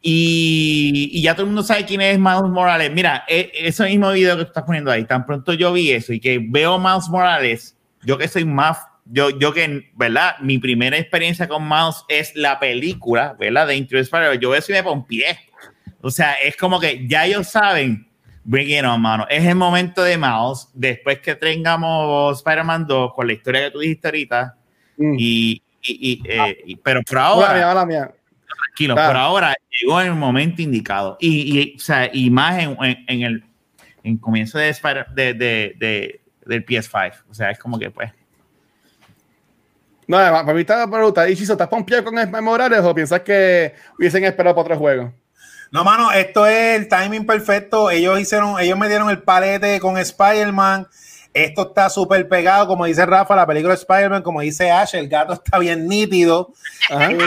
y, y ya todo el mundo sabe quién es Miles Morales. Mira, e- ese mismo video que tú estás poniendo ahí, tan pronto yo vi eso y que veo Miles Morales, yo que soy más, yo, yo que, ¿verdad? Mi primera experiencia con Miles es la película, ¿verdad? De Spider-Man. Yo veo eso y me pongo pie. O sea, es como que ya ellos saben, bring it on, mano. Es el momento de Miles, después que tengamos Spider-Man 2 con la historia que tú dijiste ahorita, Mm. y, y- y, eh, y- pero por ahora, mía, hola, mía. tranquilo, Ah. por ahora llegó el momento indicado. Y, y, o sea, y más en, en- en el en comienzo de, Spider- de, de, de- del PS5. O sea, es como que pues. No, para mí está pregunta. ¿Y Chiso, estás pompeado con Miles Morales o piensas que hubiesen esperado para otro juego? No, mano, esto es el timing perfecto. Ellos hicieron, ellos me dieron el palete con Spider-Man. Esto está súper pegado, como dice Rafa, la película de Spider-Man, como dice Ash, el gato está bien nítido. Eh,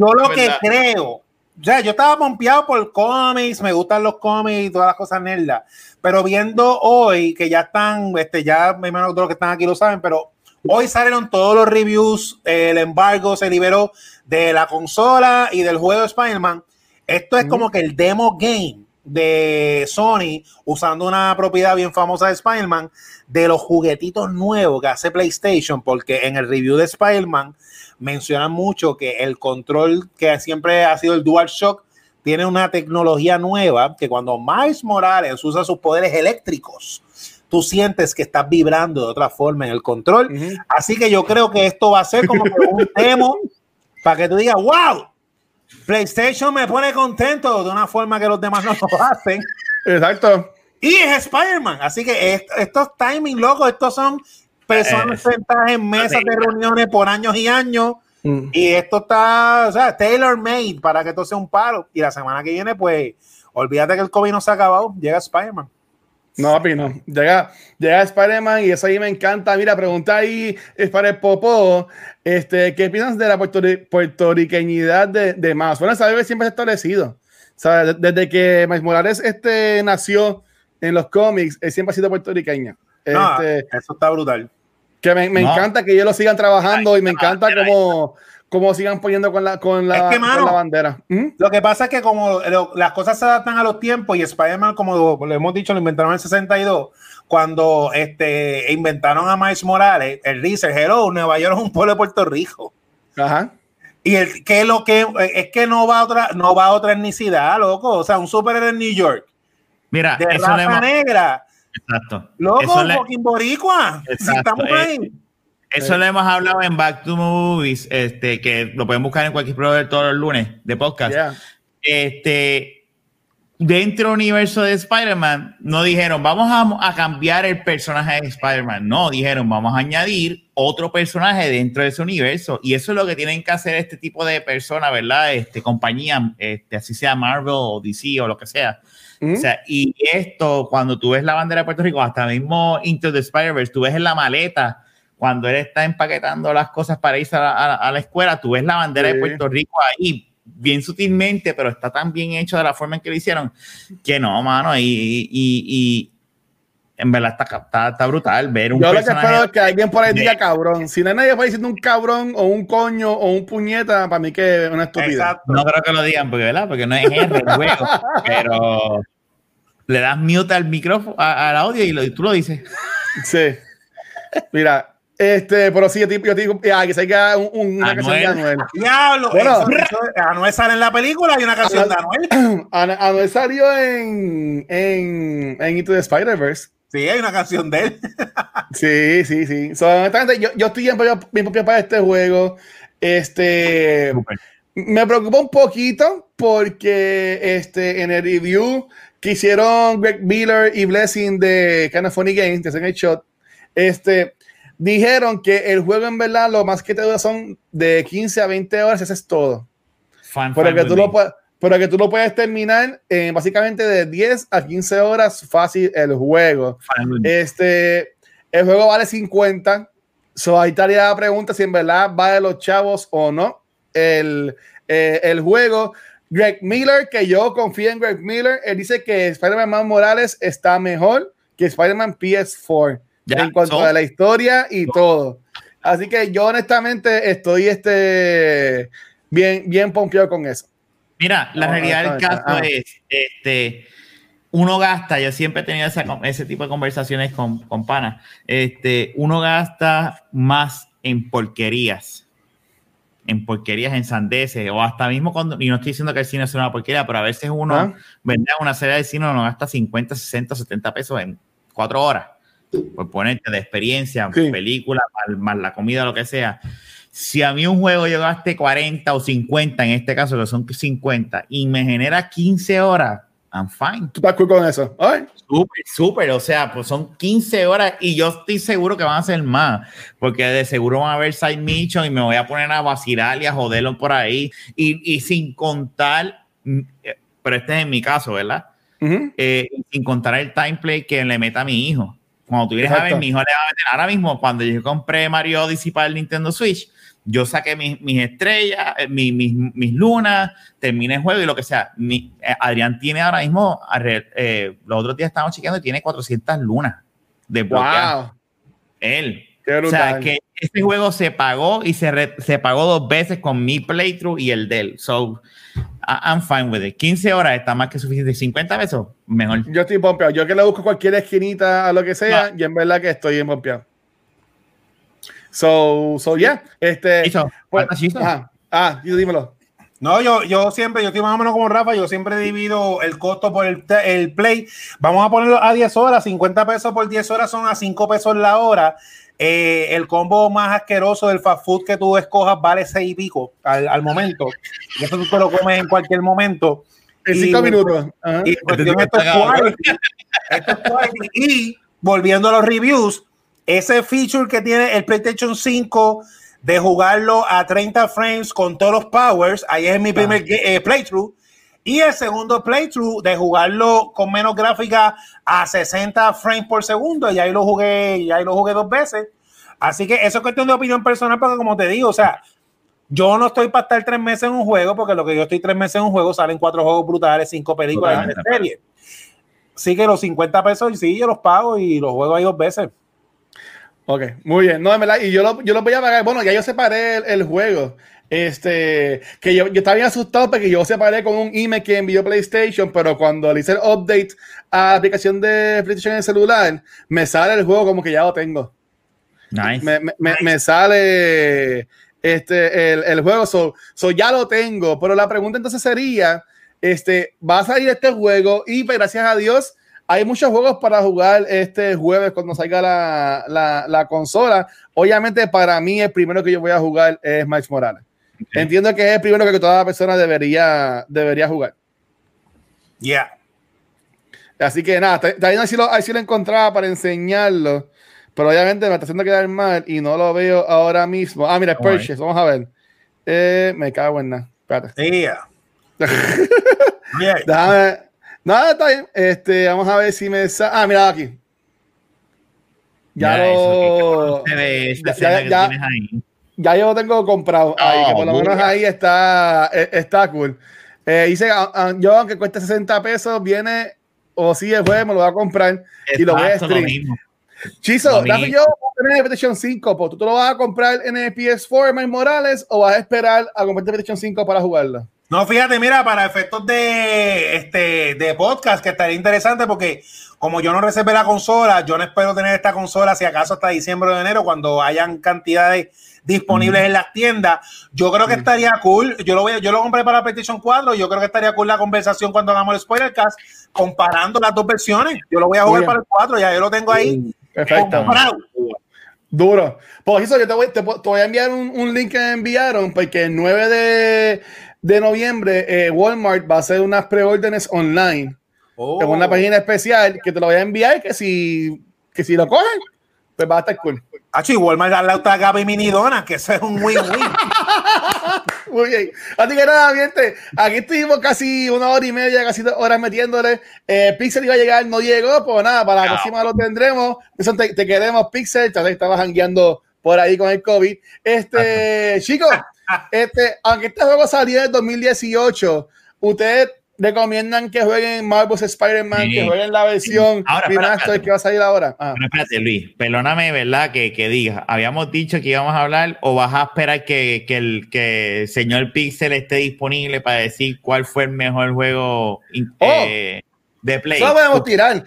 yo lo que creo, sea, yo estaba pompeado por cómics, me gustan los cómics y todas las cosas nerdas, pero viendo hoy que ya están, este, ya me imagino que todos los que están aquí lo saben, pero hoy salieron todos los reviews, el embargo se liberó de la consola y del juego de Spider-Man. Esto es como que el demo game de Sony usando una propiedad bien famosa de Spider-Man de los juguetitos nuevos que hace PlayStation, porque en el review de Spider-Man mencionan mucho que el control que siempre ha sido el DualShock tiene una tecnología nueva que cuando Miles Morales usa sus poderes eléctricos, tú sientes que estás vibrando de otra forma en el control. Así que yo creo que esto va a ser como un demo [laughs] para que tú digas, wow, PlayStation me pone contento de una forma que los demás no lo hacen. Exacto. Y es Spider-Man. Así que est- estos timing locos, estos son personas Eh, sentadas en mesas de reuniones por años y años Mm. Y esto está, o sea, tailor made para que esto sea un paro. Y la semana que viene, pues, olvídate que el COVID no se ha acabado, llega Spider-Man. No, papi, no. Llega, llega Spider-Man y eso ahí me encanta. Mira, pregunta ahí, es para el Popó, este, ¿qué piensas de la puertorri- puertorriqueñidad de, de Miles? Bueno, esa bebé siempre se ha establecido. O sea, de- desde que Miles Morales este, nació en los cómics, él siempre ha sido puertorriqueña. No, Este, eso está brutal. que me, me No. encanta que ellos lo sigan trabajando y me encanta ahí cómo, cómo sigan poniendo con la, con la, Es que, con la bandera. ¿Mm? Lo que pasa es que como lo- las cosas se adaptan a los tiempos y Spider-Man, como lo, lo hemos dicho, lo inventaron en el 62, cuando este, inventaron a Miles Morales, el research, hello, Nueva York es un pueblo de Puerto Rico. Ajá. Y el que lo que es que no va a otra, no va a otra etnicidad, loco. O sea, un superhéroe en New York, Mira, de eso raza negra, Exacto. loco, le- boricua. Si estamos eh, ahí. Eso lo hemos hablado en Back to Movies, este, que lo pueden buscar en cualquier proveedor todos los lunes de podcast. Yeah. Este, dentro del universo de Spider-Man, no dijeron, vamos a, a cambiar el personaje de Spider-Man. No, dijeron, vamos a añadir otro personaje dentro de ese universo. Y eso es lo que tienen que hacer este tipo de personas, ¿verdad? Este, compañía, este, así sea Marvel o DC o lo que sea. ¿Mm? O sea, y esto, cuando tú ves la bandera de Puerto Rico, hasta mismo Into the Spider-Verse, tú ves en la maleta, cuando él está empaquetando las cosas para irse a la, a a la escuela, tú ves la bandera Sí. de Puerto Rico ahí, bien sutilmente, pero está tan bien hecho de la forma en que lo hicieron, que no, mano, y, y, y en verdad está, está, está brutal ver un Yo lo que espero es que alguien por ahí de- diga cabrón. Si no nadie ahí diciendo un cabrón o un coño o un puñeta, para mí que es una estupidez. Exacto. No creo que lo digan, porque, ¿verdad? Porque no es R el juego, [laughs] pero le das mute al micrófono, al audio y, lo- y tú lo dices. Sí. Mira, este, pero sí, yo te yo te digo, ah, que salga un, un- una canción de Anuel. Anuel. [laughs] Diablo, Bueno. eso- eso- Anuel sale en la película y una canción de Anuel. [coughs] Ana- Anuel salió en, en, en Into the Spider-Verse. Sí, hay una canción de él. [laughs] Sí, sí, sí. So, honestamente, yo, yo estoy bien, bien pompeado para este juego. Este. Me preocupa un poquito porque este, en el review que hicieron Greg Miller y Blessing de Funny Games, de Second Shot, este, dijeron que el juego en verdad lo más que te dura son de 15 a 20 horas, eso es todo. Fan, Pero que, tú lo, pero que tú lo puedes terminar en básicamente de 10 a 15 horas fácil el juego. Este, el juego vale 50. So, ahí estaría la pregunta si en verdad vale los chavos o no. El, eh, el juego. Greg Miller, que yo confío en Greg Miller, él dice que Spider-Man Morales está mejor que Spider-Man PS4 Ya, en cuanto so- a la historia y todo. Así que yo honestamente estoy este, bien, bien pompeado con eso. Mira, la No, realidad del caso es, este, uno gasta, yo siempre he tenido esa ese tipo de conversaciones con, con panas, este, uno gasta más en porquerías, en porquerías, en sandeces, o hasta mismo cuando, y no estoy diciendo que el cine es una porquería, pero a veces uno, Ah. Una serie de cine uno gasta 50, 60, 70 pesos en cuatro horas, por ponerte de experiencia, Sí. película, más, más la comida, lo que sea. Si a mí un juego yo gaste 40 o 50, en este caso que son 50, y me genera 15 horas, I'm fine. ¿Tú estás cool con eso? Ay, Súper, súper. O sea, pues son 15 horas y yo estoy seguro que van a ser más, porque de seguro van a ver side mission y me voy a poner a vacilar y a joderlo por ahí. Y, y sin contar, mm, eh, pero este es en mi caso, ¿verdad? ujú. Eh, sin contar el time play que le meta a mi hijo. Cuando tú vienes a ver, Exacto. mi hijo le va a meter. Ahora mismo, cuando yo compré Mario Odyssey para el Nintendo Switch, yo saqué mis, mis estrellas, eh, mi- mis, mis lunas, terminé el juego y lo que sea. Mi- eh, Adrián tiene ahora mismo, eh, los otros días estábamos chequeando y tiene 400 lunas de Wow. Él. Qué O sea, que este juego se pagó y se, re- se pagó dos veces con mi playthrough y el de él. So, I'm fine with it. 15 horas está más que suficiente. 50 pesos, mejor. Yo estoy pompeado. Yo que le busco cualquier esquinita a lo que sea, y en verdad que estoy bien pompeado. So, so yeah. Este, Chizo, pues. Ah, y dímelo. No, yo, yo siempre, yo estoy más o menos como Rafa, yo siempre divido el costo por el, el play. Vamos a ponerlo a 10 horas, 50 pesos por 10 horas son a 5 pesos la hora. Eh, el combo más asqueroso del fast food que tú escojas vale 6 y pico al, al momento. Y eso tú te lo comes en cualquier momento. En Y- cinco minutos. Ajá. Y esto es quality. Esto es quality. Y volviendo a los reviews, ese feature que tiene el PlayStation 5 de jugarlo a 30 frames con todos los powers. Ahí es mi primer eh, playthrough. Y el segundo playthrough de jugarlo con menos gráfica a 60 frames por segundo. Y ahí lo jugué, y ahí lo jugué dos veces. Así que eso es cuestión de opinión personal, porque como te digo, o sea, yo no estoy para estar tres meses en un juego, porque lo que yo estoy tres meses en un juego salen cuatro juegos brutales, cinco películas de serie. Así que los 50 pesos, sí, yo los pago y los juego ahí dos veces. Ok, muy bien. No, de verdad, y yo lo, yo lo voy a pagar. Bueno, ya yo separé el, juego. Este, que yo, yo, estaba bien asustado porque yo separé con un email que envió PlayStation, pero cuando le hice el update a la aplicación de PlayStation en el celular, me sale el juego como que ya lo tengo. Nice. Me, me, me sale este, el, el juego, so, so, ya lo tengo. Pero la pregunta entonces sería, este, va a salir este juego y pues, gracias a Dios hay muchos juegos para jugar este jueves cuando salga la, la, la, consola. Obviamente, para mí, el primero que yo voy a jugar es Miles Morales. Entiendo que es el primero que toda persona debería, debería jugar. Ya. Así que nada, también así lo, así lo encontraba para enseñarlo. Pero obviamente me está haciendo quedar mal y no lo veo ahora mismo. Ah, mira, Purchase, vamos a ver. Eh, me cago en nada. Espérate. Yeah. [laughs] Déjame. Nada, está bien. Este, vamos a ver si me sale. Ah, mira aquí. Ya, lo. ya, ya, ya, yo lo tengo comprado. ahí, que por lo oh, menos ahí está, e, está cool. Eh, dice, yo aunque cueste 60 pesos, viene o si jueves me lo voy a comprar y lo voy a stream. Chizo, Rafa yo tener PlayStation 5, pues, ¿tú te lo vas a comprar en el PS4 Miles Morales o vas a esperar a comprar PlayStation 5 para jugarlo? No, fíjate, mira, para efectos de este de podcast, que estaría interesante porque como yo no reservé la consola, yo no espero tener esta consola si acaso hasta diciembre o enero, cuando hayan cantidades disponibles en las tiendas. Yo creo que estaría cool. Yo lo voy, yo lo compré para PlayStation 4. Yo creo que estaría cool la conversación cuando hagamos el spoiler cast comparando las dos versiones. Yo lo voy a jugar para el 4, ya yo lo tengo ahí. Perfecto. Duro. Por eso yo te voy, te, voy a enviar un, un, link que me enviaron, porque el 9 de, de noviembre eh, Walmart va a hacer unas preórdenes online. Oh. En una página especial que te lo voy a enviar, que si, que si lo cogen, pues va a estar cool. Ah, y Walmart darle a otra Gaby Mini Dona, que eso es un win-win. [laughs] Muy bien. Así que nada, gente, aquí estuvimos casi una hora y media, casi dos horas metiéndole. Eh, Pixel iba a llegar, no llegó, pues nada, para la próxima lo tendremos. Eso te, queremos, Pixel. Tal vez estabas jangueando por ahí con el COVID. Este, chicos, [laughs] este, aunque este juego salió en 2018, ustedes recomiendan que jueguen Marvel's Spider-Man, que jueguen la versión ahora, que va a salir ahora. Ah. espérate, Luis, perdóname, ¿verdad? Que, que diga, habíamos dicho que íbamos a hablar o vas a esperar que, que, el, que el señor Pixel esté disponible para decir cuál fue el mejor juego oh. eh, de Play. Eso podemos tirar.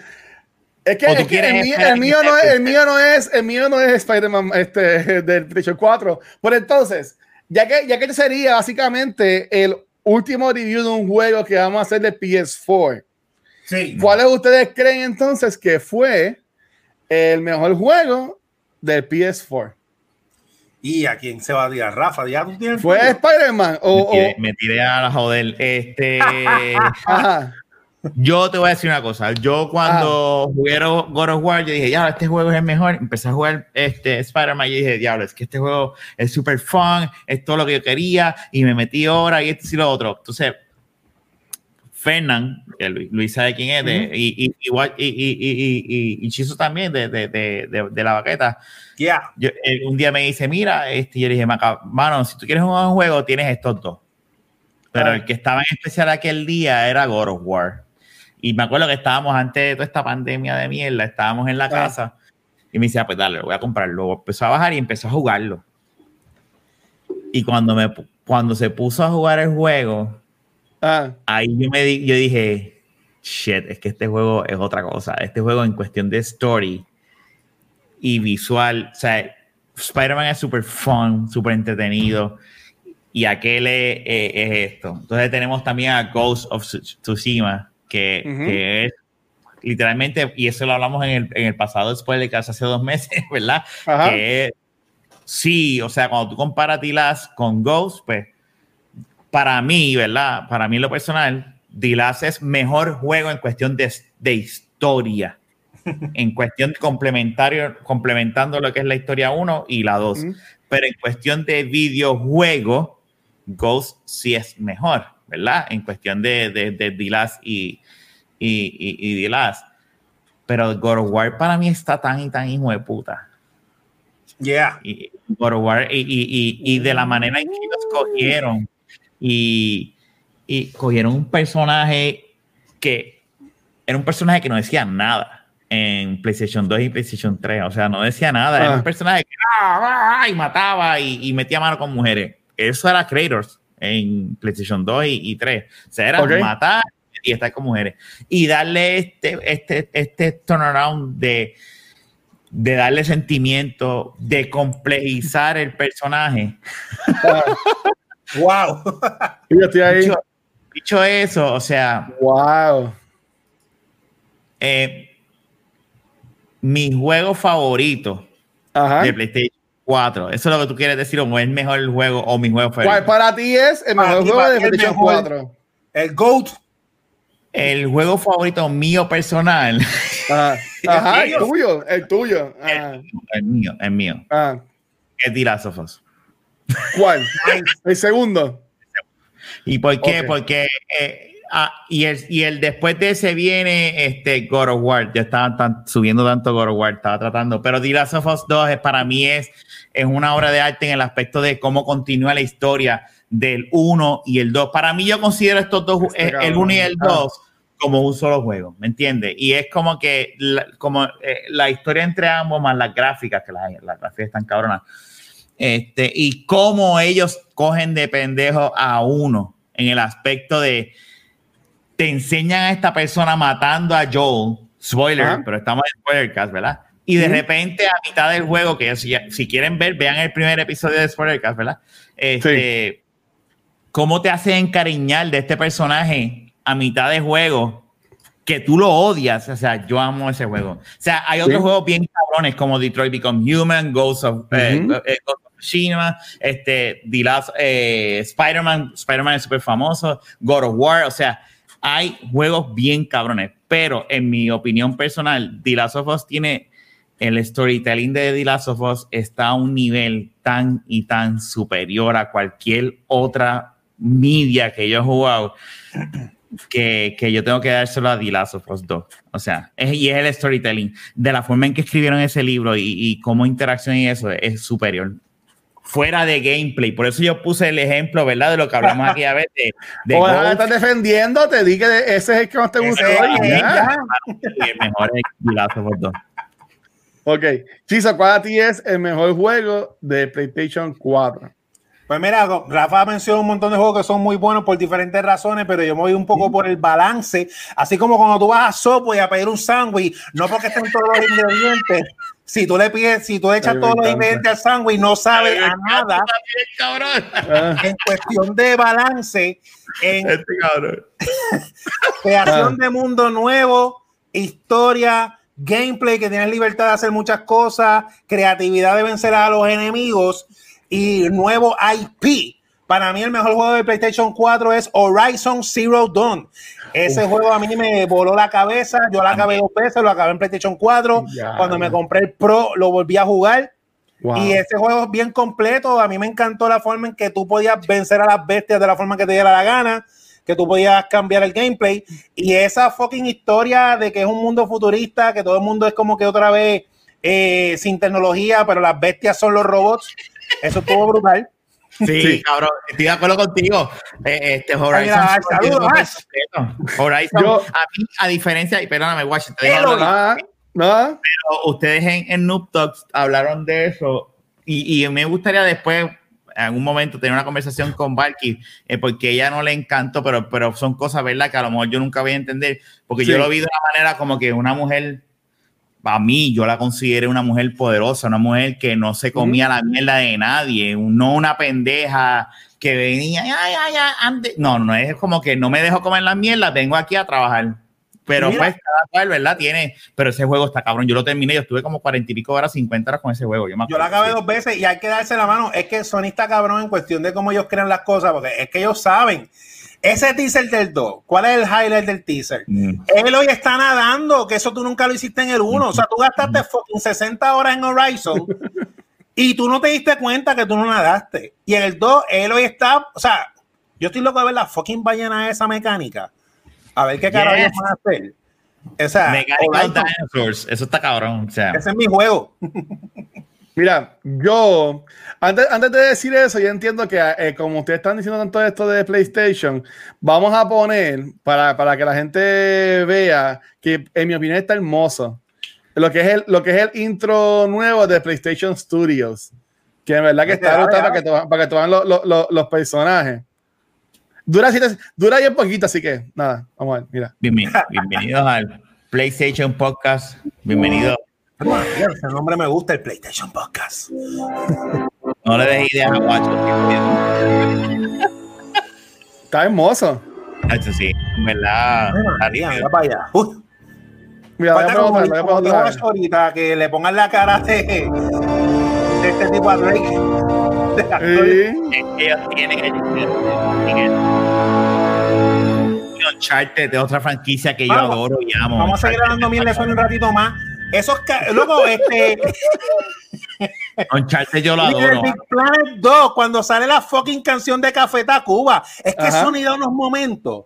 Es que, es que el, mío, el, mío no es, el mío no es, el mío no es Spider-Man este, [laughs] del PlayStation 4. Por entonces, ya que, ya que este sería básicamente el último review de un juego que vamos a hacer de PS4. Sí. ¿Cuáles ustedes creen entonces que fue el mejor juego del PS4? ¿Y a quién se va a tirar? Rafa, ¿ya tú tienes ¿Fue Spider-Man? O, me, tiré, a la joder. Este. [laughs] Ajá. Yo te voy a decir una cosa. Yo cuando ah. jugué God of War, yo dije, ya, este juego es el mejor. Empecé a jugar este Spider-Man y dije, diablo, es que este juego es súper fun, es todo lo que yo quería y me metí ahora y esto y lo otro. Entonces, Fernand, que Luis sabe quién es, de, y, y, igual, y, y, y, Chizo también de, de, de, la baqueta. Yeah. Yo, eh, un día me dice, mira, este, yo le dije, mano, si tú quieres jugar un juego, tienes estos dos. Pero el que estaba en especial aquel día era God of War. Y me acuerdo que estábamos antes de toda esta pandemia de mierda, estábamos en la ah. casa y me decía, pues dale, lo voy a comprarlo. Empezó a bajar y empezó a jugarlo. Y cuando, me, cuando se puso a jugar el juego, ah. ahí yo, me di, yo dije, shit, es que este juego es otra cosa. Este juego en cuestión de story y visual, o sea, Spider-Man es súper fun, súper entretenido. Y aquel es, es, esto. Entonces tenemos también a Ghost of Tsushima, que, es literalmente, y eso lo hablamos en el, en el pasado después de que hace dos meses, [laughs] ¿verdad? Que sí, o sea, cuando tú comparas Dilas con Ghost, pues para mí, ¿verdad? Para mí lo personal, Dilas es mejor juego en cuestión de, de historia. [laughs] en cuestión complementario, complementando lo que es la historia 1 y la 2. pero en cuestión de videojuego, Ghost sí es mejor, ¿verdad? En cuestión de, de, de Last y, y, y, Last. Pero God of War para mí está tan y tan hijo de puta. Yeah. Y, God of War, y, y, y, de la manera en que ellos cogieron y, y cogieron un personaje que era un personaje que no decía nada en PlayStation 2 y PlayStation 3. O sea, no decía nada. Era Ah. un personaje que ah, ah, y mataba y, y metía mano con mujeres. Eso era Kratos en PlayStation 2 y, y 3. O sea, era matar y estar con mujeres. Y darle este, este, este turnaround de, de darle sentimiento, de complejizar el personaje. Wow. [laughs] yo estoy ahí. Dicho, dicho eso, o sea, Wow. eh, mi juego favorito Ajá. de PlayStation 4, eso es lo que tú quieres decir, o es el mejor juego o mi juego ¿Cuál favorito. para ti es el mejor juego de ti el PlayStation mejor. 4? El GOAT. El juego favorito mío personal, [laughs] Ajá, Ajá, el tuyo, el tuyo. Ajá. el mío, el mío, Ah, es. ¿Cuál? [laughs] El segundo. ¿Y por qué? Porque eh, ah, y, el, y el después de ese viene este God of War. Ya estaban tan- subiendo tanto God of War, estaba tratando. Pero The Last of Us 2 es, para mí es, es una obra de arte en el aspecto de cómo continúa la historia del 1 y el 2. Para mí yo considero estos dos, Este eh, el cabrón. 1 y el Ah. 2, como un solo juego, ¿me entiendes? Y es como que la, como, eh, la historia entre ambos más las gráficas, que las, las gráficas están cabronas. Este, y cómo ellos cogen de pendejo a uno en el aspecto de te enseñan a esta persona matando a Joel, spoiler, Ajá. pero estamos en Spoilercast, ¿verdad? Y de repente a mitad del juego, que si, si quieren ver, vean el primer episodio de Spoilercast, ¿verdad? Este, cómo te hace encariñar de este personaje a mitad de juego que tú lo odias. O sea, yo amo ese juego. O sea, hay otros Sí. juegos bien cabrones como Detroit Become Human, Ghost of, eh, Ujú. eh, Ghost of Tsushima, este, The Last, eh, Spider-Man, Spider-Man es súper famoso, God of War, o sea, hay juegos bien cabrones, pero en mi opinión personal, The Last of Us tiene el storytelling de The Last of Us está a un nivel tan y tan superior a cualquier otra media que yo he jugado que, que yo tengo que dárselo a The Last of Us 2. O sea, es, y es el storytelling. De la forma en que escribieron ese libro y, y cómo interacción y eso es, superior. Fuera de gameplay. Por eso yo puse el ejemplo, ¿verdad? De lo que hablamos aquí a veces. De, de O deja de Ghost, estar defendiendo, te di que ese es el que más te gustó. Ese es, y ya. ya. y el mejor es The Last of Us 2. Ok. Chisa, ¿cuál a ti es el mejor juego de PlayStation 4? Pues mira, Rafa mencionó un montón de juegos que son muy buenos por diferentes razones, pero yo me voy un poco por el balance. Así como cuando tú vas a Sopo y a pedir un sándwich, no porque estén todos los ingredientes. Si tú le pides, si tú echas Ay, me todos los ingredientes al sándwich, no sabe a nada. cabrón. Ah, En cuestión de balance, en Este cabrón. creación Ah. de mundo nuevo, historia, gameplay, que tienes libertad de hacer muchas cosas, creatividad de vencer a los enemigos y nuevo IP. Para mí el mejor juego de PlayStation 4 es Horizon Zero Dawn. Ese juego a mí me voló la cabeza. Yo lo acabé dos veces, lo acabé en PlayStation 4. Ya. Cuando me compré el Pro, lo volví a jugar. wow. Y ese juego es bien completo. A mí me encantó la forma en que tú podías vencer a las bestias de la forma que te diera la gana, que tú podías cambiar el gameplay. Y esa fucking historia de que es un mundo futurista, que todo el mundo es como que otra vez eh, sin tecnología, pero las bestias son los robots. Eso estuvo brutal. Sí, Sí. cabrón, estoy de acuerdo contigo. Eh, este Horizon, saludos, completo. Horizon, Yo- a mí, a diferencia, y perdóname, Watch, te dejo Ah, no. pero ustedes en, en Noob Talks hablaron de eso y, y me gustaría después, en algún momento, tener una conversación con Valky, eh, porque ella no le encantó, pero, pero son cosas, ¿verdad?, que a lo mejor yo nunca voy a entender, porque Sí. yo lo vi de una manera como que una mujer a mí yo la consideré una mujer poderosa, una mujer que no se comía la mierda de nadie, no una pendeja que venía, ay, ay, ay, ande". no, no es como que no me dejo comer la mierda, vengo aquí a trabajar. Pero Mira. pues cada cual, ¿verdad? Tiene, pero ese juego está cabrón. Yo lo terminé, yo estuve como cuarenta y pico horas, 50 horas con ese juego. Yo, me Yo la acuerdo, acabé dos veces y hay que darse la mano. Es que Sony está cabrón en cuestión de cómo ellos crean las cosas, porque es que ellos saben. Ese teaser del 2, ¿cuál es el highlight del teaser? Mm. Él hoy está nadando, que eso tú nunca lo hiciste en el 1. O sea, tú gastaste fucking 60 horas en Horizon Y tú no te diste cuenta que tú no nadaste. Y en el 2, él hoy está, o sea, yo estoy loco de ver la fucking ballena de esa mecánica. A ver qué carajo Yes. van a hacer. O sea, Horizon, Dinosaurs, eso está cabrón. O sea, ese es mi juego. Mira, yo, antes, antes de decir eso, yo entiendo que eh, como ustedes están diciendo tanto esto de PlayStation, vamos a poner para, para que la gente vea que en mi opinión está hermoso. Lo que es el, lo que es el intro nuevo de PlayStation Studios. Que en verdad que está brutal para que, te, para que te vean los, los- personajes. Dura, dura bien poquito, así que nada, vamos a ver, mira. bienven- bienvenidos al PlayStation Podcast. Bienvenidos. Ese nombre me gusta, el PlayStation Podcast. No le des ideas a Guacho. [laughs] Está hermoso. Eso sí, en verdad. María, mira para allá. Mira, voy a falta como, preguntar, voy a ahorita, que le pongan la cara de, de este tipo a Drake. Sí. Ellos tienen el Uncharted de otra franquicia que yo adoro y amo. Vamos a seguir hablando mil de eso en un ratito más. Esos Loco, este. Uncharted yo lo adoro. Big Planet 2, cuando sale la fucking canción de Café Tacuba, es que Ajá. son ido unos momentos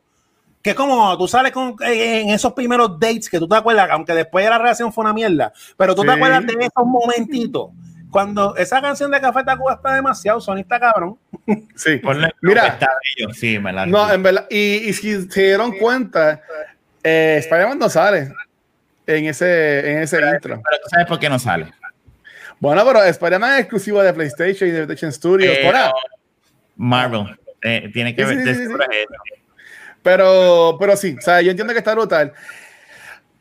que como tú sales con, en esos primeros dates que tú te acuerdas, aunque después de la relación fue una mierda, pero tú te Sí. acuerdas de esos momentitos. Cuando esa canción de Café Tacuba está demasiado, Sony está cabrón. Sí. [laughs] Mira. está bello, sí, me la No, en verdad, y, y si se dieron cuenta, eh, Spider-Man no sale en ese, en ese intro. Pero tú sabes por qué no sale. Bueno, pero Spider-Man es exclusivo de PlayStation y de PlayStation Studios. Eh. Marvel. eh, tiene que Sí, ver sí, sí. Pero, pero sí, o sea, yo entiendo que está brutal.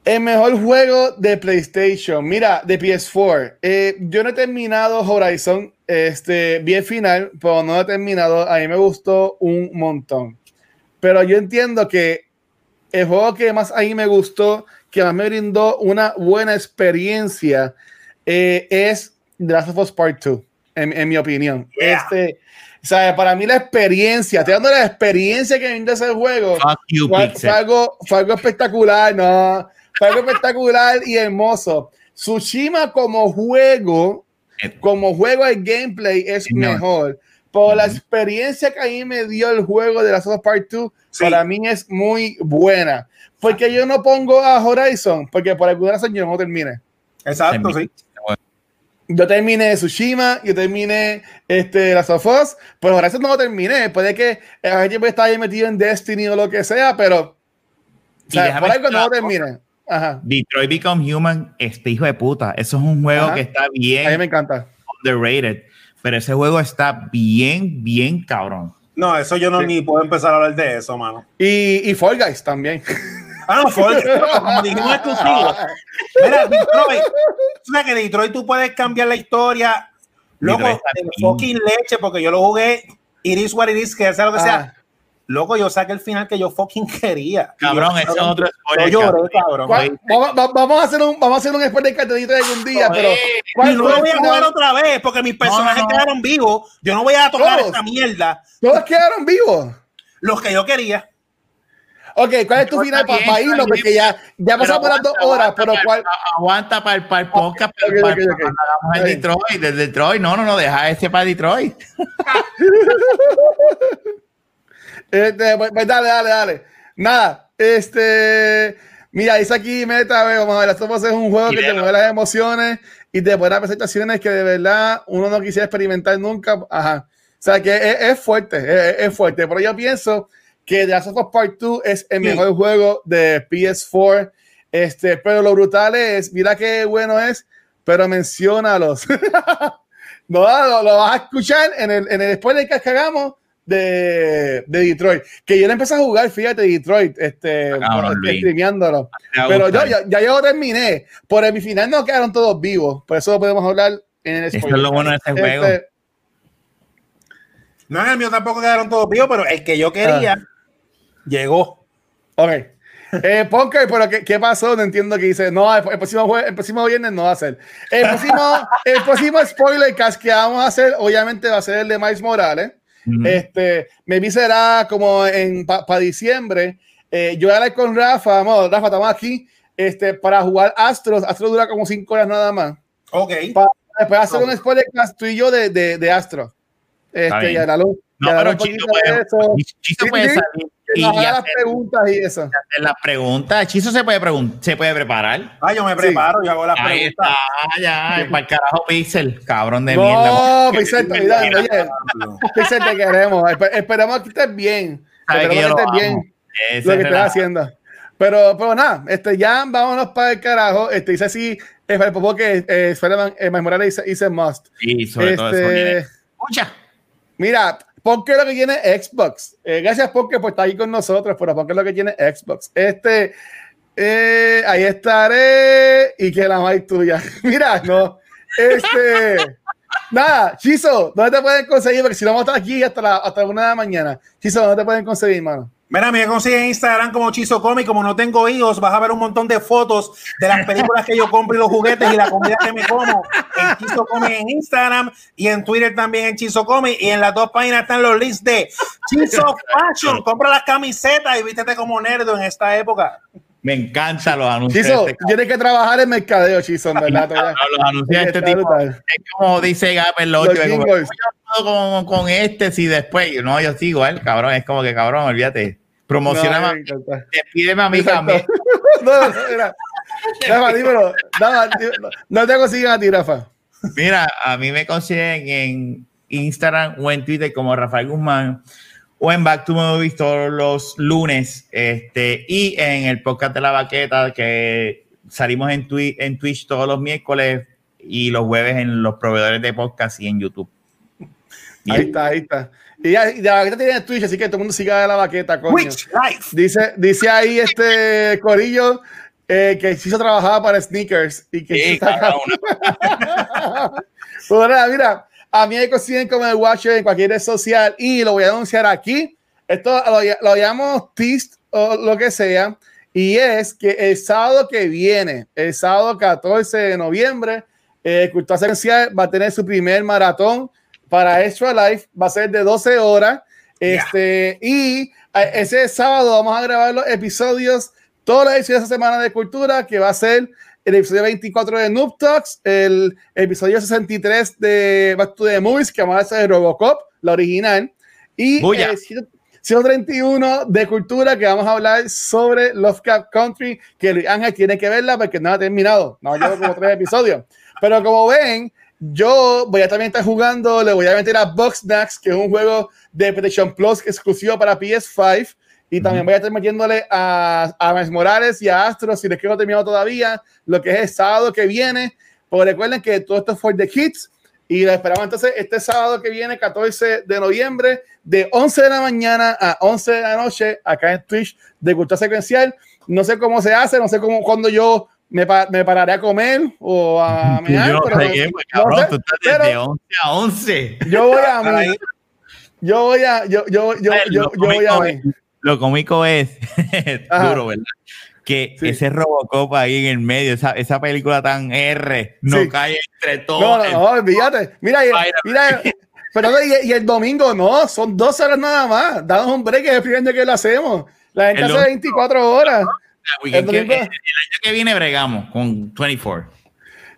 El mejor juego de PlayStation, mira, de PS4. Eh, yo no he terminado Horizon, este, vi el final, pero no he terminado. A mí me gustó un montón. Pero yo entiendo que el juego que más a mí me gustó, que más me brindó una buena experiencia, eh, es The Last of Us Part 2, en, en mi opinión. Yeah. Este, sea, para mí la experiencia, estoy dando la experiencia que brinda ese juego. Fuck you, Fue, algo, fue algo espectacular, no. Fue algo espectacular y hermoso. Tsushima como juego, Eh, como juego el gameplay es Señor. mejor. Por la experiencia que a mí me dio el juego de las Us Part 2, Sí. para mí es muy buena. Porque yo no pongo a Horizon, porque por alguna razón yo no termine. Exacto, sí. Yo terminé Tsushima, yo terminé este, las of Us, pero Horizon no lo terminé. Puede que eh, a veces estar ahí metido en Destiny o lo que sea, pero o sea, por algo no lo terminé. Ajá. Detroit Become Human, este hijo de puta. Eso es un juego Ajá. que está A mí bien me encanta. underrated. Pero ese juego está bien, bien cabrón. No, eso yo no Sí. ni puedo empezar a hablar de eso, mano. Y, y Fall Guys también. [laughs] Ah, no, fue como dijimos exclusivo. Mira, Detroit. Tú sabes que Detroit tú puedes cambiar la historia. Loco, de fucking leche, porque yo lo jugué. It is what it is, que sea lo que Ah. sea. Loco, yo saqué el final que yo fucking [laughs] quería. Cabrón, yo, ese es otro Yo spoiler. lloré, cabrón. cabrón. ¿Cuál- Vamos, va- vamos a hacer un vamos a hacer un spoiler cartelito algún día, pero. Y ¿cuál no lo voy a jugar otra vez porque mis personajes no. quedaron vivos. Yo no voy a tocar Todos. esta mierda. Todos quedaron vivos. Los que yo quería. Ok, ¿cuál es tu Está final para irnos? Porque ya, ya pasamos las dos aguanta, horas, pero aguanta, ¿cuál? Aguanta para el, para el podcast, pero ok, para, el. Detroit, del Detroit. No, no, no, deja ese para Detroit. [laughs] Este, pues, pues dale, dale, dale. Nada, este. Mira, dice aquí Meta, ve, vamos a ver, Last of Us es un juego que te mueve las emociones y te pone las presentaciones que de verdad uno no quisiera experimentar nunca. Ajá. O sea que es, es fuerte, es, es fuerte. Pero yo pienso que The Last of Us Part 2 es el Sí. mejor juego de PS4. Este, pero lo brutal es, mira qué bueno es, pero menciónalos. [laughs] no, lo, lo vas a escuchar en el, en el spoiler que hagamos de, de Detroit. Que yo no empecé a jugar, fíjate, Detroit, este, Cabrón, este, Luis. streameándolo. Te va a Pero yo ya, ya yo terminé. Por el mi final no quedaron todos vivos. Por eso lo podemos hablar en el Eso es spoiler. lo bueno de este juego. Este, No en el mío tampoco quedaron todos vivos, pero el que yo quería llegó. ok. Eh, Punker, pero ¿qué, ¿qué pasó? No entiendo que dice. No, el, el próximo jue- el próximo viernes no va a ser. El próximo, el próximo spoiler cast que vamos a hacer, obviamente, va a ser el de Miles Morales. Ujú. Este, maybe será como en para diciembre. Eh, yo voy a hablar con Rafa, vamos, Rafa, estamos aquí este, para jugar Astros. Astros dura como cinco horas nada más. Ok. Para después hacer un spoiler cast tú y yo de, de, de Astro. Este, y a la luz. No, pero de puede, Sí, puede salir y, y las hacer, preguntas y eso. hacer las preguntas. Chizo se puede, pregun- se puede preparar. Ah, yo me preparo, yo hago las Ahí preguntas. está, ya, para el carajo Pixel, cabrón de mierda. No, Pixel, te- mira, oye, Pixel, te queremos. Espe- esperemos que estés bien. Sabe que que lo estés amo. bien Ese lo que estés relajo. haciendo. Pero, pero nada, este, ya vámonos para el carajo. Este, dice así, es para el popo que eh, Spider-Man eh, Miles Morales dice, dice must. Sí, sobre todo eso. Este. Escucha. Mira, porque lo que tiene Xbox. Eh, gracias porque por estar ahí con nosotros, pero porque lo que tiene Xbox. Este, eh, ahí estaré y que la más tuya. [laughs] Mira, no. Este, nada, Chizo, ¿dónde te pueden conseguir? Porque si no vamos a estar aquí hasta la, hasta una de la mañana. Chizo, ¿dónde te pueden conseguir, mano? Mira, me consigue en Instagram como Chizo Comic. Como no tengo hijos, vas a ver un montón de fotos de las películas que yo compro y los juguetes y la comida que me como en Chizo Comic en Instagram y en Twitter también en Chizo Comic. Y en las dos páginas están los links de Chizo Fashion. Compra las camisetas y vístete como nerdo en esta época. Me encantan los anuncios. Chizo, este tienes que trabajar en mercadeo, Chizo, en verdad. los anuncios de este tipo. brutal. Es como dice Gapper los Los ocho, es como, con, con este si después. No, yo sigo igual, cabrón. Es como que cabrón, olvídate. Promociona No, a me encanta. Despídeme a mí Exacto. también. [laughs] No, no, mira. Rafa, dímelo. Rafa, dímelo. No te consiguen a ti, Rafa. Mira, a mí me consiguen en Instagram o en Twitter como Rafael Guzmán o en Back to Movies todos los lunes este, y en el podcast de la baqueta que salimos en, Twi- en Twitch todos los miércoles y los jueves en los proveedores de podcast y en YouTube. Ahí está, ahí está. Y ya, y la baqueta tiene Twitch, así que todo el mundo siga a la baqueta, coño. Twitch Live. Dice, dice ahí este Corillo eh, que Chizo trabajaba para Sneakers y que Sí, está cabrón, [laughs] Pues nada, mira, a mí me consiguen como el Watcher en cualquier red social y lo voy a anunciar aquí. Esto lo, lo llamamos Tist o lo que sea. Y es que el sábado que viene, el sábado 14 de noviembre, eh, Cultura Secuencial va a tener su primer maratón para Extra Life. Va a ser de 12 horas. Este, Y eh, ese sábado vamos a grabar los episodios, todas las ediciones de esa semana de cultura, que va a ser el episodio 24 de Noob Talks, el episodio 63 de Back to the Movies, que vamos a hacer de Robocop, la original, y el 131 de cultura, que vamos a hablar sobre Lovecraft Country, que Luis Ángel tiene que verla porque no ha terminado, no llevo como tres episodios. Pero como ven, yo voy a también estar jugando, le voy a meter a Box Snacks, que es un juego de PlayStation Plus exclusivo para PS5. Y también voy a estar metiéndole a, a Miles Morales y a Astro, si les quiero terminado todavía, lo que es el sábado que viene. Porque recuerden que todo esto es for the kids. Y lo esperamos entonces este sábado que viene, 14 de noviembre, de 11 de la mañana a 11 de la noche, acá en Twitch de Cultura Secuencial. No sé cómo se hace, no sé cómo cuando yo me, pa- me pararé a comer o a [laughs] mear, no pero pues, no cabrón, sé, tú estás desde pero 11 a 11. yo voy a [laughs] mí. Yo voy a, yo, yo, yo, yo, yo voy a mí. Lo cómico es [laughs] duro, ¿verdad? Que Sí. ese Robocop ahí en el medio, esa, esa película tan R, no Sí. cae entre No, todos. no, no, olvídate. Mira, mira, pero y, y el domingo no, son dos horas nada más. Danos un break, es el primer día que lo hacemos. La gente El hace domingo. 24 horas. El, año que viene bregamos con 24.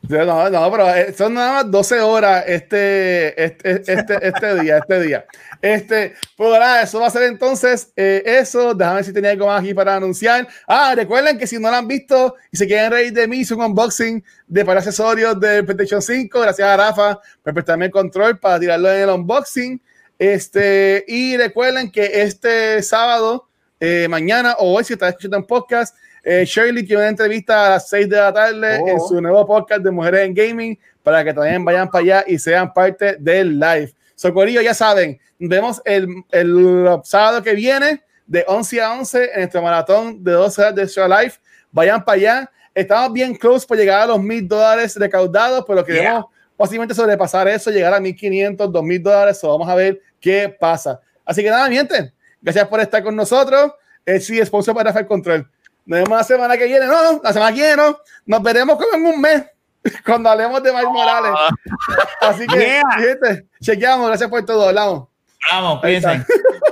No, no, pero eh, son nada más 12 horas este, este, este, este día, este día. Este, pues nada, eso va a ser entonces eh, eso. Déjame ver si tenía algo más aquí para anunciar. Ah, recuerden que si no lo han visto y se quieren reír de mí, hice un unboxing de para accesorios del PlayStation 5. Gracias a Rafa por prestarme el control para tirarlo en el unboxing. Este, y recuerden que este sábado, eh, mañana o hoy, si estás escuchando en podcast, eh, Shirley tiene una entrevista a las 6 de la tarde Oh. en su nuevo podcast de Mujeres en Gaming para que también vayan para allá y sean parte del live. Socorillo, ya saben, vemos el, el sábado que viene de 11 a 11 en nuestro maratón de 12 horas de Show Live. Vayan para allá. Estamos bien close por llegar a los mil dólares recaudados, pero queremos posiblemente sobrepasar eso, llegar a 1500, 2000 dólares. So vamos a ver qué pasa. Así que nada, mienten. Gracias por estar con nosotros. Eh, sí, sponsor para Rafael Control. Nos vemos la semana que viene. No, la semana que viene no. Nos veremos como en un mes [laughs] cuando hablemos de Miles Morales. Así que, Yeah. gente, chequeamos. Gracias por todo. Hablamos. Vamos, piensen. [laughs]